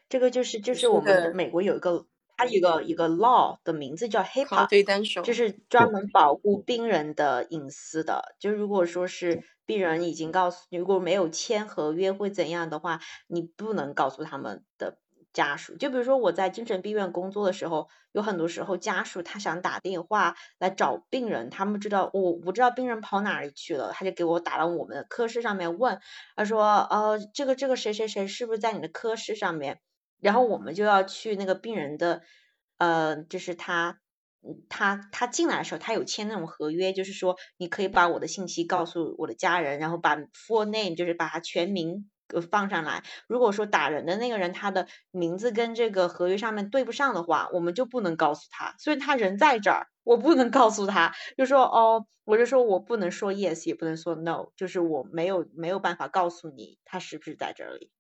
Speaker 2: 这个就是就是我们美国有一个。它一个一个 law 的名字叫 HIPAA，就是专门保护病人的隐私的。就如果说是病人已经告诉，如果没有签合约会怎样的话，你不能告诉他们的家属。就比如说我在精神病院工作的时候，有很多时候家属他想打电话来找病人，他们知道我不知道病人跑哪里去了，他就给我打到我们的科室上面问，他说呃这个这个谁谁谁是不是在你的科室上面？然后我们就要去那个病人的，呃，就是他，他他进来的时候，他有签那种合约，就是说你可以把我的信息告诉我的家人，然后把 full name 就是把他全名放上来。如果说打人的那个人他的名字跟这个合约上面对不上的话，我们就不能告诉他。所以他人在这儿，我不能告诉他，就说哦，我就说我不能说 yes，也不能说 no，就是我没有没有办法告诉你他是不是在这里。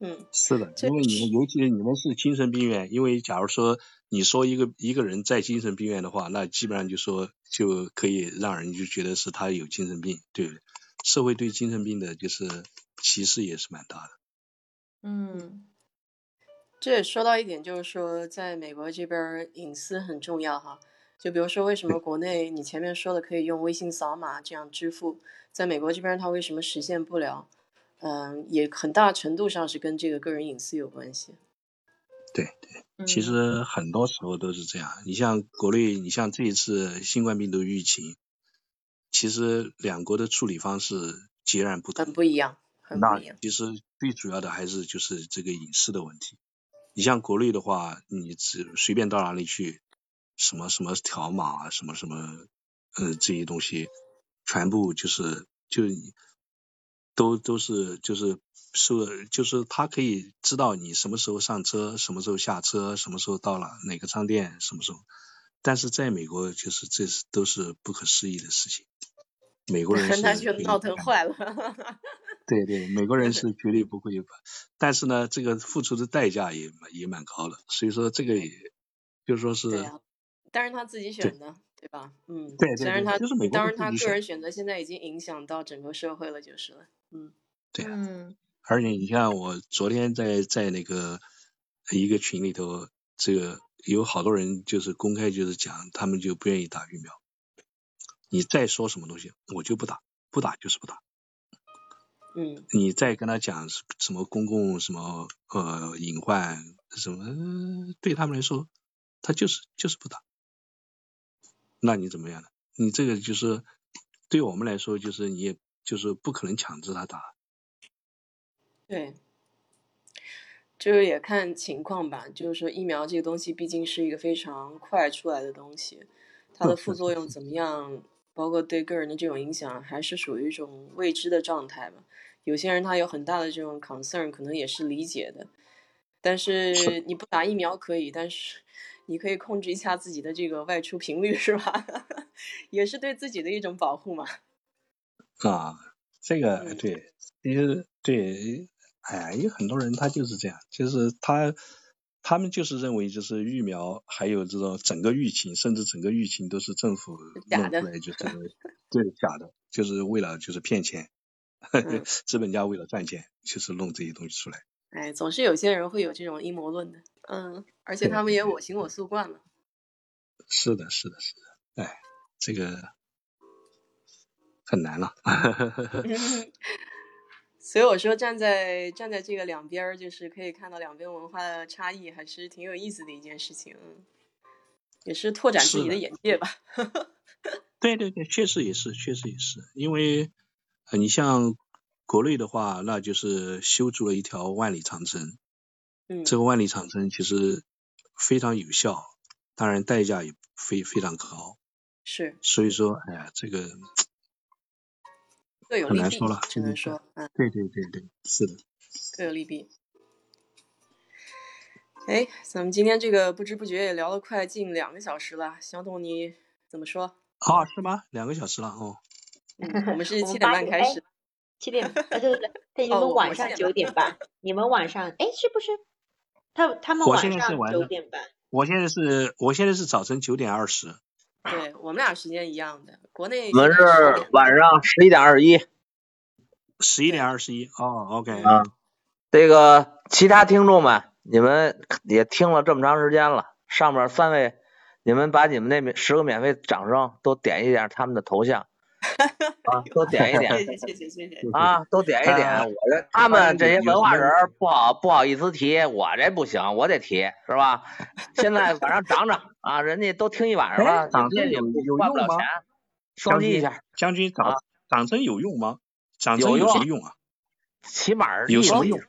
Speaker 1: 嗯，
Speaker 4: 是的，因为你们尤其是你们是精神病院，因为假如说你说一个一个人在精神病院的话，那基本上就说就可以让人就觉得是他有精神病，对不对？社会对精神病的就是歧视也是蛮大的。
Speaker 2: 嗯，
Speaker 1: 这也说到一点，就是说在美国这边隐私很重要哈。就比如说为什么国内你前面说的可以用微信扫码这样支付，在美国这边它为什么实现不了？嗯，也很大程度上是跟这个个人隐私有关系。
Speaker 4: 对对，其实很多时候都是这样。你像国内，你像这一次新冠病毒疫情，其实两国的处理方式截然不同，
Speaker 1: 很不一样，很不一样。
Speaker 4: 其实最主要的还是就是这个隐私的问题。你像国内的话，你只随便到哪里去，什么什么条码啊，什么什么，嗯，这些东西全部就是就。都都是就是说就是他可以知道你什么时候上车，什么时候下车，什么时候到了哪个商店，什么时候。但是在美国就是这是都是不可思议的事情，美国人 [laughs] 是
Speaker 1: 那就闹腾坏了。[laughs]
Speaker 4: 对对，美国人是绝对不会有，但是呢，这个付出的代价也也蛮高的，所以说这个也就是说是，
Speaker 1: 但是他自己选的，对吧？嗯，
Speaker 4: 对对，
Speaker 1: 虽然他
Speaker 4: 就是美国
Speaker 1: 当然他个人选择现在已经影响到整个社会了，就是了，
Speaker 4: 嗯，对
Speaker 2: 啊，嗯，
Speaker 4: 而且你像我昨天在在那个一个群里头，这个有好多人就是公开就是讲，他们就不愿意打疫苗，你再说什么东西，我就不打，不打就是不打。
Speaker 1: 嗯，
Speaker 4: 你再跟他讲什么公共什么呃隐患什么，对他们来说，他就是就是不打。那你怎么样呢？你这个就是对我们来说，就是你也就是不可能强制他打。
Speaker 1: 对，就是也看情况吧。就是说疫苗这个东西毕竟是一个非常快出来的东西，它的副作用怎么样，包括对个人的这种影响，还是属于一种未知的状态吧。有些人他有很大的这种 concern，可能也是理解的。但是你不打疫苗可以，但是你可以控制一下自己的这个外出频率，是吧？[laughs] 也是对自己的一种保护嘛。
Speaker 4: 啊，这个对，其实对，哎呀，有很多人他就是这样，就是他他们就是认为就是疫苗还有这种整个疫情，甚至整个疫情都是政府弄出来，就是对假的，就是为了就是骗钱。[laughs] 资本家为了赚钱，就是弄这些东西出来。
Speaker 1: 哎，总是有些人会有这种阴谋论的，嗯，而且他们也我行我素惯了。
Speaker 4: 是的，是的，是的，哎，这个很难了。[laughs] [laughs]
Speaker 1: 所以我说，站在站在这个两边儿，就是可以看到两边文化的差异，还是挺有意思的一件事情，也是拓展自己的眼界吧。
Speaker 4: 对对对，确实也是，确实也是，因为。你像国内的话，那就是修筑了一条万里长城。
Speaker 1: 嗯。
Speaker 4: 这个万里长城其实非常有效，当然代价也非非常高。
Speaker 1: 是。
Speaker 4: 所以说，哎呀，这个 [tsk] 很难说了，
Speaker 1: 只能说，嗯。
Speaker 4: 对对对对，是的。
Speaker 1: 各有利弊。哎，咱们今天这个不知不觉也聊了快近两个小时了，小董你怎么说？
Speaker 4: 啊，是吗？两个小时了哦。
Speaker 1: 我们是七点半开始，
Speaker 2: 七点，啊对对对，对你们晚上九点半，你们晚上，哎是不是？他他们晚上九点半，
Speaker 4: 我现在是，我现在是早晨九点二十，
Speaker 1: 对我们俩时间一样的，国内
Speaker 3: 我们是晚上十一点二十一，
Speaker 4: 十一点二十一，哦，OK，
Speaker 3: 啊，这个其他听众们，你们也听了这么长时间了，上面三位，你们把你们那十个免费掌声都点一点他们的头像。啊，都点一点，
Speaker 1: 谢谢谢谢谢谢
Speaker 3: 啊，都点一点。我这他们这些文化人不好不好意思提，我这不行，我得提，是吧？现在晚上涨涨啊，人家都听一晚上了，
Speaker 4: 涨真有有用吗？
Speaker 3: 双击一下，
Speaker 4: 将军涨涨真有用吗？涨真
Speaker 3: 有
Speaker 4: 什么用啊？
Speaker 3: 起码
Speaker 4: 有什么用？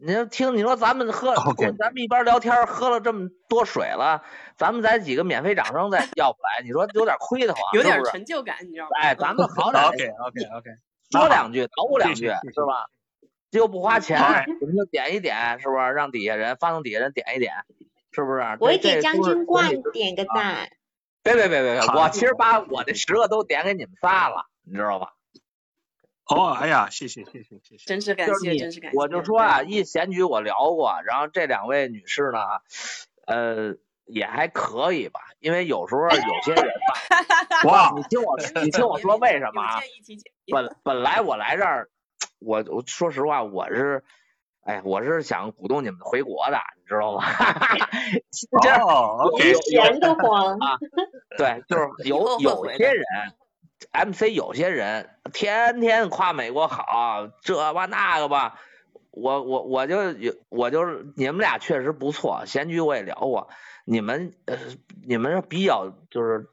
Speaker 3: 你要听你说咱们喝，咱们一边聊天喝了这么多水了，咱们再几个免费掌声再 [laughs] 要不来，你说有点亏得慌，
Speaker 1: 有点成就感，你知道吗？
Speaker 3: 哎，咱们好 [laughs] 歹
Speaker 4: OK OK OK，
Speaker 3: 说两句捣鼓两句是吧？又不花钱，你们就点一点，是不是？让底下人发动底下人点一点，是不是？
Speaker 2: 我也给将军冠点个赞。
Speaker 3: 别别别别别，我其实把我这十个都点给你们仨了，你知道吧？
Speaker 4: 哦，哎呀，谢谢谢谢谢谢，
Speaker 1: 真是感谢，真是感谢。
Speaker 3: 我就说啊，一闲局我聊过，然后这两位女士呢，呃，也还可以吧，因为有时候有些人吧，[laughs] 哇，你听我，你听我说为什么啊？本本来我来这儿，我我说实话，我是，哎，我是想鼓动你们回国的，你知道吗？[laughs]
Speaker 4: 哦，
Speaker 2: 有钱的慌 [laughs]
Speaker 3: 啊，对，就是有有些人。MC 有些人天天夸美国好，这吧那个吧，我我我就有我就是你们俩确实不错，闲局我也聊过，你们呃你们比较就是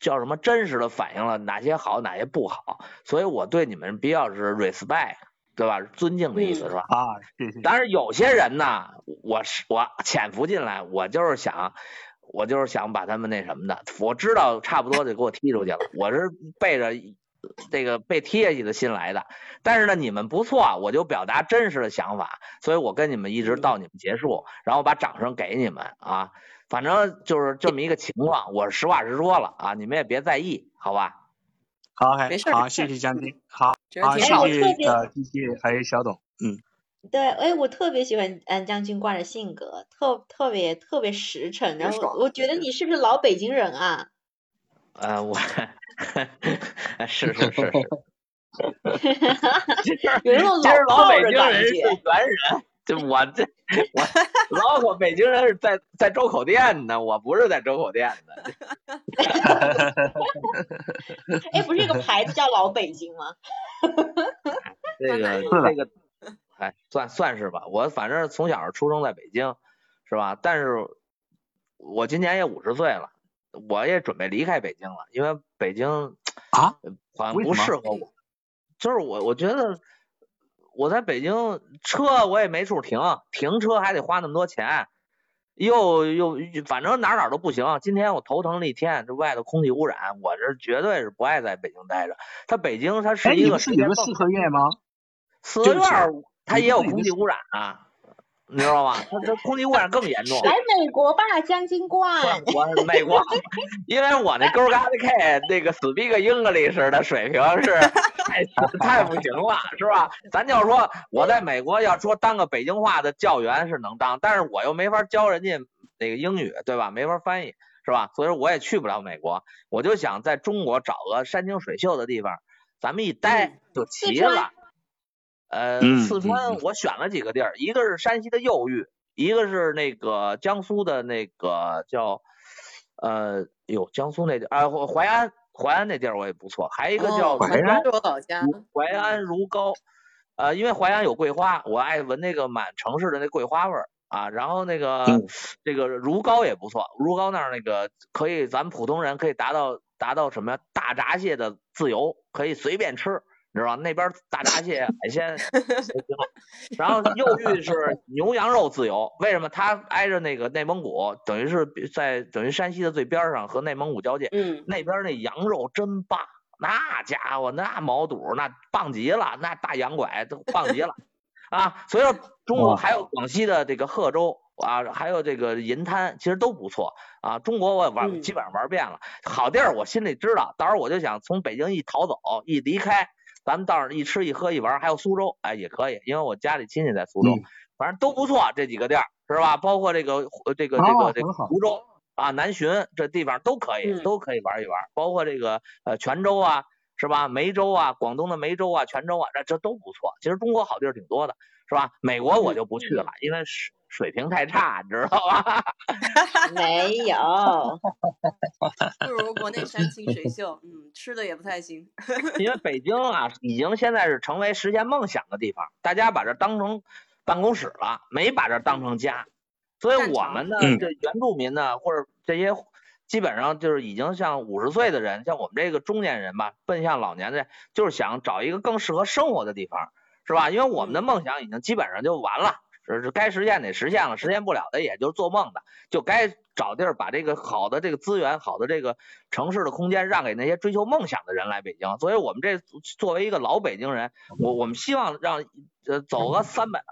Speaker 3: 叫什么真实的反映了哪些好哪些不好，所以我对你们比较是 respect 对吧？尊敬的意思是吧？
Speaker 4: 啊，谢谢。
Speaker 3: 但是有些人呢，我是我潜伏进来，我就是想。我就是想把他们那什么的，我知道差不多就给我踢出去了。我是背着这个被踢下去的心来的。但是呢，你们不错，我就表达真实的想法，所以我跟你们一直到你们结束，然后把掌声给你们啊。反正就是这么一个情况，我实话实说了啊，你们也别在意，好吧？
Speaker 4: 好，
Speaker 1: 没事
Speaker 4: 好，谢谢江军，好，好，谢谢呃，谢谢还有小董，嗯。
Speaker 2: 对，哎，我特别喜欢安将军挂的性格，特特别特别实诚，然后我觉得你是不是老北京人啊？
Speaker 3: 呃，我是是是是。[laughs] [laughs]
Speaker 2: 有那种
Speaker 3: 老北京人是猿人，就我这我老我北京人是在在周口店呢，我不是在周口店的。[laughs]
Speaker 2: 哎，不是一个牌子叫老北京吗？
Speaker 3: 这个这个。哎，算算是吧，我反正从小出生在北京，是吧？但是，我今年也五十岁了，我也准备离开北京了，因为北京
Speaker 4: 啊，[tsk]
Speaker 3: 好像不适合我。就是我，我觉得我在北京车我也没处停，停车还得花那么多钱，又又反正哪哪都不行。今天我头疼了一天，这外头空气污染，我这绝对是不爱在北京待着。它北京它是一个
Speaker 4: 是有个四合院吗？
Speaker 3: 四合院。它也有空气污染啊，你知道吗？它它空气污染更严重。
Speaker 2: 来美国吧，将军冠。
Speaker 3: 我美国，因为我那勾嘎的 K 那个 speak English 的水平是太太不行了，是吧？咱就说我在美国要说当个北京话的教员是能当，但是我又没法教人家那个英语，对吧？没法翻译，是吧？所以说我也去不了美国，我就想在中国找个山清水秀的地方，咱们一待就齐了。呃，四川我选了几个地儿，一个是山西的右玉，一个是那个江苏的那个叫呃，有，江苏那地啊淮安，淮安那地儿我也不错，还有一个叫
Speaker 1: 淮安是我老家，
Speaker 3: 淮安如皋，呃，因为淮安有桂花，我爱闻那个满城市的那桂花味儿啊，然后那个这个如皋也不错，如皋那儿那个可以，咱们普通人可以达到达到什么呀？大闸蟹的自由，可以随便吃。知道吧？那边大闸蟹、[laughs] 海鲜 [laughs] 然后右峪是牛羊肉自由，为什么？它挨着那个内蒙古，等于是在等于山西的最边上和内蒙古交界。
Speaker 1: 嗯。
Speaker 3: 那边那羊肉真棒，那家伙那毛肚那棒极了，那大羊拐都棒极了 [laughs] 啊！所以说中国还有广西的这个贺州啊，还有这个银滩，其实都不错啊。中国我玩基本上玩遍了，好地儿我心里知道，到时候我就想从北京一逃走，一离开。咱们到那一吃一喝一玩，还有苏州，哎也可以，因为我家里亲戚在苏州，反正都不错，这几个地儿是吧？包括这个这个这个这个湖州啊、南浔这地方都可以，都可以玩一玩，包括这个呃泉州啊，是吧？梅州啊，广东的梅州啊、泉州啊，这这都不错。其实中国好地儿挺多的，是吧？美国我就不去了，因为水水平太差，你知道吧？[laughs]
Speaker 2: 没有，[laughs]
Speaker 1: 不如国内山清水秀，嗯，吃的也不太行。[laughs]
Speaker 3: 因为北京啊，已经现在是成为实现梦想的地方，大家把这当成办公室了，没把这当成家。所以我们呢，这原住民呢，或者这些基本上就是已经像五十岁的人，像我们这个中年人吧，奔向老年的，就是想找一个更适合生活的地方，是吧？因为我们的梦想已经基本上就完了。是是该实现得实现了，实现不了的也就是做梦的，就该找地儿把这个好的这个资源、好的这个城市的空间让给那些追求梦想的人来北京。所以我们这作为一个老北京人，我我们希望让呃走个三百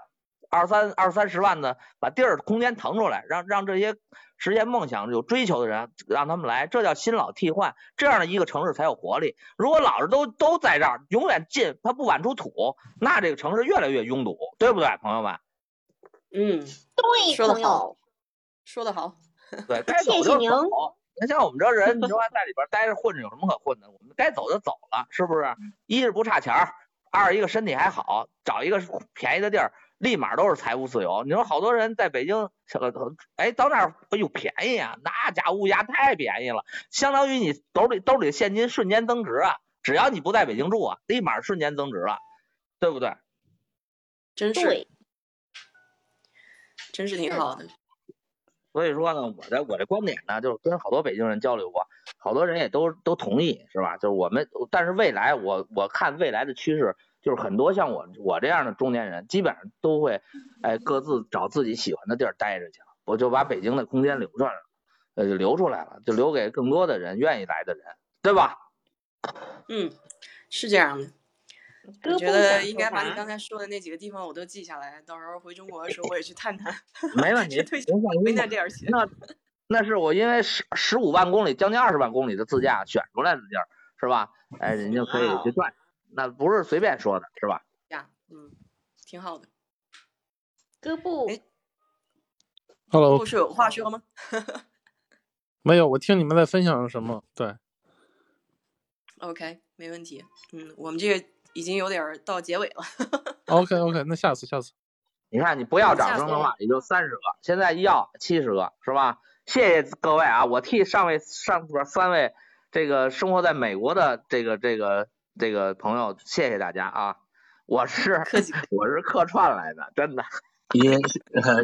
Speaker 3: 二三二三十万的把地儿空间腾出来，让让这些实现梦想有追求的人让他们来，这叫新老替换，这样的一个城市才有活力。如果老是都都在这儿，永远进他不往出吐，那这个城市越来越拥堵，对不对，朋友们？
Speaker 1: 嗯，
Speaker 2: 对，
Speaker 1: 说的好，说的好，
Speaker 3: 对，该走就走。那像我们这人，你说在里边待着混着有什么可混的？我们该走就走了，是不是？一是不差钱儿，二一个身体还好，找一个便宜的地儿，立马都是财务自由。你说好多人在北京，哎，到那儿哎呦便宜啊，那家物价太便宜了，相当于你兜里兜里现金瞬间增值啊！只要你不在北京住啊，立马瞬间增值了，对不对？
Speaker 1: 真是。真是挺好的，
Speaker 3: 所以说呢，我的我的观点呢，就是跟好多北京人交流过，好多人也都都同意，是吧？就是我们，但是未来我我看未来的趋势，就是很多像我我这样的中年人，基本上都会哎各自找自己喜欢的地儿待着去了，我就把北京的空间留出来了，呃，就留出来了，就留给更多的人愿意来的人，对吧？
Speaker 1: 嗯，是这样的。我觉得应该把你刚才说的那几个地方我都记下来，到时候回中国的时候我也去探探。[laughs]
Speaker 3: 没问 [laughs] 题，
Speaker 1: 推荐推荐这儿去。
Speaker 3: 那 [laughs] 那是我因为十十五万公里，将近二十万公里的自驾选出来的地儿，是吧？哎，人家可以去转，那不是随便说的，是吧？
Speaker 1: 呀，嗯，挺好的。
Speaker 2: 哥布
Speaker 5: ，Hello，
Speaker 1: 不是有话说吗？
Speaker 5: 没有，我听你们在分享什么？对
Speaker 1: ，OK，没问题。嗯，我们这个已经有点到结尾了。[laughs]
Speaker 5: OK，OK，那下次，下次。
Speaker 3: 你看，你不要掌声的话，也就三十个，现在要七十个，是吧？谢谢各位啊！我替上位上边三位这个生活在美国的这个这个这个朋友，谢谢大家啊！我是 [laughs] 我是客串来的，真的。
Speaker 4: 也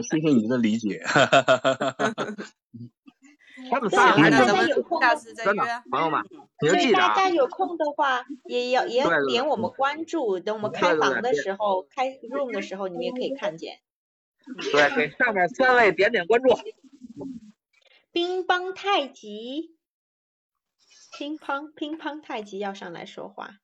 Speaker 4: 谢谢你的理解。[laughs]
Speaker 3: 他们仨还
Speaker 2: 大家有空
Speaker 3: 真的朋友们，
Speaker 2: 所以大家有空的话，也要也要点我们关注，等我们开房的时候，开 room 的时候，你们也可以看见。
Speaker 3: 对，给上面三位点点关注。
Speaker 2: 乒乓太极，乒乓乒乓太极要上来说话。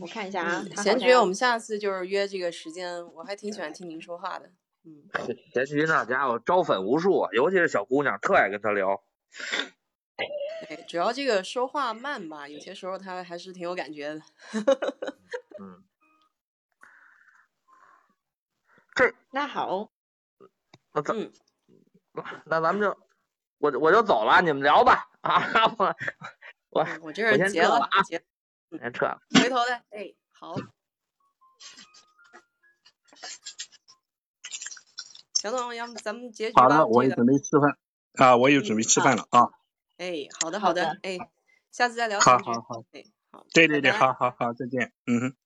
Speaker 2: 我看一下啊，
Speaker 1: 贤爵，我们下次就是约这个时间，我还挺喜欢听您说话的。嗯，[laughs]
Speaker 3: 贤菊那家伙招粉无数，尤其是小姑娘，特爱跟他聊。
Speaker 1: 对，主要这个说话慢吧，有些时候他还是挺有感觉的。
Speaker 3: 嗯，[laughs] 这
Speaker 2: 那好，
Speaker 3: 那怎 [laughs] 那咱们就我我就走了，你们聊吧啊！我我
Speaker 1: 我这是结了
Speaker 3: 啊，
Speaker 1: 结。
Speaker 3: 先撤了，
Speaker 1: 回头再，哎，好，小董，要不咱们结局吧？
Speaker 4: 好的，我也准备吃饭啊，我也准备吃饭了啊。
Speaker 1: 哎，好的，好的，哎，下次再聊。
Speaker 4: 好好好，
Speaker 1: 哎，好，
Speaker 4: 对对对，好好好，再见，嗯哼。